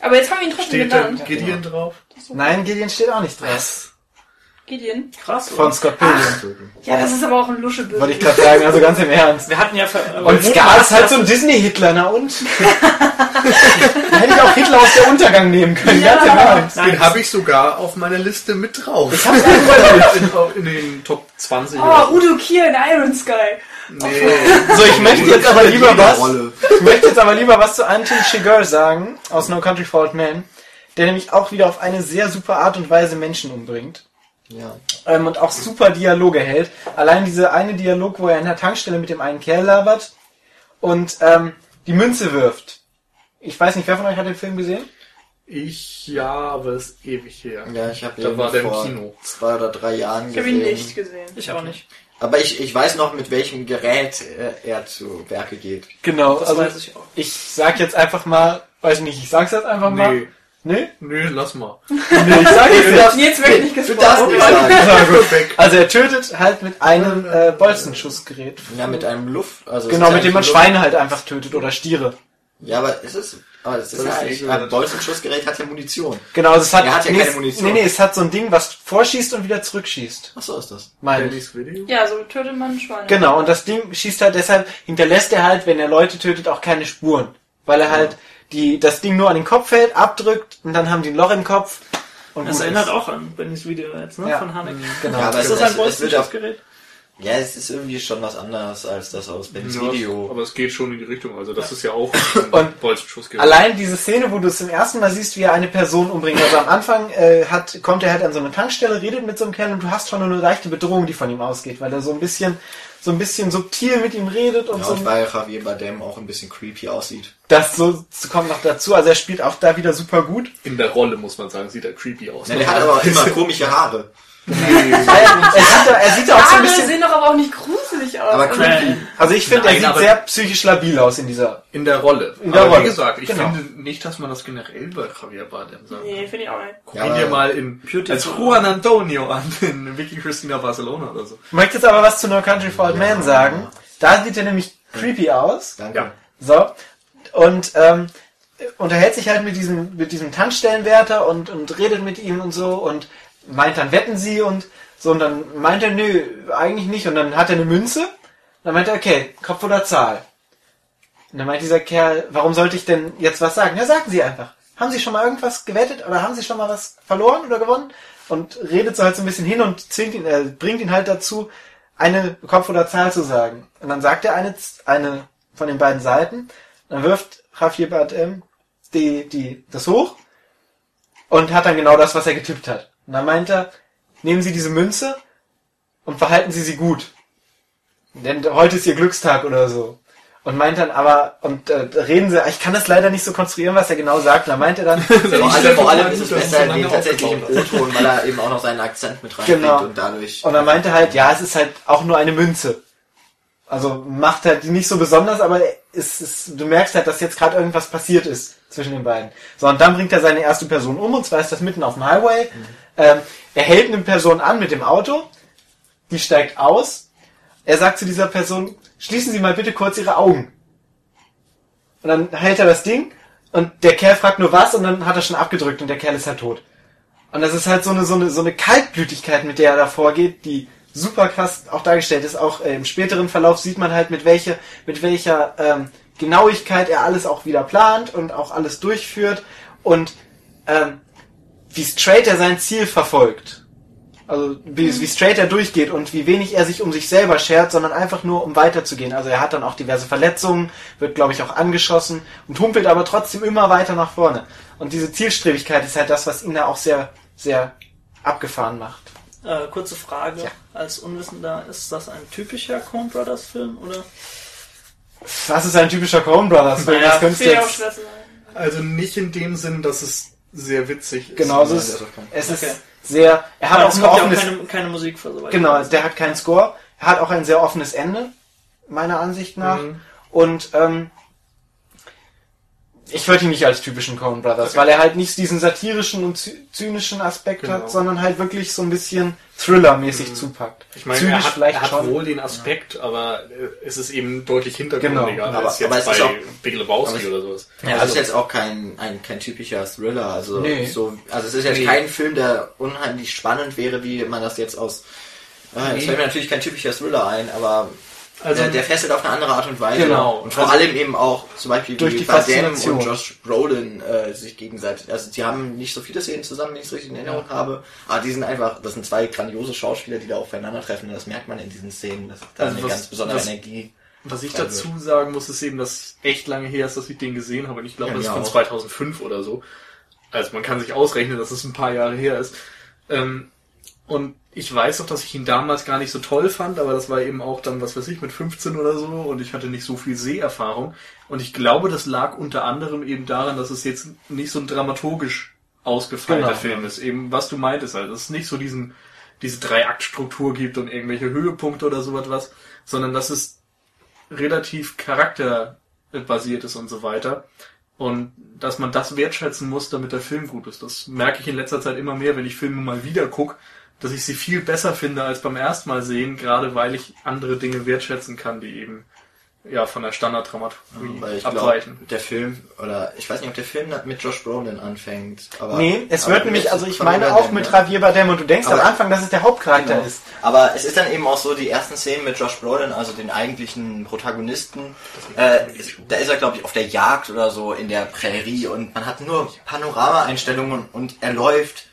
Aber jetzt haben wir ihn trotzdem Steht genannt. Gideon drauf? Nein, Gideon steht auch nicht drauf. Gideon. Krass. Von? Scott Pilgrim. Ja, das ist aber auch ein Lusche Wollte ich gerade sagen, also ganz im Ernst. Wir hatten ja ver Und Scar ist halt so ein Disney-Hitler, na und? [LAUGHS] da hätte ich auch Hitler aus der Untergang nehmen können, Ja. ganz im Ernst. Den habe ich sogar auf meiner Liste mit drauf. Ich hab's einfach [LAUGHS] in, in den Top 20 Oh, oder so. Udo Kier in Iron Sky. Nee. So, ich möchte jetzt aber lieber was. Ich möchte jetzt aber lieber was zu Anton Chigurh sagen, aus No Country for Old Men, der nämlich auch wieder auf eine sehr super Art und Weise Menschen umbringt. Ja. Ähm, und auch super Dialoge hält. Allein diese eine Dialog, wo er in der Tankstelle mit dem einen Kerl labert und ähm, die Münze wirft. Ich weiß nicht, wer von euch hat den Film gesehen? Ich, ja, aber das ist ewig her. Ja, ich habe den war vor Kino. zwei oder drei Jahren Ich habe ihn gesehen. nicht gesehen. ich auch nicht. Aber ich, ich weiß noch, mit welchem Gerät äh, er zu Werke geht. Genau, Das also weiß ich auch. ich sag jetzt einfach mal, weiß nicht, ich sag's jetzt einfach mal. Nee, Nee? lass mal. [LAUGHS] Nee, ich sag jetzt nicht. Jetzt wird nicht Du darfst gesprochen. nicht sagen. Gut. Weg. [LAUGHS] Also er tötet halt mit einem äh, Bolzenschussgerät. Ja, mit einem Luft... Also es Genau, mit dem man ein Schweine halt einfach tötet oder Stiere. Luft- Ja, aber es ist... Aber es ist Das ja ist eigentlich... Ein Bolzenschussgerät hat ja Munition. Genau, also es hat, Er hat ja nee, keine es- Munition. Nee, nee, es hat so ein Ding, was vorschießt und wieder zurückschießt. Ach so ist das. Video? Ja, so tötet man Schweine. Genau, und das Ding schießt halt deshalb, hinterlässt er halt, wenn er Leute tötet, auch keine Spuren. Weil er halt die, das Ding nur an den Kopf hält, abdrückt und dann haben die ein Loch im Kopf. Und Das erinnert ist. auch an Bennys Video jetzt, ne? Ja. Von Hanek. Genau. Ja, aber Ist das ein es, Ja, es ist irgendwie schon was anderes als das aus Bens Ja, Video. Aber es geht schon in die Richtung. Also das ist ja auch [LAUGHS] ein Und Bolzenschussgerät. Allein diese Szene, wo du es zum ersten Mal siehst, wie er eine Person umbringt. Also am Anfang äh, hat, kommt er halt an so eine Tankstelle, redet mit so einem Kerl und du hast schon eine leichte Bedrohung, die von ihm ausgeht, weil er so ein bisschen, so ein bisschen subtil mit ihm redet und Ja, so. und weil Javier Bardem auch ein bisschen creepy aussieht. Das so kommt noch dazu. Also er spielt auch da wieder super gut. In der Rolle, muss man sagen, sieht er creepy aus. Ja, der hat aber immer komische Haare. Er, er, sieht, da- er sieht auch so ein bisschen. sehen doch aber auch nicht gruselig aus. Aber Also, creepy. Also ich finde, er sieht sehr psychisch labil aus in dieser. In der Rolle. In der aber Rolle. wie gesagt, ich Genau. finde nicht, dass man das generell bei Javier Bardem sagt. Nee, finde ich auch nicht. Guck Ja, ihn dir mal in, Beautiful. als Juan Antonio an, in Vicky Cristina Barcelona oder so. Ich möchte jetzt aber was zu No Country for Old Men sagen. Da sieht er nämlich creepy aus. Danke. Ja. So. und ähm, unterhält sich halt mit diesem, mit diesem Tankstellenwärter und, und redet mit ihm und so und meint dann, wetten sie und so und dann meint er, nö, eigentlich nicht und dann hat er eine Münze. Dann meint er, okay, Kopf oder Zahl. Und dann meint dieser Kerl, warum sollte ich denn jetzt was sagen? Ja, sagen Sie einfach. Haben Sie schon mal irgendwas gewettet oder haben Sie schon mal was verloren oder gewonnen? Und redet so halt so ein bisschen hin und zwingt ihn, äh, bringt ihn halt dazu, eine Kopf oder Zahl zu sagen. Und dann sagt er eine, eine von den beiden Seiten, dann wirft Javier Bardem die, die, das hoch und hat dann genau das, was er getippt hat. Und dann meint er, nehmen Sie diese Münze und verhalten Sie sie gut. Denn heute ist Ihr Glückstag oder so. Und meint dann aber, und äh, reden sie, ich kann das leider nicht so konstruieren, was er genau sagt. Und dann meint er dann, [LAUGHS] Vor allem, vor allem ist es besser in tatsächlich im aufgebaut. [LAUGHS] O-Ton, weil er eben auch noch seinen Akzent mit reinbringt Genau. und dadurch. und dann meinte er halt, ja, es ist halt auch nur eine Münze. Also macht halt nicht so besonders, aber es ist, du merkst halt, dass jetzt gerade irgendwas passiert ist zwischen den beiden. So, und dann bringt er seine erste Person um, und zwar ist das mitten auf dem Highway. Ähm, er hält eine Person an mit dem Auto, die steigt aus. Er sagt zu dieser Person, schließen Sie mal bitte kurz Ihre Augen. Und dann hält er das Ding und der Kerl fragt nur was und dann hat er schon abgedrückt und der Kerl ist halt tot. Und das ist halt so eine, so eine, so eine Kaltblütigkeit, mit der er da vorgeht, die super krass auch dargestellt ist. Auch äh, im späteren Verlauf sieht man halt, mit welcher, mit welcher ähm, Genauigkeit er alles auch wieder plant und auch alles durchführt und ähm, wie straight er sein Ziel verfolgt. Also wie, wie straight er durchgeht und wie wenig er sich um sich selber schert, sondern einfach nur um weiterzugehen. Also er hat dann auch diverse Verletzungen, wird glaube ich auch angeschossen und humpelt aber trotzdem immer weiter nach vorne. Und diese Zielstrebigkeit ist halt das, was ihn da auch sehr, sehr abgefahren macht. Äh, kurze Frage Ja. als Unwissender, ist das ein typischer Coen Brothers Film oder? Was ist ein typischer Coen Brothers Film? Naja, Das könntest du jetzt. Also nicht in dem Sinn, dass es sehr witzig ist. genau, es ist, das ist okay. es ist Okay. sehr, er hat auch ein ja auch offenes, keine, keine Musik für soweit. Genau, der hat keinen Score. Er hat auch ein sehr offenes Ende, meiner Ansicht nach. Mhm. Und ähm, ich würde ihn nicht als typischen Coen Brothers, Okay. weil er halt nicht diesen satirischen und zy- zynischen Aspekt Genau. hat, sondern halt wirklich so ein bisschen Thriller-mäßig zupackt. Ich meine, Zynisch er hat, vielleicht er hat schon. wohl den Aspekt, aber äh, es ist eben deutlich hintergründiger Genau. Aber- als jetzt aber es bei ist auch- Big Lebowski aber es- oder sowas. Ja, das ist jetzt auch kein, ein, kein typischer Thriller. Also, Nee. so, also es ist jetzt Nee. kein Film, der unheimlich spannend wäre, wie man das jetzt aus. Äh, jetzt Nee. fällt mir natürlich kein typischer Thriller ein, aber Also- der, der fesselt auf eine andere Art und Weise. Genau. Und vor Also- allem eben auch zum Beispiel Durch wie die Faszination. und Josh Brolin äh, sich gegenseitig. Also die haben nicht so viele Szenen zusammen, wenn ich es richtig in Erinnerung habe. Aber die sind einfach, das sind zwei grandiose Schauspieler, die da aufeinandertreffen. Und das merkt man in diesen Szenen. Das ist da Also eine was- ganz besondere was- Energie. Was ich dazu sagen muss, ist eben, dass echt lange her ist, dass ich den gesehen habe. Und ich glaube, Ja, das ist von auch. 2005 oder so. Also man kann sich ausrechnen, dass es ein paar Jahre her ist. Ähm, und ich weiß auch, dass ich ihn damals gar nicht so toll fand, aber das war eben auch dann, was weiß ich, mit 15 oder so und ich hatte nicht so viel Seherfahrung. Und ich glaube, das lag unter anderem eben daran, dass es jetzt nicht so ein dramaturgisch ausgefeilter Genau. Film ist. Eben, was du meintest, halt, dass es nicht so diesen, diese Drei-Akt-Struktur gibt und irgendwelche Höhepunkte oder sowas was, sondern dass es relativ charakterbasiert ist und so weiter. Und dass man das wertschätzen muss, damit der Film gut ist. Das merke ich in letzter Zeit immer mehr, wenn ich Filme mal wieder gucke, dass ich sie viel besser finde als beim ersten Mal sehen, gerade weil ich andere Dinge wertschätzen kann, die eben ja von der Standarddramaturgie glaube, abweichen. der Film, oder ich weiß nicht, ob der Film mit Josh Brolin anfängt. Aber, Nee, es aber wird nämlich, also ich meine auch mit? Javier Bardem und du denkst Aber- am Anfang, dass es der Hauptcharakter Genau. ist. Aber es ist dann eben auch so, die ersten Szenen mit Josh Brolin, also den eigentlichen Protagonisten, äh, ist, da ist er, glaube ich, auf der Jagd oder so in der Prärie und man hat nur Panorama-Einstellungen und er läuft,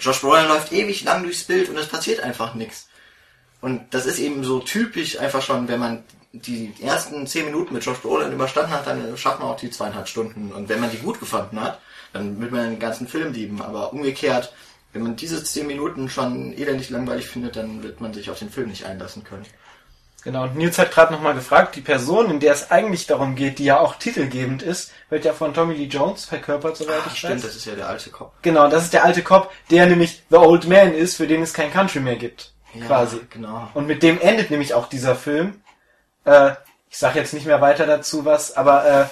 Josh Brolin läuft ewig lang durchs Bild und es passiert einfach nichts. Und das ist eben so typisch einfach schon, wenn man die ersten zehn Minuten mit Josh Brolin überstanden hat, dann schafft man auch die zweieinhalb Stunden. Und wenn man die gut gefunden hat, dann wird man den ganzen Film lieben. Aber umgekehrt, wenn man diese zehn Minuten schon elendig langweilig findet, dann wird man sich auf den Film nicht einlassen können. Genau, und Nils hat gerade nochmal gefragt, die Person, in der es eigentlich darum geht, die ja auch titelgebend ist, wird ja von Tommy Lee Jones verkörpert, soweit Ach, ich stimmt, weiß. das ist ja der alte Kopf. Genau, das ist der alte Cop, der nämlich The Old Man ist, für den es kein Country mehr gibt. Ja, quasi. Genau. Und mit dem endet nämlich auch dieser Film. Äh, ich sage jetzt nicht mehr weiter dazu was, aber äh,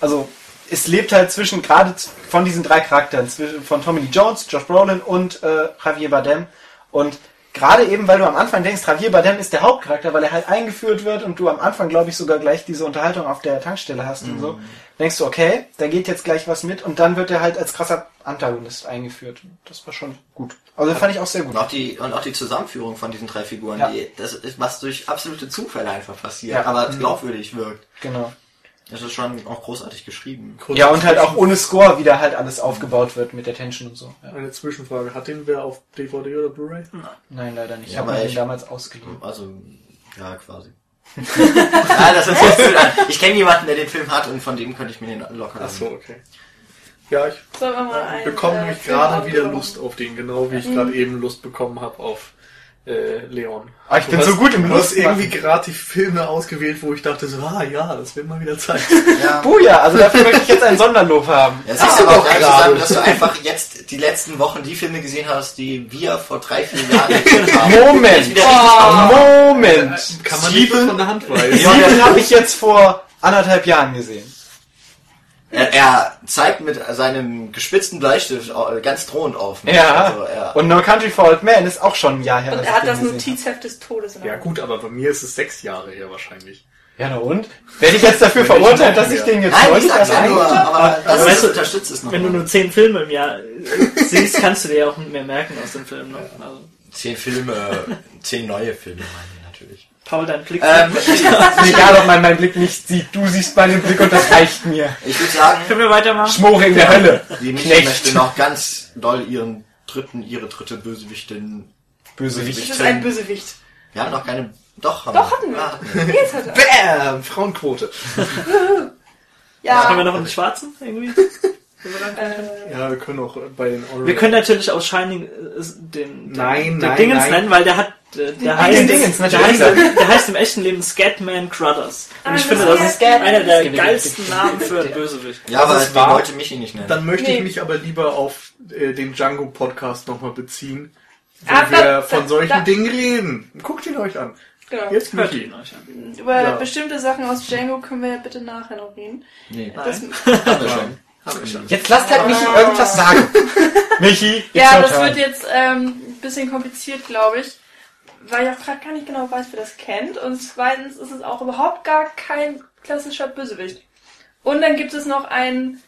also es lebt halt zwischen gerade von diesen drei Charakteren, zwischen von Tommy Lee Jones, Josh Brolin und äh, Javier Bardem. Und Gerade eben, weil du am Anfang denkst, Javier Bardem ist der Hauptcharakter, weil er halt eingeführt wird und du am Anfang, glaube ich, sogar gleich diese Unterhaltung auf der Tankstelle hast und so. Denkst du, okay, da geht jetzt gleich was mit und dann wird er halt als krasser Antagonist eingeführt. Das war schon gut. Also fand ich auch sehr gut. Und auch die, und auch die Zusammenführung von diesen drei Figuren, Ja. die, das ist, was durch absolute Zufälle einfach passiert, Ja. aber glaubwürdig wirkt. Genau. Das ist schon auch großartig geschrieben. Kurz Ja, und halt auch ohne Score wieder halt alles aufgebaut wird mit der Tension und so. Ja. Eine Zwischenfrage. Hat den wer auf DVD oder Blu-ray? Nein, leider nicht. Ich Ja, habe aber mir den ich- damals ausgeliehen. Also, ja, quasi. [LAUGHS] ja, das ist jetzt zu an. Ich kenne jemanden, der den Film hat und von dem könnte ich mir den locker Ach so, okay. Ja, ich einen, bekomme äh, nämlich Film gerade wieder? Lust auf den, genau wie ich gerade eben Lust bekommen habe auf äh, Leon. Ah, ich bin Du so hast- gut im Du hast irgendwie gerade die Filme ausgewählt, wo ich dachte so, ah ja, das wird mal wieder Zeit. [LAUGHS] Ja. Buja, also dafür möchte ich jetzt ein Sonderlob haben. Ja, es ist Ah, aber auch nicht zusammen, dass du einfach jetzt die letzten Wochen die Filme gesehen hast, die wir vor drei, vier Jahren gesehen haben. [LAUGHS] Moment! Richtig Moment! Kann man nicht so Sieben, von der Hand weisen. Sieben habe ich jetzt vor anderthalb Jahren gesehen. Er, er zeigt mit seinem gespitzten Bleistift au- ganz drohend auf. mich. Ja. Also, er, Und No Country for Old Men ist auch schon ein Jahr her. Und er hat das Notizheft des Todes Ja gut, aber bei mir ist es sechs Jahre her wahrscheinlich. Ja, na und? Werde ich jetzt dafür verurteilt, noch dass ich den jetzt Nein, ich sag's ja nur, aber das weißt ist, du, unterstützt es noch. Wenn du nur zehn Filme im Jahr äh, siehst, kannst du dir ja auch mehr merken aus den Filmen. Ne? Also, Zehn Filme, zehn neue Filme meine ich. Paul, dein Blick. Ähm, [LAUGHS] Ist egal, ob man meinen Blick nicht sieht. Du siehst meinen Blick und das reicht mir. ich würde sagen, Können wir weitermachen? Schmore in der Hölle. die Michi Knecht. möchte noch ganz doll ihren dritten, ihre dritte Bösewichtin. Bösewicht. Das ist ein Bösewicht. Wir haben noch keine. Doch, haben Doch, hatten wir. Ah, hatten wir. Nee, jetzt hat er. Bam! Frauenquote. [LAUGHS] Haben wir Ja. noch einen schwarzen irgendwie? Äh, Ja, wir können auch bei den Honorable- Wir können natürlich aus Shining äh, den, den, Nein, den nein, Dingens nein. nennen, weil der hat, äh, der Den heißt, Dingens, der, heißt, der heißt im echten Leben Scatman Crothers. Und ich Ah, finde, das ist einer der geilsten Namen für einen Bösewicht. Ja, aber Das wahr. wollte Michi nicht nennen. Dann möchte Nee. ich mich aber lieber auf äh, den Django-Podcast nochmal beziehen, wo Ah, wir da- von da- solchen da- Dingen reden. Guckt ihn euch an. genau. Jetzt Hört ihn euch an. Über Ja. bestimmte Sachen aus Django können wir ja bitte nachher noch reden. nee, Das, haben wir schon. Schon. Jetzt lasst halt Michi irgendwas sagen. [LAUGHS] Michi, ja, das wird jetzt ähm, ein bisschen kompliziert, glaube ich. Weil ich auch gerade gar nicht genau weiß, wer das kennt. Und zweitens ist es auch überhaupt gar kein klassischer Bösewicht. Und dann gibt es noch einen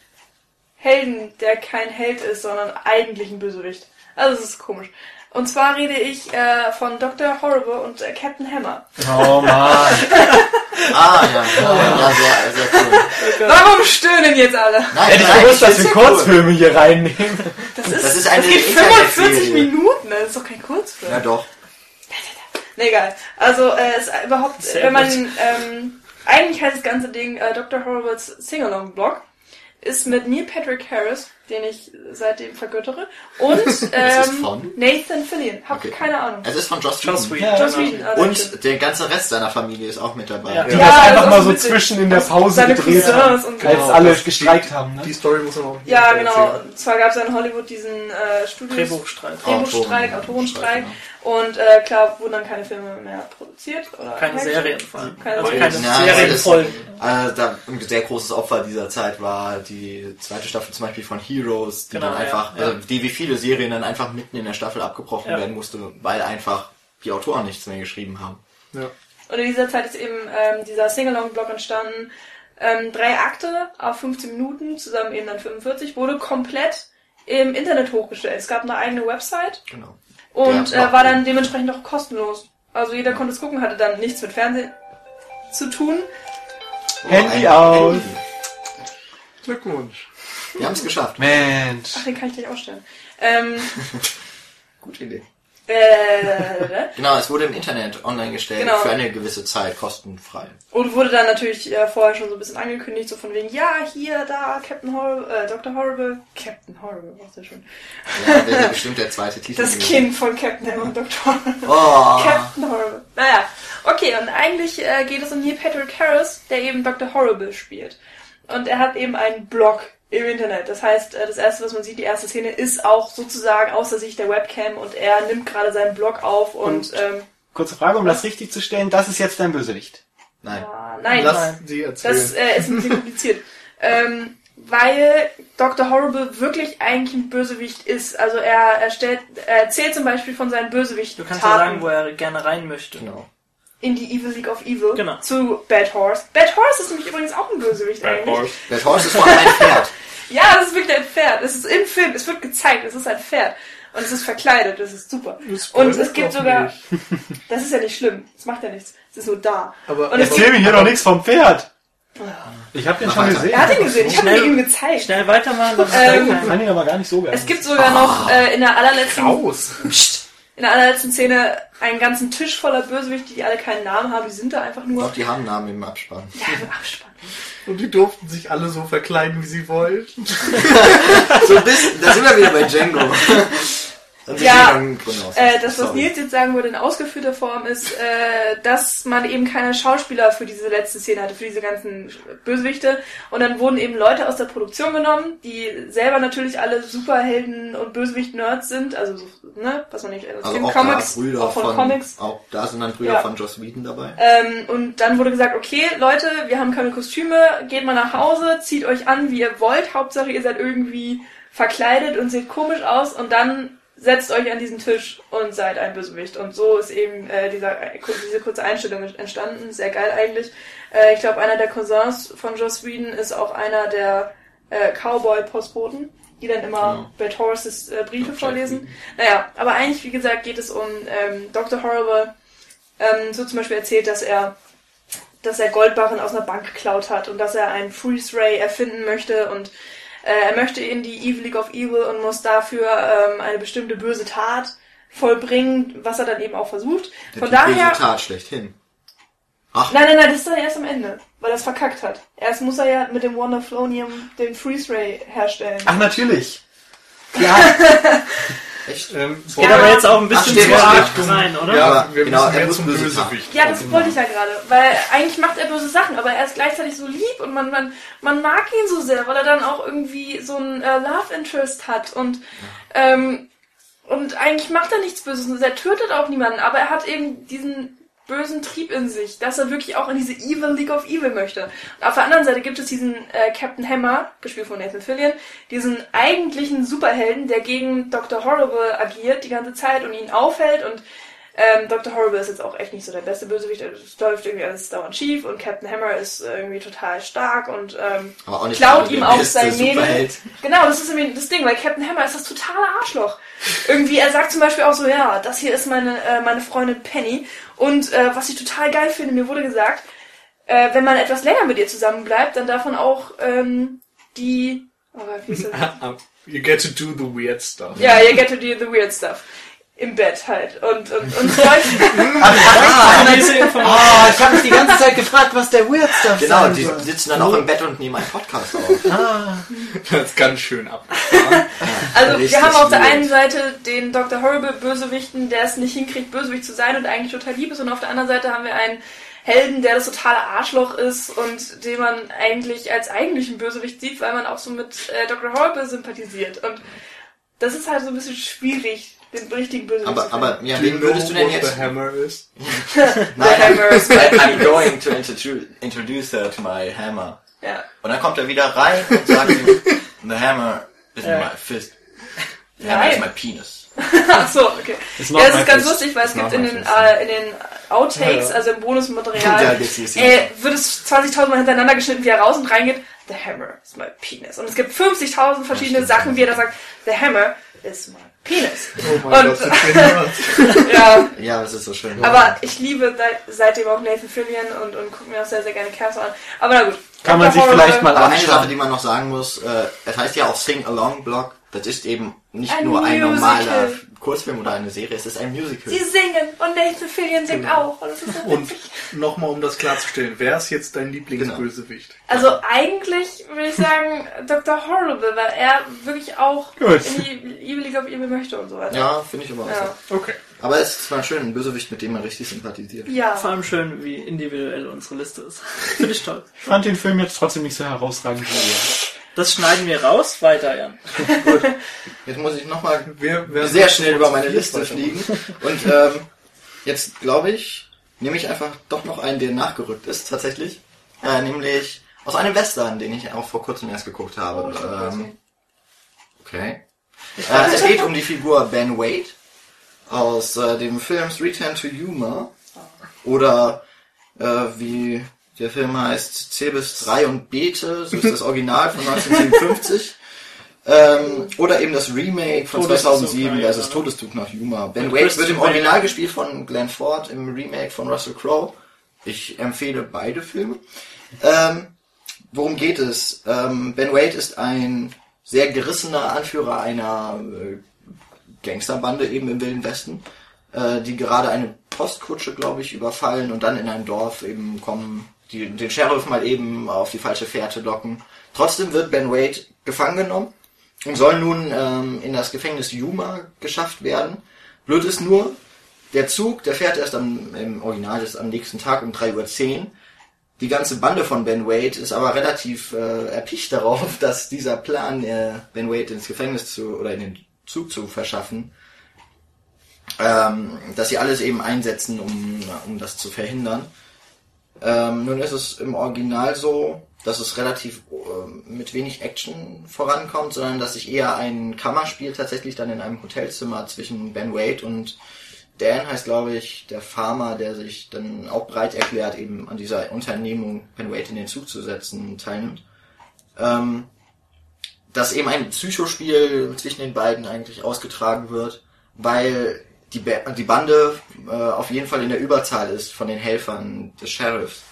Helden, der kein Held ist, sondern eigentlich ein Bösewicht. Also es ist komisch. Und zwar rede ich äh, von Dr. Horrible und äh, Captain Hammer. Oh man. [LAUGHS] Ah, ja. Ja, sehr, sehr cool. Warum stöhnen jetzt alle? Nein, Hätte ich gewusst, dass wir cool. Kurzfilme hier reinnehmen. Das ist, Das ist eine das geht 45 Internetserie. Minuten, das ist doch kein Kurzfilm. Ja, doch. Nee, egal. Also, äh, es ist überhaupt, Sehr wenn man, ähm, eigentlich heißt das ganze Ding äh, Dr. Horribles Singalong-Blog, ist mit Neil Patrick Harris, den ich seitdem vergöttere, und [LAUGHS] ähm? Nathan Fillion. Hab Okay. keine Ahnung. Es ist von Joss Joss Whedon. Whedon. Joss Whedon. ah. Und der ganze Rest seiner Familie ist auch mit dabei. Ja. Die Ja, das einfach mal so witzig. zwischen in der Pause Seine gedreht haben. und Als genau. alle gestreikt haben, ne? Die Story muss man auch Ja, erzählen. genau. Und zwar gab es in Hollywood diesen äh, Studios. Drehbuchstreik, Autoren- Autorenstreik. genau. Und äh, klar wurden dann keine Filme mehr produziert. Oder Keine. Serien vor allem. Keine Also Serien. keine Ja, Serienfolgen. Äh, da, ein sehr großes Opfer dieser Zeit war die zweite Staffel zum Beispiel von Heroes, die Genau, dann ja, einfach, ja. Also, die wie viele Serien dann einfach mitten in der Staffel abgebrochen Ja. werden musste, weil einfach die Autoren nichts mehr geschrieben haben. Ja. Und in dieser Zeit ist eben ähm, dieser Singalong-Blog entstanden. Ähm, drei Akte auf 15 Minuten, zusammen eben dann 45, wurde komplett im Internet hochgestellt. Es gab eine eigene Website Genau. und äh, war dann dementsprechend auch kostenlos. Also jeder konnte es gucken, hatte dann nichts mit Fernsehen zu tun. Handy ein aus. Handy. Glückwunsch. Wir haben es geschafft. Mensch. Ach, den kann ich gleich ausstellen. Ähm, [LAUGHS] Gute Idee. äh, [LAUGHS] Genau, es wurde im Internet online gestellt Genau. für eine gewisse Zeit, kostenfrei. und wurde dann natürlich äh, vorher schon so ein bisschen angekündigt, so von wegen, ja, hier, da, Captain Horrible, äh, Dr. Horrible, Captain Horrible, war sehr schön. Ja, wäre [LAUGHS] bestimmt der zweite Titel. Das gewesen. Kind von Captain Hammer und Dr. Horrible. Oh. Captain Horrible. Naja, okay, und eigentlich äh, geht es um Neil Patrick Harris, der eben Dr. Horrible spielt. Und er hat eben einen Blog im Internet. Das heißt, äh, das erste, was man sieht, die erste Szene, ist auch sozusagen aus der Sicht der Webcam und er nimmt gerade seinen Blog auf und, Und- ähm, Kurze Frage, um das richtig zu stellen. Das ist jetzt dein Bösewicht. Nein. ah, nein, Lass nein. sie erzählen. Das äh, ist ein bisschen [LAUGHS] kompliziert. Ähm, weil Dr. Horrible wirklich eigentlich ein Bösewicht ist. Also er, er, stellt, er erzählt zum Beispiel von seinen bösewicht Du kannst ja sagen, wo er gerne rein möchte. Genau. In die Evil League of Evil Genau. zu Bad Horse. Bad Horse ist nämlich übrigens auch ein Bösewicht Bad eigentlich. Horse. Der Horst ist vor allem ein Pferd. [LAUGHS] Ja, das ist wirklich ein Pferd. Es ist im Film, es wird gezeigt, es ist ein Pferd. Und es ist verkleidet, das ist super. Und es gibt sogar, nicht. [LAUGHS] das ist ja nicht schlimm, es macht ja nichts, es ist nur da. Aber Und erzähl mir hier doch nichts vom Pferd. Ich habe den schon weiter. gesehen. Er hat ihn gesehen, ich habe ihn ihm gezeigt. Schnell weitermachen, Ähm, Ich fand ihn aber gar nicht so geil. Es gibt sogar noch äh, in der allerletzten Raus. Psst. In der allerletzten Szene einen ganzen Tisch voller Bösewichte, die alle keinen Namen haben, die sind da einfach nur Doch, die haben Namen im Abspann. ja, im Abspann. Und die durften sich alle so verkleiden, wie sie wollten. [LAUGHS] So ein bisschen, da sind wir wieder bei Django. Sind Ja. Äh, das, was Sorry. Nils jetzt sagen würde in ausgeführter Form, ist, äh, dass man eben keine Schauspieler für diese letzte Szene hatte, für diese ganzen Bösewichte. Und dann wurden eben Leute aus der Produktion genommen, die selber natürlich alle Superhelden und Bösewicht-Nerds sind, also so, ne, was man nicht Also den auch Comics, da auch von, von, Comics. auch da sind dann Brüder Ja. von Joss Whedon dabei. Ähm, und dann wurde gesagt, okay, Leute, wir haben keine Kostüme, geht mal nach Hause, zieht euch an, wie ihr wollt, Hauptsache ihr seid irgendwie verkleidet und seht komisch aus und dann setzt euch an diesen Tisch und seid ein Bösewicht. Und so ist eben äh, dieser, diese kurze Einstellung entstanden, sehr geil eigentlich. Äh, ich glaube, einer der Cousins von Joss Whedon ist auch einer der äh, Cowboy-Postboten, die dann immer Genau. Bad Horses äh, Briefe Ja, Jack vorlesen. Naja, aber eigentlich, wie gesagt, geht es um ähm, Dr. Horrible, ähm, so zum Beispiel erzählt, dass er dass er Goldbarren aus einer Bank geklaut hat und dass er einen Freeze Ray erfinden möchte und er möchte in die Evil League of Evil und muss dafür ähm, eine bestimmte böse Tat vollbringen, was er dann eben auch versucht. Der Von die böse daher, Tat schlechthin. Ach, nein, nein, nein, das ist dann erst am Ende, weil er es verkackt hat. Erst muss er ja mit dem Wonderflonium den Freeze Ray herstellen. Ach, natürlich. [LAUGHS] Ja, echt? Ähm, Es geht aber jetzt auch ein bisschen zu arg rein, oder? Ja, wir genau, müssen er muss zum böse Bösewicht. Ja, das wollte ich ja gerade, weil eigentlich macht er böse Sachen, aber er ist gleichzeitig so lieb und man, man, man mag ihn so sehr, weil er dann auch irgendwie so ein äh, Love Interest hat und, ähm, und eigentlich macht er nichts Böses und er tötet auch niemanden, aber er hat eben diesen bösen Trieb in sich, dass er wirklich auch in diese Evil League of Evil möchte. Und auf der anderen Seite gibt es diesen äh, Captain Hammer, gespielt von Nathan Fillion, diesen eigentlichen Superhelden, der gegen Dr. Horrible agiert die ganze Zeit und ihn aufhält und ähm, Dr. Horrible ist jetzt auch echt nicht so der beste Bösewicht, es läuft irgendwie alles dauernd schief und Captain Hammer ist irgendwie total stark und ähm, auch klaut ihm auch sein Mädel. Genau, das ist irgendwie das Ding, weil Captain Hammer ist das totale Arschloch. Irgendwie, er sagt zum Beispiel auch so, ja, das hier ist meine, äh, meine Freundin Penny und äh, was ich total geil finde, mir wurde gesagt, äh, wenn man etwas länger mit ihr zusammen bleibt, dann darf man auch ähm, die... Oh wie ist das? [LAUGHS] You get to do the weird stuff. Ja, you get to do the weird stuff. Im Bett halt. Und, und, und solche. [LAUGHS] Ah, ich habe mich die ganze Zeit gefragt, was der Weird Stuff Genau, sein die soll. sitzen dann auch im Bett und nehmen einen Podcast auf. Das ist ganz schön ab. Also Richtig wir haben auf der weird. einen Seite den Dr. Horrible Bösewichten, der es nicht hinkriegt, Bösewicht zu sein und eigentlich total lieb ist. Und auf der anderen Seite haben wir einen Helden, der das totale Arschloch ist und den man eigentlich als eigentlichen Bösewicht sieht, weil man auch so mit äh, Dr. Horrible sympathisiert. Und das ist halt so ein bisschen schwierig, den richtigen Bösewicht Aber, aber, ja, wen würdest du denn jetzt? The Hammer ist? [LAUGHS] Nein, Hammer is my [LAUGHS] I'm going to introduce, introduce her to my hammer. ja. Und dann kommt er wieder rein und sagt ihm, the hammer is Ja. my fist. The hammer Nein. is my penis. [LAUGHS] Ach so, okay. It's Ja, das my ist ganz fist. lustig, weil es gibt in den, äh, in den Outtakes, Ja. also im Bonusmaterial, äh, wird es 20.000 Mal hintereinander geschnitten, wie er raus und reingeht. The hammer is my penis. Und es gibt 50.000 verschiedene. Sachen, wie er da sagt, the hammer is my penis. Oh mein Und- Gott. [LAUGHS] Ja, Ja, das ist so schön. aber ich liebe seit- seitdem auch Nathan Fillion und, und gucke mir auch sehr, sehr gerne Castle an. Aber na gut. Kann man sich vielleicht mal Aber eine Sache, anschauen. die man noch sagen muss, äh, es heißt ja auch Sing Along Blog. Das ist eben nicht Ein nur ein Musical. normaler Kurzfilm oder eine Serie, es ist ein Musical. Sie singen und Nathan Fillion singt Genau. auch. Und das ist so Und nochmal, um das klarzustellen, wer ist jetzt dein Lieblingsbösewicht? Also eigentlich würde ich sagen Dr. Horrible, weil er wirklich auch Gut. in die Evil League of Evil möchte und so weiter. Ja, finde ich auch Ja. so. Okay. Aber es ist zwar schön, ein Bösewicht, mit dem man richtig sympathisiert. Ja. Vor allem schön, wie individuell unsere Liste ist. [LAUGHS] Finde ich toll. Ich fand den Film jetzt trotzdem nicht so herausragend wie ihr. Das schneiden wir raus. Weiter, Jan. [LAUGHS] Jetzt muss ich nochmal Wir werden sehr schnell über meine Liste fliegen. Und ähm, jetzt glaube ich, nehme ich einfach doch noch einen, der nachgerückt ist tatsächlich. Äh, nämlich aus einem Western, den ich auch vor kurzem erst geguckt habe. Oh, ähm, okay. Äh, es geht um die Figur Ben Wade aus äh, dem Film Return to Humor. Oder äh, wie der Film heißt, C bis 3 und Beete, so ist das Original von [LAUGHS] 1957. ähm, oder eben das Remake von Todeszug 2007, nach das ist Humor. Todeszug nach Humor. Ben Wade wird im. Original gespielt von Glenn Ford, im Remake von Russell Crowe. Ich empfehle beide Filme. Ähm, worum geht es? Ähm, ben Wade ist ein sehr gerissener Anführer einer äh, Gangsterbande eben im Wilden Westen, äh, die gerade eine Postkutsche, glaube ich, überfallen und dann in ein Dorf eben kommen, die den Sheriff mal eben auf die falsche Fährte locken. Trotzdem wird Ben Wade gefangen genommen und soll nun ähm, in das Gefängnis Yuma geschafft werden. Blöd ist nur, der Zug, der fährt erst am, im Original ist am nächsten Tag um 3.10 Uhr. Die ganze Bande von Ben Wade ist aber relativ äh, erpicht darauf, [LAUGHS] dass dieser Plan, äh, Ben Wade ins Gefängnis zu oder in den Zug zu verschaffen, ähm, dass sie alles eben einsetzen, um, um das zu verhindern. Ähm, nun ist es im Original so, dass es relativ ähm, mit wenig Action vorankommt, sondern dass sich eher ein Kammerspiel tatsächlich dann in einem Hotelzimmer zwischen Ben Wade und Dan heißt, glaube ich, der Farmer, der sich dann auch bereit erklärt, eben an dieser Unternehmung Ben Wade in den Zug zu setzen, teilnimmt. Ähm, dass eben ein Psychospiel zwischen den beiden eigentlich ausgetragen wird, weil die, Ba- die Bande äh, auf jeden Fall in der Überzahl ist von den Helfern des Sheriffs.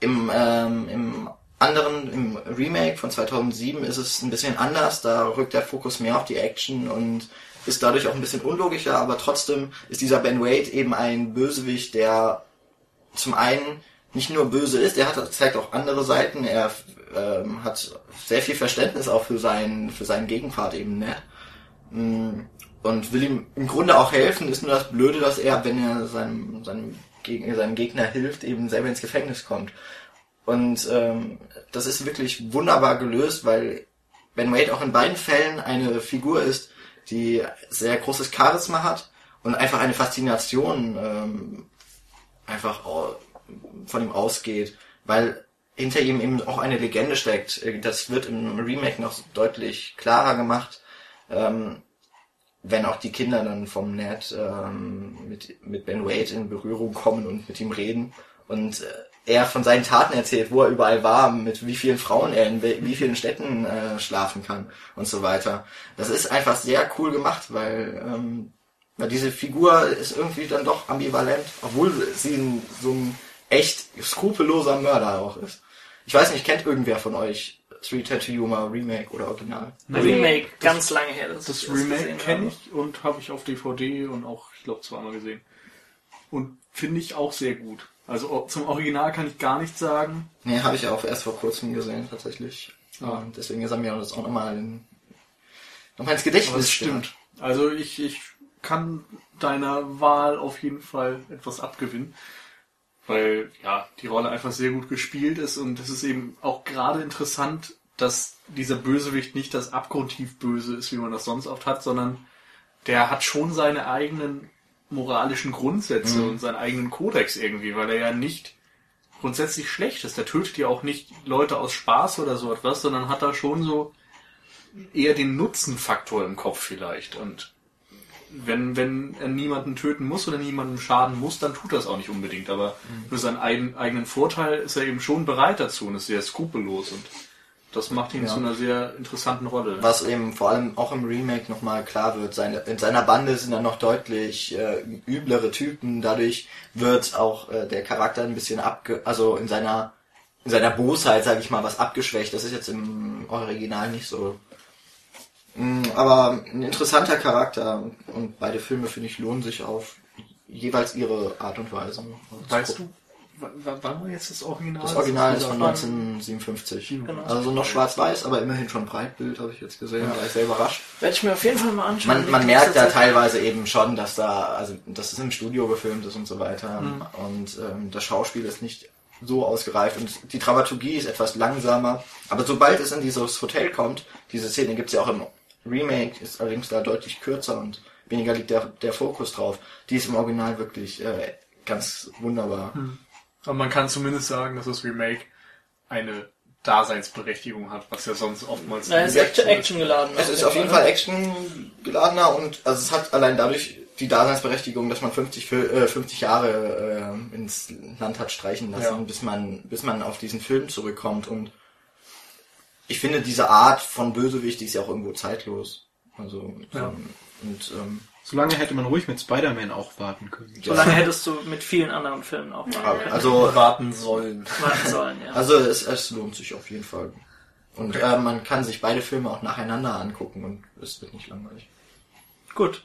Im, ähm, im anderen, im Remake von 2007 ist es ein bisschen anders, da rückt der Fokus mehr auf die Action und ist dadurch auch ein bisschen unlogischer, aber trotzdem ist dieser Ben Wade eben ein Bösewicht, der zum einen nicht nur böse ist, er hat, zeigt auch andere Seiten, er ähm, hat sehr viel Verständnis auch für seinen, für seinen Gegenpart eben, ne? Mm, Und will ihm im Grunde auch helfen, ist nur das Blöde, dass er, wenn er seinem, seinem, Geg seinem Gegner hilft, eben selber ins Gefängnis kommt. Und ähm, das ist wirklich wunderbar gelöst, weil Ben Wade auch in beiden Fällen eine Figur ist, die sehr großes Charisma hat und einfach eine Faszination ähm, einfach von ihm ausgeht, weil hinter ihm eben auch eine Legende steckt. Äh, Das wird im Remake noch deutlich klarer gemacht, ähm, wenn auch die Kinder dann vom Ned ähm, mit, mit Ben Wade in Berührung kommen und mit ihm reden und äh, er von seinen Taten erzählt, wo er überall war, mit wie vielen Frauen er in wie vielen Städten äh, schlafen kann und so weiter. Das ist einfach sehr cool gemacht, weil ähm, ja, diese Figur ist irgendwie dann doch ambivalent, obwohl sie so ein echt skrupelloser Mörder auch ist. Ich weiß nicht, kennt irgendwer von euch Three Tattoo Humor Remake oder Original? Remake, ganz lange her. Das ich Remake kenne ich und habe ich auf DVD und auch, ich glaube, zweimal gesehen. Und finde ich auch sehr gut. Also zum Original kann ich gar nichts sagen. Nee, habe ich auch erst vor kurzem gesehen, tatsächlich. Ah. Und deswegen ist er mir das auch nochmal in, noch mal ins Gedächtnis. Aber es stimmt. Also ich, ich kann deiner Wahl auf jeden Fall etwas abgewinnen. Weil ja, die Rolle einfach sehr gut gespielt ist und es ist eben auch gerade interessant, dass dieser Bösewicht nicht das abgrundtief Böse ist, wie man das sonst oft hat, sondern der hat schon seine eigenen moralischen Grundsätze und seinen eigenen Kodex irgendwie, weil er ja nicht grundsätzlich schlecht ist. Der tötet ja auch nicht Leute aus Spaß oder so etwas, sondern hat da schon so eher den Nutzenfaktor im Kopf vielleicht. Und wenn, wenn er niemanden töten muss oder niemandem schaden muss, dann tut er es auch nicht unbedingt. Aber für seinen eigen, eigenen Vorteil ist er eben schon bereit dazu und ist sehr skrupellos. Und das macht ihn Ja. zu einer sehr interessanten Rolle. Was eben vor allem auch im Remake nochmal klar wird, seine, in seiner Bande sind dann noch deutlich äh, üblere Typen, dadurch wird auch äh, der Charakter ein bisschen abge... also in seiner in seiner Bosheit, sage ich mal, was abgeschwächt. Das ist jetzt im Original nicht so. Mm, Aber ein interessanter Charakter und beide Filme, finde ich, lohnen sich auf jeweils ihre Art und Weise. Weißt du, wann war jetzt das Original? Das Original ist von Dieser- 1957. Genau. Also noch schwarz-weiß, aber immerhin schon Breitbild, habe ich jetzt gesehen. Da war ich sehr überrascht. Werde ich mir auf jeden Fall mal anschauen. Man, man merkt da teilweise eben schon, dass da, also dass es im Studio gefilmt ist und so weiter. Mhm. Und ähm, das Schauspiel ist nicht so ausgereift und die Dramaturgie ist etwas langsamer. Aber sobald es in dieses Hotel kommt, diese Szene gibt's ja auch im Remake, ist allerdings da deutlich kürzer und weniger liegt der, der Fokus drauf. Die ist im Original wirklich äh, ganz wunderbar. Aber man kann zumindest sagen, dass das Remake eine Daseinsberechtigung hat, was ja sonst oftmals Na, es ist Action, geladen. Es ist auf jeden Fall Action geladener und also es hat allein dadurch die Daseinsberechtigung, dass man 50, Fil- äh, 50 Jahre äh, ins Land hat streichen lassen, Ja. bis man bis man auf diesen Film zurückkommt und ich finde diese Art von Bösewicht ist ja auch irgendwo zeitlos. Also Ja. ähm, und ähm, Solange hätte man ruhig mit Spider-Man auch warten können. So lange hättest du mit vielen anderen Filmen auch mal also warten sollen. warten sollen, ja. also es, es lohnt sich auf jeden Fall. Und äh, man kann sich beide Filme auch nacheinander angucken und es wird nicht langweilig. Gut.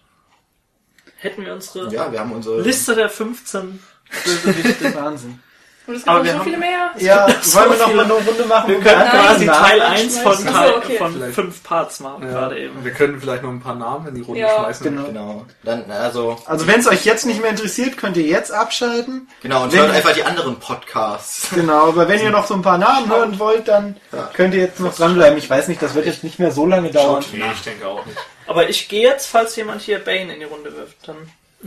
Hätten wir unsere Ja, wir haben unsere Liste der 15 Bösewichte. Wahnsinn. Und es gibt Aber noch wir so haben- viele mehr. Ja, So wollen wir noch mal eine Runde machen? Wir können quasi Teil 1 von? Teil, so, okay. von Vielleicht. fünf Parts machen, gerade eben. Wir können vielleicht noch ein paar Namen in die Runde Ja. schmeißen. Genau. genau. Dann also Also wenn es euch jetzt nicht mehr interessiert, könnt ihr jetzt abschalten. Genau, und Wenn- hört einfach die anderen Podcasts. Genau, aber wenn ihr noch so ein paar Namen hören wollt, dann Ja. könnt ihr jetzt noch dranbleiben. Ich weiß nicht, das wird jetzt nicht mehr so lange dauern. Nee, ich denke auch nicht. Aber ich gehe jetzt, falls jemand hier Bane in die Runde wirft, dann.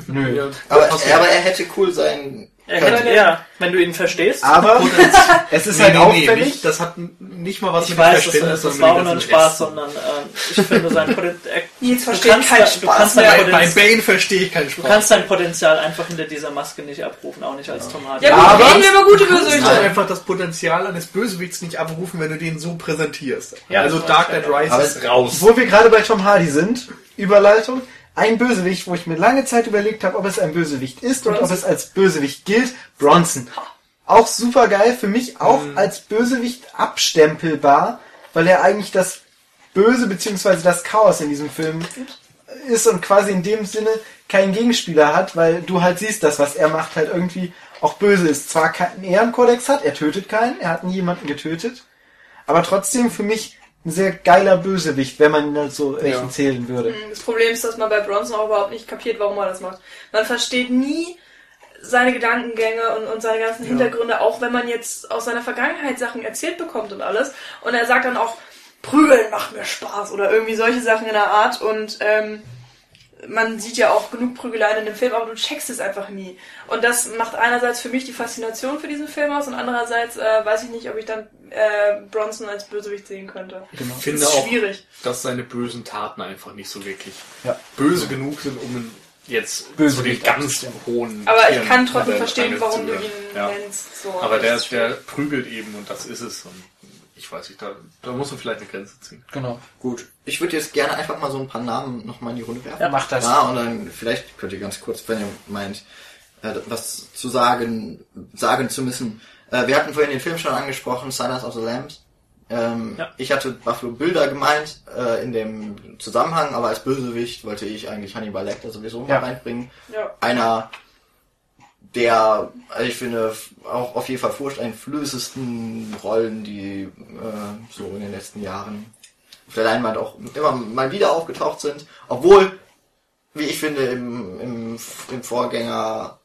Nö. Ja, Aber, aber er hätte cool sein Er hätte, ja, wenn du ihn verstehst. Aber [LAUGHS] es ist Nee, halt nee, nee, auffällig. nicht, das hat nicht mal was ich mit weiß, das, Verständnis das sondern war auch nur ein Spaß, Essen. sondern äh, ich finde sein Potenzial. Jetzt Du verstehe kannst, keinen du Spaß kannst mehr. dein Bei, Bane verstehe ich keinen du Spaß. kannst dein Potenzial einfach hinter dieser Maske nicht abrufen, auch nicht als Tomat. Ja gut, Aber- reden wir über gute Du kannst Bösewichte. einfach das Potenzial eines Bösewichts nicht abrufen, wenn du den so präsentierst. Ja, also das Dark ich Knight ja. Rises raus. Wo wir gerade bei Tom Hardy sind, Überleitung, ein Bösewicht, wo ich mir lange Zeit überlegt habe, ob es ein Bösewicht ist und ob Bronson. es als Bösewicht gilt, Bronson. Auch super geil, für mich auch als Bösewicht abstempelbar, weil er eigentlich das Böse beziehungsweise das Chaos in diesem Film ist und quasi in dem Sinne keinen Gegenspieler hat, weil du halt siehst, dass was er macht halt irgendwie auch böse ist. Zwar keinen Ehrenkodex hat, er tötet keinen, er hat nie jemanden getötet, aber trotzdem für mich ein sehr geiler Bösewicht, wenn man ihn halt so echt Ja. zählen würde. Das Problem ist, dass man bei Bronson auch überhaupt nicht kapiert, warum er das macht. Man versteht nie seine Gedankengänge und, und seine ganzen Hintergründe, auch wenn man jetzt aus seiner Vergangenheit Sachen erzählt bekommt und alles. Und er sagt dann auch, Prügeln macht mir Spaß oder irgendwie solche Sachen in der Art. Und ähm, man sieht ja auch genug Prügeleien in dem Film, aber du checkst es einfach nie. Und das macht einerseits für mich die Faszination für diesen Film aus und andererseits äh, weiß ich nicht, ob ich dann äh, Bronson als Bösewicht sehen könnte. Ich Das finde ist auch, schwierig. dass seine bösen Taten einfach nicht so wirklich Ja. böse genug sind, um ihn jetzt Böse zu den ganz hohen. Aber ich Tieren kann trotzdem verstehen, warum du ihn ja. nennst. So. Aber der, Das ist der prügelt eben und das ist es. Und ich weiß nicht, da, da muss man vielleicht eine Grenze ziehen. Genau. Gut. Ich würde jetzt gerne einfach mal so ein paar Namen nochmal in die Runde werfen. Ja, mach das. Ja, und dann vielleicht könnt ihr ganz kurz, wenn ihr meint, äh, was zu sagen, sagen zu müssen. Äh, wir hatten vorhin den Film schon angesprochen, Silence of the Lambs. Ähm, Ja. Ich hatte Buffalo Bilder gemeint äh, in dem Zusammenhang, aber als Bösewicht wollte ich eigentlich Hannibal Lecter sowieso mal Ja. reinbringen. Ja. Einer der, also ich finde, auch auf jeden Fall furchteinflößesten Rollen, die äh, so in den letzten Jahren auf der Leinwand auch immer mal wieder aufgetaucht sind. Obwohl, wie ich finde, im, im, im Vorgänger,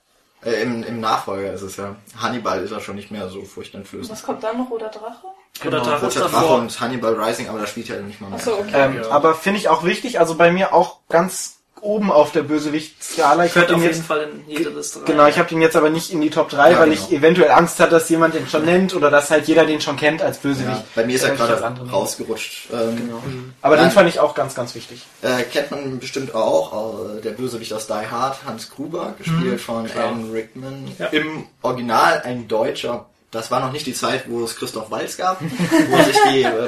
äh, im, im Nachfolger ist es ja, Hannibal ist ja schon nicht mehr so furchteinflößend. Was kommt dann noch? Roter Drache? Oder Genau. Drache ist Roter Drache und Hannibal Rising, aber da spielt ja nicht mal mehr. Achso, okay. Ähm, Ja. Aber finde ich auch wichtig, also bei mir auch ganz oben auf der Bösewicht-Skala. Ich Gehört hab auf den jeden jetzt, Fall in jede Liste rein. genau, ich habe den jetzt aber nicht in die Top 3, Ja, weil genau. ich eventuell Angst hatte, dass jemand den schon nennt oder dass halt jeder den schon kennt als Bösewicht. ja, bei mir ist er Äh, das gerade rausgerutscht. Ähm, Genau. Aber Nein. den fand ich auch ganz, ganz wichtig. Äh, kennt man bestimmt auch, äh, der Bösewicht aus Die Hard, Hans Gruber, gespielt von klar. Alan Rickman. Ja. Im Original ein Deutscher. Das war noch nicht die Zeit, wo es Christoph Waltz gab, wo sich die äh,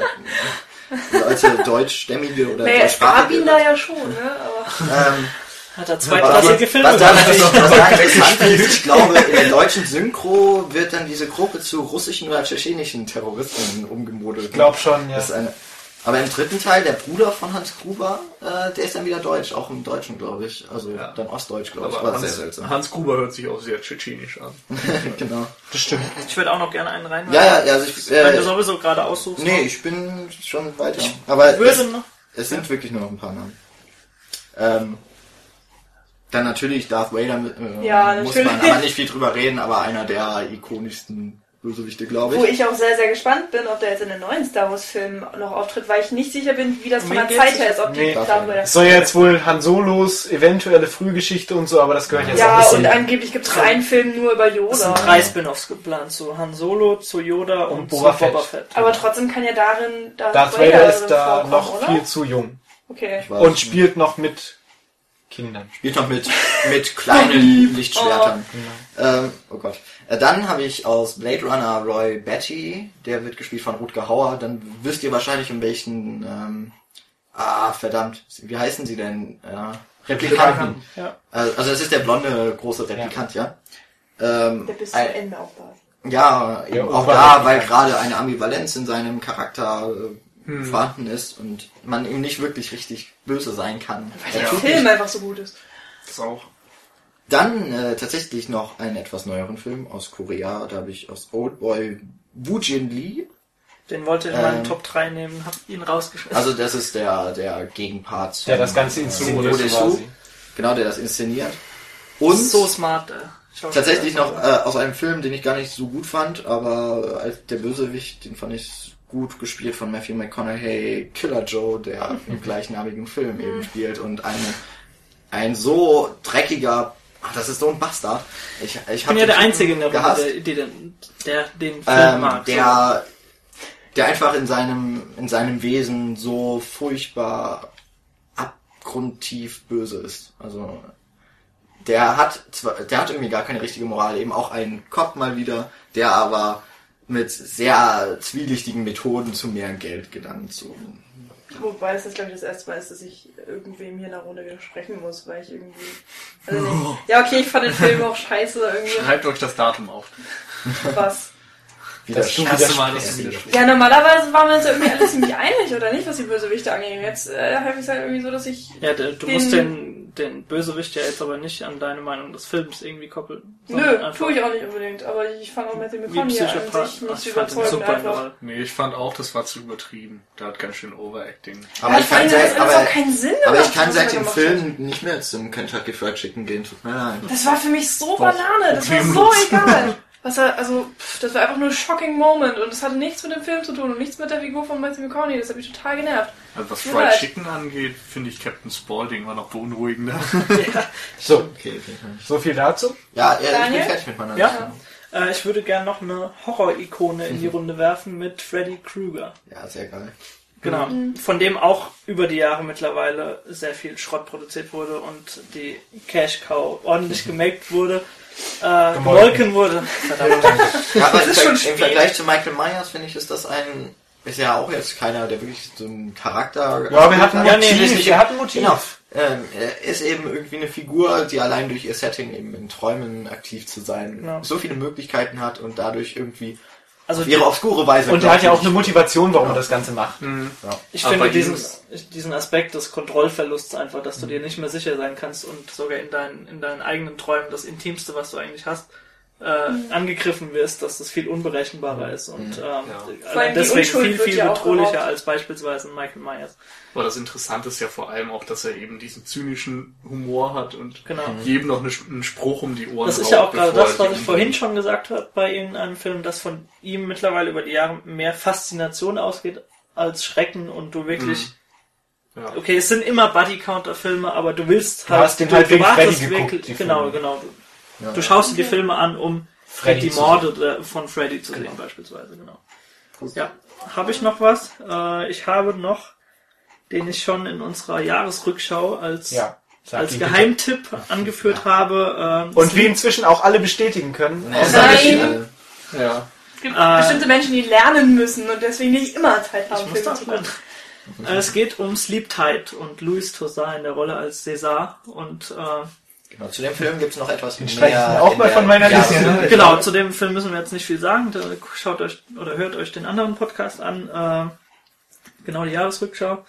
Leute deutschstämmige oder Naja, deutschsprachige... da ja schon, ne? Aber ähm, Hat er aber zweitklassige Filme was da gemacht. natürlich was da interessant ist, ich glaube, [LAUGHS] in der deutschen Synchro wird dann diese Gruppe zu russischen oder tschetschenischen Terroristen umgemodelt. Ich glaube schon, ja. Das ist eine, aber im dritten Teil, der Bruder von Hans Gruber, äh, der ist dann wieder deutsch, auch im Deutschen, glaube ich. Also Ja. dann Ostdeutsch, glaube ich. Aber War sehr Hans, seltsam. Hans Gruber hört sich auch sehr tschetschenisch an. [LAUGHS] genau. Das stimmt. Ich würde auch noch gerne einen rein. Ja, ja, ja, also ich, Wenn du äh, sowieso gerade aussuchst. nee, ich bin schon weiter. Aber Ich würde es, noch. es sind wirklich nur noch ein paar Namen. Ähm, dann natürlich Darth Vader, äh, Ja, muss natürlich. man aber nicht viel drüber reden, aber einer der ikonischsten Bösewichte, glaube Wo ich. ich auch sehr, sehr gespannt bin, ob der jetzt in den neuen Star Wars Filmen noch auftritt, weil ich nicht sicher bin, wie das von der? Zeit her ist, ob die Nee. darüber Es soll ja jetzt wohl Han Solos eventuelle Frühgeschichte und so, aber das gehört jetzt auch Ja, ein bisschen. und angeblich gibt es einen Film nur über Es sind Yoda. drei Spin-offs geplant, zu Han Solo, zu Yoda und, Und Boba zu Fett. Boba Fett. Aber trotzdem kann ja darin Darth, Darth Vader ist da noch oder? viel zu jung Okay. Ich weiß und nicht. spielt noch mit Kindern. Spielt noch mit, mit kleinen [LAUGHS] Lichtschwertern. Oh. Ähm, oh Gott. Äh, Dann habe ich aus Blade Runner Roy Betty, der wird gespielt von Rutger Hauer. Dann wisst ihr wahrscheinlich, um welchen, ähm, ah, verdammt, wie heißen sie denn? Ja, Replikanten. Ja. Also also es ist der blonde große Replikant, ja. Ähm, Der bis zum Ende auch da ist. ja, eben Der auch da, weil gerade eine Ambivalenz in seinem Charakter äh, Hm. vorhanden ist und man ihm nicht wirklich richtig böse sein kann. Der Er tut Film einfach so gut ist. Das auch. Dann äh, tatsächlich noch einen etwas neueren Film aus Korea. Da habe ich aus Oldboy Woo Jin Lee. Den wollte ich in meinen Ähm. Top 3 nehmen, hab ihn rausgeschmissen. Also das ist der der Gegenpart. Der das Ganze äh, inszeniert quasi. Genau, der das inszeniert. Und so smart. Äh, tatsächlich noch äh, aus einem Film, den ich gar nicht so gut fand, aber als der Bösewicht, den fand ich gut gespielt von Matthew McConaughey, Killer Joe, der im [LAUGHS] gleichnamigen Film eben spielt und eine, ein so dreckiger, ach, das ist so ein Bastard. Ich, ich, bin ja der Einzige in der Runde, der, der, den- den Film ähm, mag. der, der einfach in seinem, in seinem Wesen so furchtbar abgrundtief böse ist. Also, der hat zwar, der hat irgendwie gar keine richtige Moral, eben auch ein Cop mal wieder, der aber mit sehr zwielichtigen Methoden zu mehr Geld gelangt. So. Wobei es jetzt, glaube ich, das erste Mal ist, dass ich irgendwem hier in der Runde widersprechen muss, weil ich irgendwie. Also nicht. [LAUGHS] Ja, okay, ich fand den Film auch scheiße, irgendwie. Schreibt euch das Datum auf. Was. Dass du erste Mal, dass du widersprichst. Ja, normalerweise waren wir uns ja irgendwie alle ziemlich einig, oder nicht, was die Bösewichte angeht. Jetzt äh, habe ich es halt irgendwie so, dass ich. ja, du den- musst den, den Bösewicht ja jetzt aber nicht an deine Meinung des Films irgendwie koppeln. Nö, tue ich auch nicht unbedingt, aber ich fand auch Matthew McConaughey an sich nicht Ach, ich fand super einfach. Nee, ich fand auch, das war zu übertrieben. Der hat ganz schön Overacting. Aber Ja, ich vor kann seit, hat aber, auch keinen Sinn aber gemacht, ich kann seit dem Film nicht mehr zum Kentucky Fried Chicken gehen, tut mir leid. Das war für mich so Banane, das war so egal. [LAUGHS] Was er, also, pff, das war einfach nur ein shocking Moment und es hatte nichts mit dem Film zu tun und nichts mit der Figur von Matthew McConaughey. Das hat mich total genervt. Also was Fried leid. Chicken angeht, finde ich Captain Spaulding immer noch beunruhigender. [LAUGHS] So, Okay, okay. so viel dazu. Ja, ja ich bin fertig mit meiner Ja? Äh, ich würde gern noch eine Horror-Ikone in die [LAUGHS] Runde werfen mit Freddy Krueger. Ja, sehr geil. Genau. Von dem auch über die Jahre mittlerweile sehr viel Schrott produziert wurde und die Cash Cow ordentlich [LAUGHS] gemaked wurde. Äh, gemolken wurde. Verdammt. [LAUGHS] Ja, aber im, ist schon im Vergleich zu Michael Myers finde ich, ist das ein, ist ja auch jetzt keiner, der wirklich so einen Charakter. Ja, wir hatten Ja, nee, Motiv. nicht- wir hatten Motiv. Genau. Ähm, er ist eben irgendwie eine Figur, die allein durch ihr Setting eben in Träumen aktiv zu sein, Genau. so viele Möglichkeiten hat und dadurch irgendwie Also auf ihre obskure Weise. Und er hat ja auch eine Motivation, warum er das Ganze macht. Ich Aber finde diesen, diesen Aspekt des Kontrollverlusts einfach, dass du dir nicht mehr sicher sein kannst und sogar in deinen, in deinen eigenen Träumen das Intimste, was du eigentlich hast, äh, angegriffen wirst, dass das viel unberechenbarer ist und ähm, Vor allem die deswegen viel, viel ja bedrohlicher als beispielsweise ein Michael Myers. Aber das Interessante ist ja vor allem auch, dass er eben diesen zynischen Humor hat und Genau. jedem noch eine, einen Spruch um die Ohren Das ist ja auch gerade das, was ich vorhin schon gesagt habe bei irgendeinem Film, dass von ihm mittlerweile über die Jahre mehr Faszination ausgeht als Schrecken und du wirklich Ja. Okay, es sind immer Buddy-Counter-Filme, aber du willst Du hast den halt wegen wartest Freddy geguckt, die genau, Filme. genau. Du, du schaust dir die Filme an, um Freddy die Morde der- von Freddy zu sehen, beispielsweise, genau. Ja, habe ich noch was? Äh, ich habe noch, den ich schon in unserer Jahresrückschau als, Ja. sag als ihn bitte. Geheimtipp angeführt habe. ähm, Und wie inzwischen auch alle bestätigen können. Nein. äh, Ja. Es gibt Äh, bestimmte Menschen, die lernen müssen und deswegen nicht immer Zeit haben, Filme das zu gucken. Äh, Es geht um Sleep Tight und Louis Toussaint in der Rolle als César und äh, Genau, zu dem Film gibt's noch etwas Den mehr. auch mal von meiner Liste, Jahres- ne? Genau, zu dem Film müssen wir jetzt nicht viel sagen. Da schaut euch oder hört euch den anderen Podcast an. Äh, genau die Jahresrückschau.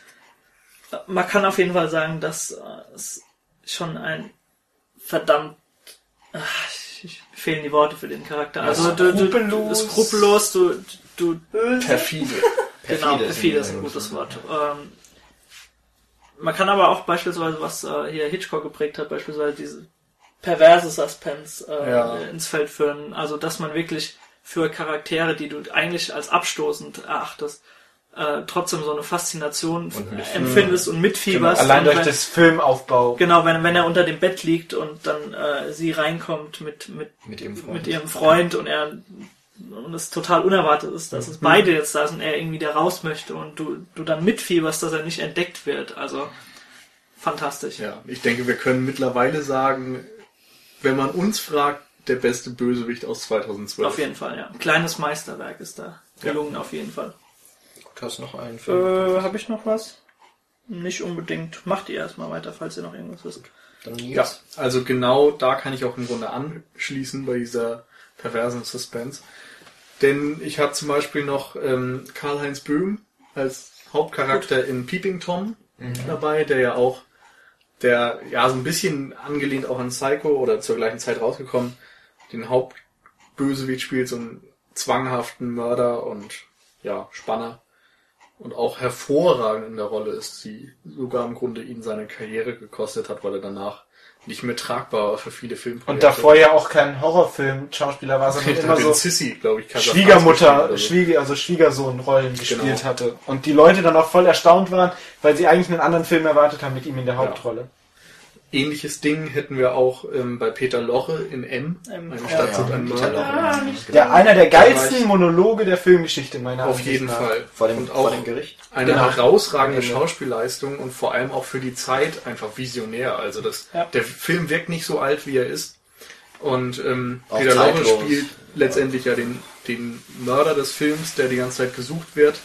Man kann auf jeden Fall sagen, dass äh, es schon ein verdammt ach, ich, fehlen die Worte für den Charakter. Also du, du, du Skrupellos. skrupellos, du, du Perfide. Genau, Perfide ist perfide ist ein gutes Wort. Ähm, man kann aber auch beispielsweise, was äh, hier Hitchcock geprägt hat, beispielsweise diese perverse Suspense äh, Ja. ins Feld führen. Also, dass man wirklich für Charaktere, die du eigentlich als abstoßend erachtest, äh, trotzdem so eine Faszination empfindest und Genau, mitfieberst. allein und durch wenn, das Filmaufbau. Genau, wenn, wenn er unter dem Bett liegt und dann äh, sie reinkommt mit, mit, Mit ihrem Freund. mit ihrem Freund und er und es total unerwartet ist, dass es beide jetzt da sind, er irgendwie da raus möchte und du, du dann mitfieberst, dass er nicht entdeckt wird. Also fantastisch. Ja, ich denke, wir können mittlerweile sagen, wenn man uns fragt, der beste Bösewicht aus 2012. Auf jeden Fall, ja. Ein kleines Meisterwerk ist da gelungen, auf jeden Fall. Du hast noch einen Film. Äh, habe ich noch was? Nicht unbedingt. Macht ihr erstmal weiter, falls ihr noch irgendwas wisst. Dann Ja, also genau da kann ich auch im Grunde anschließen bei dieser perversen Suspense. Denn ich habe zum Beispiel noch ähm, Karl-Heinz Böhm als Hauptcharakter in Peeping Tom dabei, der ja auch, der ja so ein bisschen angelehnt auch an Psycho oder zur gleichen Zeit rausgekommen, den Hauptbösewicht spielt, so einen zwanghaften Mörder und ja, Spanner. Und auch hervorragend in der Rolle ist, die sogar im Grunde ihn seine Karriere gekostet hat, weil er danach nicht mehr tragbar für viele Filmprojekte. Und davor ja auch kein Horrorfilm-Schauspieler war, sondern [LAUGHS] Ich immer so Sissy, glaube ich, Schwiegermutter, gespielt oder so. Schwieger, also Schwiegersohn-Rollen gespielt Genau. hatte. Und die Leute dann auch voll erstaunt waren, weil sie eigentlich einen anderen Film erwartet haben mit ihm in der Hauptrolle. Ähnliches Ding hätten wir auch ähm, bei Peter Loche in M. Ähm, Eine ja, Stadt ja, Mörder. Loche. Ah, nicht Der einer der geilsten. Monologe der Filmgeschichte meiner Auf Ansicht jeden nach. Fall. Vor dem, und vor auch dem Gericht. eine Genau. herausragende Genau. Schauspielleistung und vor allem auch für die Zeit einfach visionär. Also das, Ja. der Film wirkt nicht so alt, wie er ist. Und ähm, Auch Peter Loche spielt letztendlich ja den, den Mörder des Films, der die ganze Zeit gesucht wird.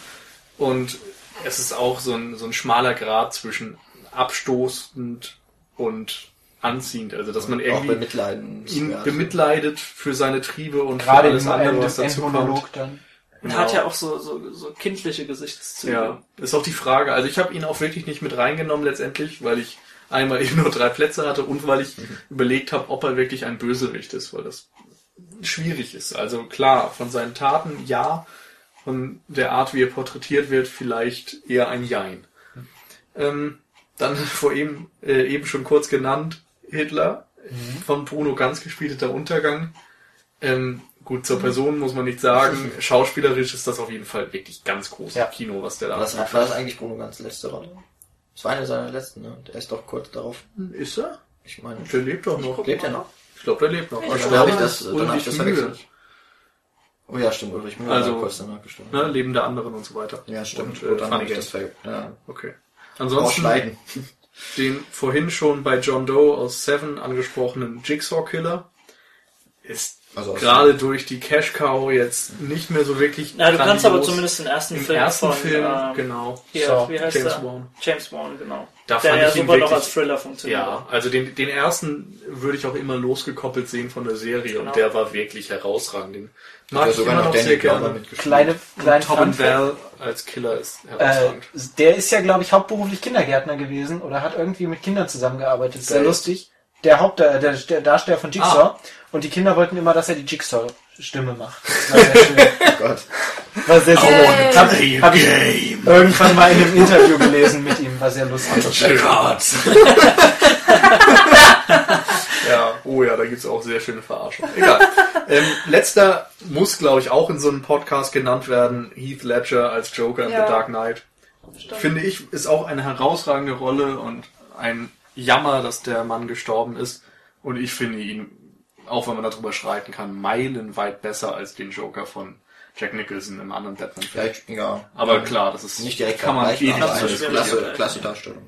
Und es ist auch so ein, so ein schmaler Grad zwischen abstoßend und anziehend. Also dass man Auch irgendwie bemitleiden. ihn bemitleidet für seine Triebe und für Gerade alles im andere, was dazu kommt. Dann. Und hat ja auch so, so, so kindliche Gesichtszüge. Ja, ist auch die Frage. Also ich habe ihn auch wirklich nicht mit reingenommen letztendlich, weil ich einmal [LAUGHS] eben nur drei Plätze hatte und weil ich überlegt habe, ob er wirklich ein Bösewicht ist, weil das schwierig ist. Also klar, von seinen Taten ja, von der Art, wie er porträtiert wird, vielleicht eher ein Jein. Ähm, dann [LAUGHS] vor ihm äh, eben schon kurz genannt, Hitler, von Bruno Ganz gespielter Untergang. Ähm, gut, zur Person muss man nicht sagen. Schauspielerisch ist das auf jeden Fall wirklich ganz großes Ja. Kino, was der da Was macht. war das eigentlich Bruno ganz letzte Rolle? Das war eine seiner letzten, ne? Der ist doch kurz darauf. Ist er? Ich meine, Der lebt doch noch. lebt er noch? Ich glaube, der lebt noch. Ich Also, Dann habe ich das, dann habe ich das verwechselt. Oh ja, stimmt, Ulrich Müller Also, kurz danach gestorben. Ne, Leben der anderen und so weiter. Ja, stimmt. Und, äh, dann habe ich das Games. ver... Ja. Okay. Ansonsten [LAUGHS] den vorhin schon bei John Doe aus Seven angesprochenen Jigsaw Killer ist Also gerade durch die Cash Cow jetzt nicht mehr so wirklich. Na, du kannst aber zumindest den ersten im Film ersten von Film ähm, genau. hier, So, wie heißt James? Wan. James Wan, genau. Da der fand ja ich ihn super noch wirklich- als Thriller funktioniert. Ja, also den, den ersten würde ich auch immer losgekoppelt sehen von der Serie Genau. und der war wirklich herausragend. Den Hat mag ich sogar immer noch Danny sehr gerne. Kleine, kleine Tobin Fun Fact. Bell als Killer ist Äh, herausragend. der ist ja, glaube ich, hauptberuflich Kindergärtner gewesen oder hat irgendwie mit Kindern zusammengearbeitet. Sehr lustig. Der Haupt, der, der, der Darsteller von Jigsaw. Ah. Und die Kinder wollten immer, dass er die Jigsaw-Stimme macht. Das War sehr, schön. [LAUGHS] Oh Gott. War sehr, sehr Yay. hab, hab ich irgendwann mal in einem Interview gelesen mit ihm. War sehr lustig. [LAUGHS] Ja, oh ja, da gibt's auch sehr schöne Verarschungen. Egal. ähm, letzter muss, glaube ich, auch in so einem Podcast genannt werden. Heath Ledger als Joker in Ja. The Dark Knight. Stimmt. Finde ich, ist auch eine herausragende Rolle und ein Jammer, dass der Mann gestorben ist. Und ich finde ihn, auch wenn man darüber streiten kann, meilenweit besser als den Joker von Jack Nicholson im anderen Ja, Batman-Film. ich, ja. Aber klar, das ist Nicht direkt kann man eh vergleichbar, nicht aber so eine klasse, klasse Darstellung.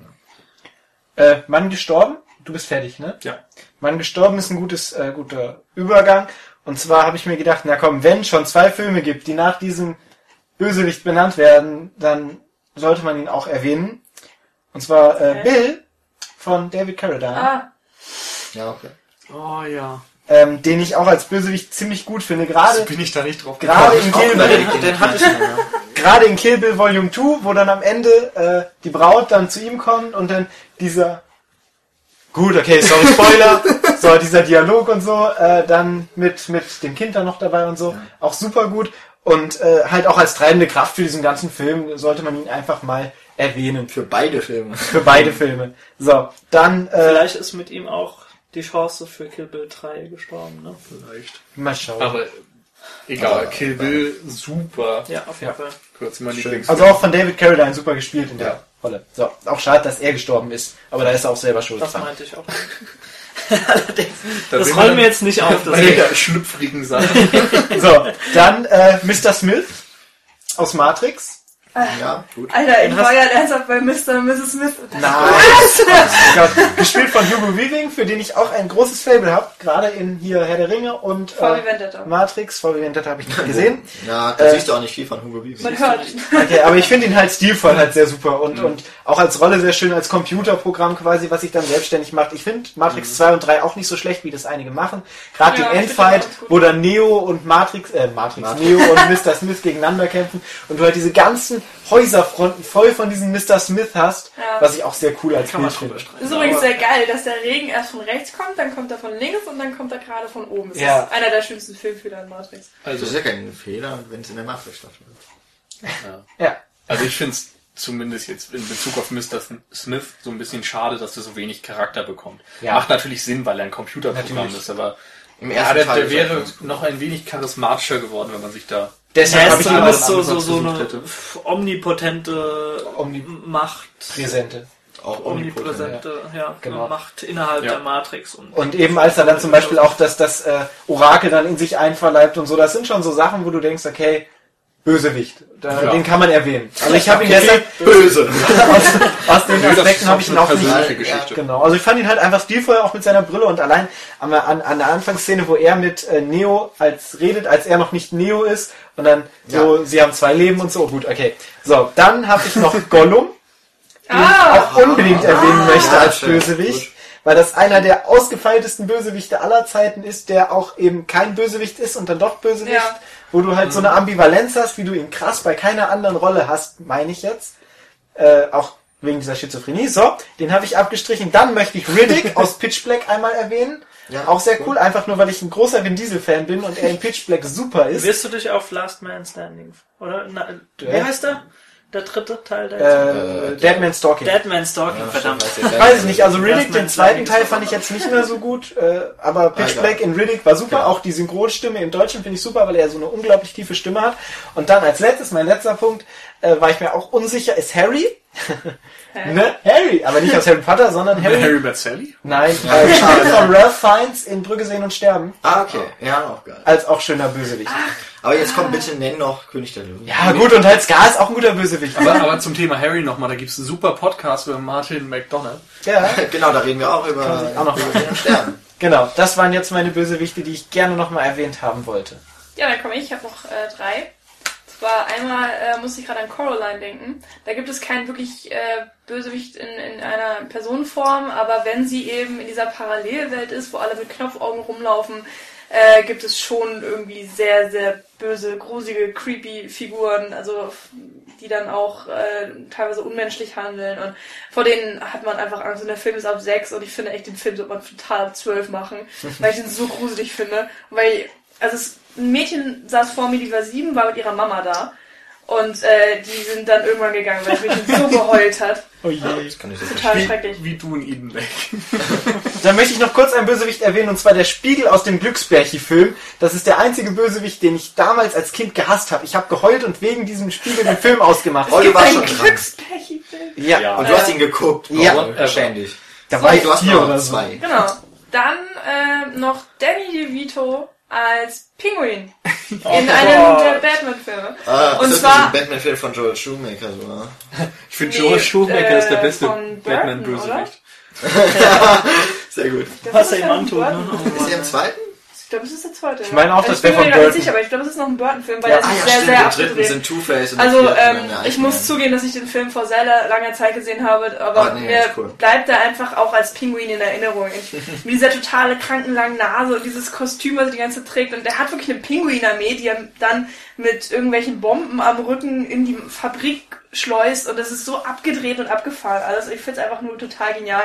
Ja. Äh, Mann gestorben? Du bist fertig, ne? Ja. Mann gestorben ist ein gutes, äh, guter Übergang. Und zwar habe ich mir gedacht, na komm, wenn schon zwei Filme gibt, die nach diesem Bösewicht benannt werden, dann sollte man ihn auch erwähnen. Und zwar äh, Okay. Bill von David Carradine, Ah, ja, okay. Oh ja. Ähm, den ich auch als Bösewicht ziemlich gut finde. Gerade bin ich da nicht drauf gerade in Kill Bill, Den, hatte ich gerade in Kill Bill Volume 2, wo dann am Ende äh, die Braut dann zu ihm kommt und dann dieser Gut, okay, sorry, Spoiler. [LAUGHS] so, dieser Dialog und so, äh, dann mit, mit dem Kind dann noch dabei und so, auch super gut. Und äh, halt auch als treibende Kraft für diesen ganzen Film sollte man ihn einfach mal erwähnen. Für beide Filme. Für beide Filme. So, dann äh, Vielleicht ist mit ihm auch die Chance für Kill Bill 3 gestorben, ne? Vielleicht. mal schauen. Aber Egal, Aber- Kill Bill, super. Ja, auf jeden Ja. Fall. Meinen Schön. Lieblings. Also auch von David Carradine super gespielt in der Ja. Rolle. So, auch schade, dass er gestorben ist, aber da ist er auch selber schuld Das dran. meinte ich auch. [LAUGHS] Allerdings. Da Das rollen wir wir jetzt nicht auf. Das bei der schlüpfrigen Sache. [LAUGHS] So, dann äh, Mr. Smith aus Matrix. Ja, gut. Alter, ich war ja ernsthaft bei Mr. und Mrs. Smith. Nein. Oh Gott. Gespielt von Hugo Weaving, für den ich auch ein großes Fable habe, gerade in hier Herr der Ringe und äh. Matrix. VW Vendetta habe ich nicht gesehen. [LAUGHS] Ja, da Äh, siehst du auch nicht viel von Hugo Weaving. Man hört. Okay, aber ich finde ihn halt stilvoll halt sehr super und, und auch als Rolle sehr schön, als Computerprogramm quasi, was sich dann selbstständig macht. Ich finde Matrix 2 und 3 auch nicht so schlecht, wie das einige machen. Gerade Ja, find Endfight, wo dann Neo und Matrix, äh, Matrix, Matrix. Neo und Mr. Smith gegeneinander kämpfen und du halt diese ganzen Häuserfronten voll von diesem Mr. Smith hast, Ja. was ich auch sehr cool als Bild drüber finde. Das ist übrigens sehr geil, dass der Regen erst von rechts kommt, dann kommt er von links und dann kommt er gerade von oben. Das Ja. ist einer der schönsten Filmfehler in Matrix. Das Also, ist ja kein Fehler, wenn es in der Matrix stattfindet. Ja. also ich finde es zumindest jetzt in Bezug auf Mr. Smith so ein bisschen schade, dass er so wenig Charakter bekommt. Ja. Macht natürlich Sinn, weil er ein Computerprogramm Natürlich. ist, aber Im ja, ersten der, Teil der ist wäre noch ein wenig charismatischer geworden, wenn man sich da Deshalb Er habe ist ich so, so, so eine hätte. omnipotente Omni- Macht. Präsente. auch Omnipräsente, ja, Genau. Macht innerhalb Ja. der Matrix. Und, Und eben als er dann zum Beispiel auch das, das äh, Orakel dann in sich einverleibt und so, das sind schon so Sachen, wo du denkst, okay, Bösewicht, da, Ja. den kann man erwähnen. Also ich habe ihn Okay, deshalb, böse. [LAUGHS] aus, aus den [LAUGHS] Nö, Aspekten habe ich ihn eine auch nicht Ja, Geschichte. Genau, also ich fand ihn halt einfach stilvoll, auch mit seiner Brille und allein an, an, an der Anfangsszene, wo er mit äh, Neo als redet, als er noch nicht Neo ist und dann so, sie haben zwei Leben und so, gut, okay. So, dann habe ich noch [LAUGHS] Gollum, den ich Ah! auch unbedingt erwähnen möchte ja, als stimmt. Bösewicht, Gut. weil das einer der ausgefeiltesten Bösewichte aller Zeiten ist, der auch eben kein Bösewicht ist und dann doch Bösewicht, Ja. wo du halt so eine Ambivalenz hast, wie du ihn krass bei keiner anderen Rolle hast, meine ich jetzt. Äh, auch wegen dieser Schizophrenie. So, den habe ich abgestrichen. Dann möchte ich Riddick [LAUGHS] aus Pitch Black einmal erwähnen. Ja, auch sehr cool, einfach nur weil ich ein großer Vin Diesel Fan bin und er in Pitch Black super ist. Wirst du dich auf Last Man Standing, oder? Na, wie Ja. heißt der? Der dritte Teil der Äh, Äh, Dead Man Stalking. Dead Man Stalking, verdammt. Weiß ich nicht, also Riddick, den zweiten Teil fand ich jetzt [LAUGHS] nicht mehr so gut, äh, aber Pitch Alter. Black in Riddick war super, Genau. auch die Synchronstimme im Deutschen finde ich super, weil er so eine unglaublich tiefe Stimme hat. Und dann als letztes, mein letzter Punkt, äh, war ich mir auch unsicher, ist Harry? [LAUGHS] ne? Harry, aber nicht aus Harry Potter, sondern Harry. Harry Met Sally? Nein, äh, gespielt von Ralph Fiennes in Brücke sehen und sterben, Ah, okay. Ja, auch geil. als auch schöner Bösewicht. Aber jetzt komm, bitte nenn noch König der Löwen. Ja gut, und halt Scar ist auch ein guter Bösewicht. Aber, aber zum Thema Harry nochmal, da gibt's einen super Podcast über Martin McDonald. Ja, [LAUGHS] Genau, da reden wir auch über Kann sich auch noch über den Stern. genau, das waren jetzt meine Bösewichte, die ich gerne nochmal erwähnt haben wollte. Ja, dann komme ich. Ich habe noch äh, drei. Zwar einmal äh, muss ich gerade an Coraline denken. Da gibt es keinen wirklich äh, Bösewicht in, in einer Personenform, aber wenn sie eben in dieser Parallelwelt ist, wo alle mit Knopfaugen rumlaufen, äh, gibt es schon irgendwie sehr, sehr böse, grusige, creepy Figuren, also die dann auch äh, teilweise unmenschlich handeln. Und vor denen hat man einfach Angst. Und der Film ist ab sechs und ich finde echt, den Film sollte man total ab zwölf machen, weil ich den so gruselig finde, weil, also es, ein Mädchen saß vor mir, die war sieben, war mit ihrer Mama da und äh, die sind dann irgendwann gegangen, weil das Mädchen so [LAUGHS] geheult hat, Oh je. Das kann ich so total schrecklich. wie du in Eden Lake. [LAUGHS] Dann möchte ich noch kurz einen Bösewicht erwähnen, und zwar der Spiegel aus dem Glücksbärchi-Film. Das ist der einzige Bösewicht, den ich damals als Kind gehasst habe. Ich habe geheult und wegen diesem Spiegel den Film ausgemacht. Oh, du Gibt einen schon dran. Glückspärchenfilm. Ja, Ja. Und du hast ihn geguckt. Ja. Oh, schäm dich. da war ich Du hast vier noch oder so. zwei. Genau. Dann äh, noch Danny DeVito als Pinguin [LAUGHS] in einem der Batman-Filme. Ah, Und das zwar- ist ein Batman-Film von Joel Schumacher sogar. [LAUGHS] Ich finde Nee, Joel Schumacher ist der äh, beste Batman-Bösewicht. [LAUGHS] Sehr gut. Der er antut, von ne? Burton. Ist er im zweiten? Ich glaube, es ist der zweite. Ich meine auch, Also das ich bin wäre mir von gar nicht Burton. sicher, aber ich glaube, es ist noch ein Burton-Film, weil Ja. der Ah ist ja, sehr, stimmt. sehr Im dritten abgedreht. sind Two-Face und Also ähm, ich muss zugeben, dass ich den Film vor sehr la- langer Zeit gesehen habe, aber Ah, nee, mir cool. bleibt er einfach auch als Pinguin in Erinnerung. Ich, [LAUGHS] mit dieser totale krankenlangen Nase und dieses Kostüm, was er die ganze Zeit trägt. Und der hat wirklich eine Pinguinarmee, die er dann mit irgendwelchen Bomben am Rücken in die Fabrik schleust. Und das ist so abgedreht und abgefahren alles. Ich finde es einfach nur total genial.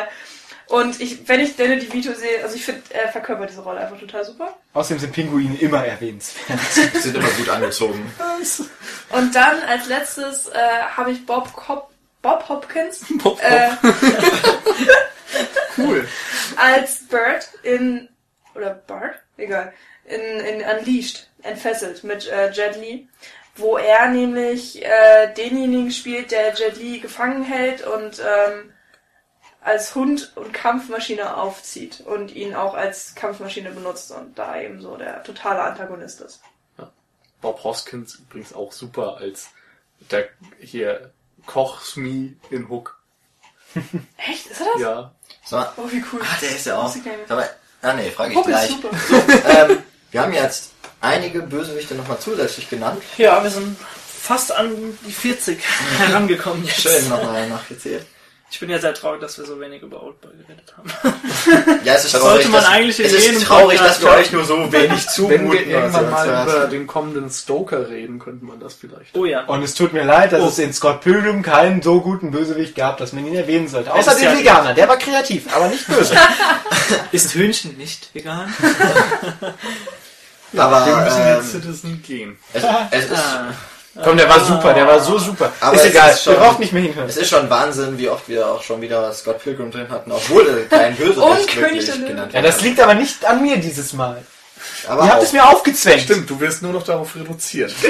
Und ich, wenn ich Danny DeVito sehe, also ich finde, er verkörpert diese Rolle einfach total super. Außerdem sind Pinguine immer erwähnenswert. [LAUGHS] Die sind immer gut angezogen. Und dann als letztes äh, habe ich Bob Hop Bob Hopkins [LAUGHS] Bob äh, [LAUGHS] Cool. als Bird in oder Bart, egal, in, in Unleashed, entfesselt mit äh, Jet Li, wo er nämlich äh, denjenigen spielt, der Jet Li gefangen hält und ähm, als Hund und Kampfmaschine aufzieht und ihn auch als Kampfmaschine benutzt und da eben so der totale Antagonist ist. Bob Hoskins übrigens auch super als der hier Koch Smee in Hook. [LAUGHS] Echt? Ist er das? Ja. Mal, Oh, wie cool. ah, der ist ja auch. Mal, ah nee, frage ich Hook ist gleich. super. ähm, wir haben jetzt einige Bösewichte nochmal zusätzlich genannt. Ja, wir sind fast an die 40 [LAUGHS] herangekommen jetzt. Schön nochmal nachgezählt. Ich bin ja sehr traurig, dass wir so wenig über Oldboy geredet haben. [LAUGHS] Ja, es ist Das traurig, sollte man dass, eigentlich in es ist jedem traurig, dass Podcast wir haben. euch nur so [LAUGHS] wenig zumuten. Wenn wir irgendwann also, mal über den kommenden Stoker reden, könnte man das vielleicht. Oh ja. Und es tut mir leid, dass Oh. es in Scott Pilgrim keinen so guten Bösewicht gab, dass man ihn erwähnen sollte. Es Außer ist den ja- Veganer, der war kreativ, aber nicht böse. [LAUGHS] Ist Hühnchen nicht vegan? aber Wir müssen ähm, jetzt Citizen gehen. es, es, ist, Ah. Komm, der war super, der war so super. Aber ist egal, ist schon- wir brauchen nicht mehr hinhören. es ist schon Wahnsinn, wie oft wir auch schon wieder Scott Pilgrim drin hatten, obwohl er kein Und Bösewicht König [LAUGHS] wirklich genannt Ja, das liegt aber nicht an mir dieses Mal. aber Ihr habt auch, es mir aufgezwängt. Stimmt, du wirst nur noch darauf reduziert. [LAUGHS]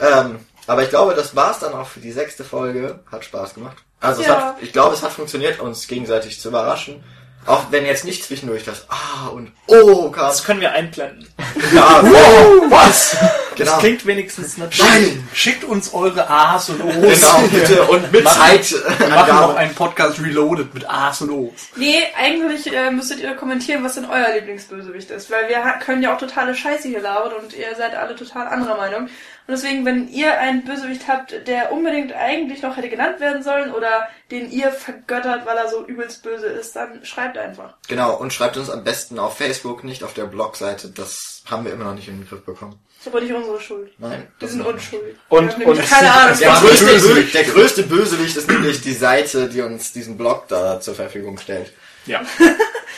ähm, aber ich glaube, das war's dann auch für die sechste Folge. Hat Spaß gemacht. Also es Ja. hat, ich glaube, es hat funktioniert, uns gegenseitig zu überraschen. Auch wenn jetzt nicht zwischendurch das Ah und Oh kam. Das können wir einblenden. Ja, [LAUGHS] Was? genau. Das klingt wenigstens natürlich. Nein, Schickt uns eure A's und O's. genau, bitte. Und mit Machen- Zeit. Wir machen noch einen Podcast Reloaded mit A's und O's. Nee, eigentlich äh, müsstet ihr kommentieren, was denn euer Lieblingsbösewicht ist, weil wir können ja auch totale Scheiße hier labern und ihr seid alle total anderer Meinung. Und deswegen, wenn ihr einen Bösewicht habt, der unbedingt eigentlich noch hätte genannt werden sollen oder den ihr vergöttert, weil er so übelst böse ist, dann schreibt einfach. Genau, und schreibt uns am besten auf Facebook, nicht auf der Blogseite. Das haben wir immer noch nicht in den Griff bekommen. Ist aber nicht unsere Schuld. Nein. Wir das sind unschuldig. Und- und- keine Ahnung. [LAUGHS] Der was größte, Bösewicht. der größte Bösewicht ist nämlich die Seite, die uns diesen Blog da zur Verfügung stellt. Ja. [LAUGHS]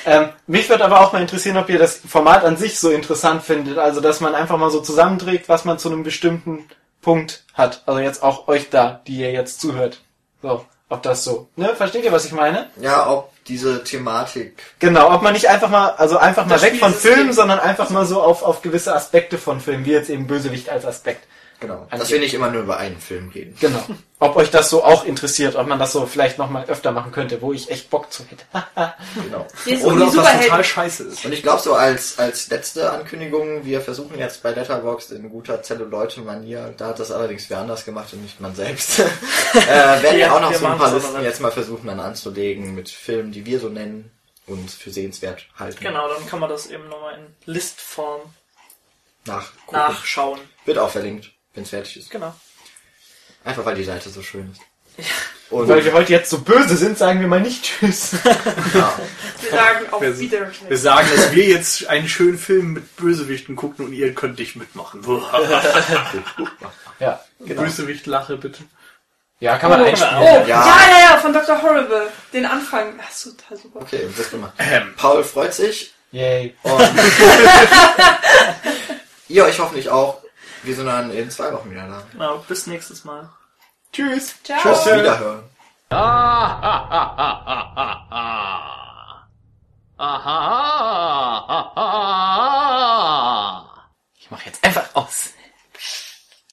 Ähm, mich würde aber auch mal interessieren, ob ihr das Format an sich so interessant findet. Also, dass man einfach mal so zusammenträgt, was man zu einem bestimmten Punkt hat. Also jetzt auch euch da, die ihr jetzt zuhört. So, ob das so. Ne, versteht ihr, was ich meine? Ja, ob diese Thematik. Genau, ob man nicht einfach mal, also einfach mal Das weg Spiel von Filmen, sondern einfach mal so auf, auf gewisse Aspekte von Filmen, wie jetzt eben Bösewicht als Aspekt. Genau. Dass wir nicht immer nur über einen Film reden. Genau. Ob euch das so auch interessiert, ob man das so vielleicht nochmal öfter machen könnte, wo ich echt Bock zu hätte. [LAUGHS] Genau. Oder ob das total scheiße ist. Und ich glaube so als, als letzte Ankündigung, wir versuchen jetzt bei Letterboxd in guter Zelluleute-Manier, da hat das allerdings wer anders gemacht und nicht man selbst, [LAUGHS] äh, werden wir Ja, auch noch wir so ein paar Listen jetzt mal versuchen dann anzulegen mit Filmen, die wir so nennen und für sehenswert halten. Genau, dann kann man das eben nochmal in Listform Nachgucken. nachschauen. Wird auch verlinkt, wenn es fertig ist. Genau. Einfach weil die Seite so schön ist. Und Weil wir heute jetzt so böse sind, sagen wir mal nicht Tschüss. [LAUGHS] ja, Wir sagen auf Wir- Wiedersehen. Wir sagen, dass wir jetzt einen schönen Film mit Bösewichten gucken und ihr könnt nicht mitmachen. [LAUGHS] Ja, genau. Bösewicht-Lache bitte. Ja, kann man Oh, einspielen. Oh, ja. Ja. ja, ja, von Dr. Horrible. Den Anfang. Das ist total super. okay, wird gemacht. Ähm, Paul freut sich Yay. und [LAUGHS] ihr euch hoffentlich auch. Wir sind dann in zwei Wochen wieder da. Genau, bis nächstes Mal. Tschüss. Ciao. Tschüss, wiederhören. Ah, ich mach jetzt einfach aus.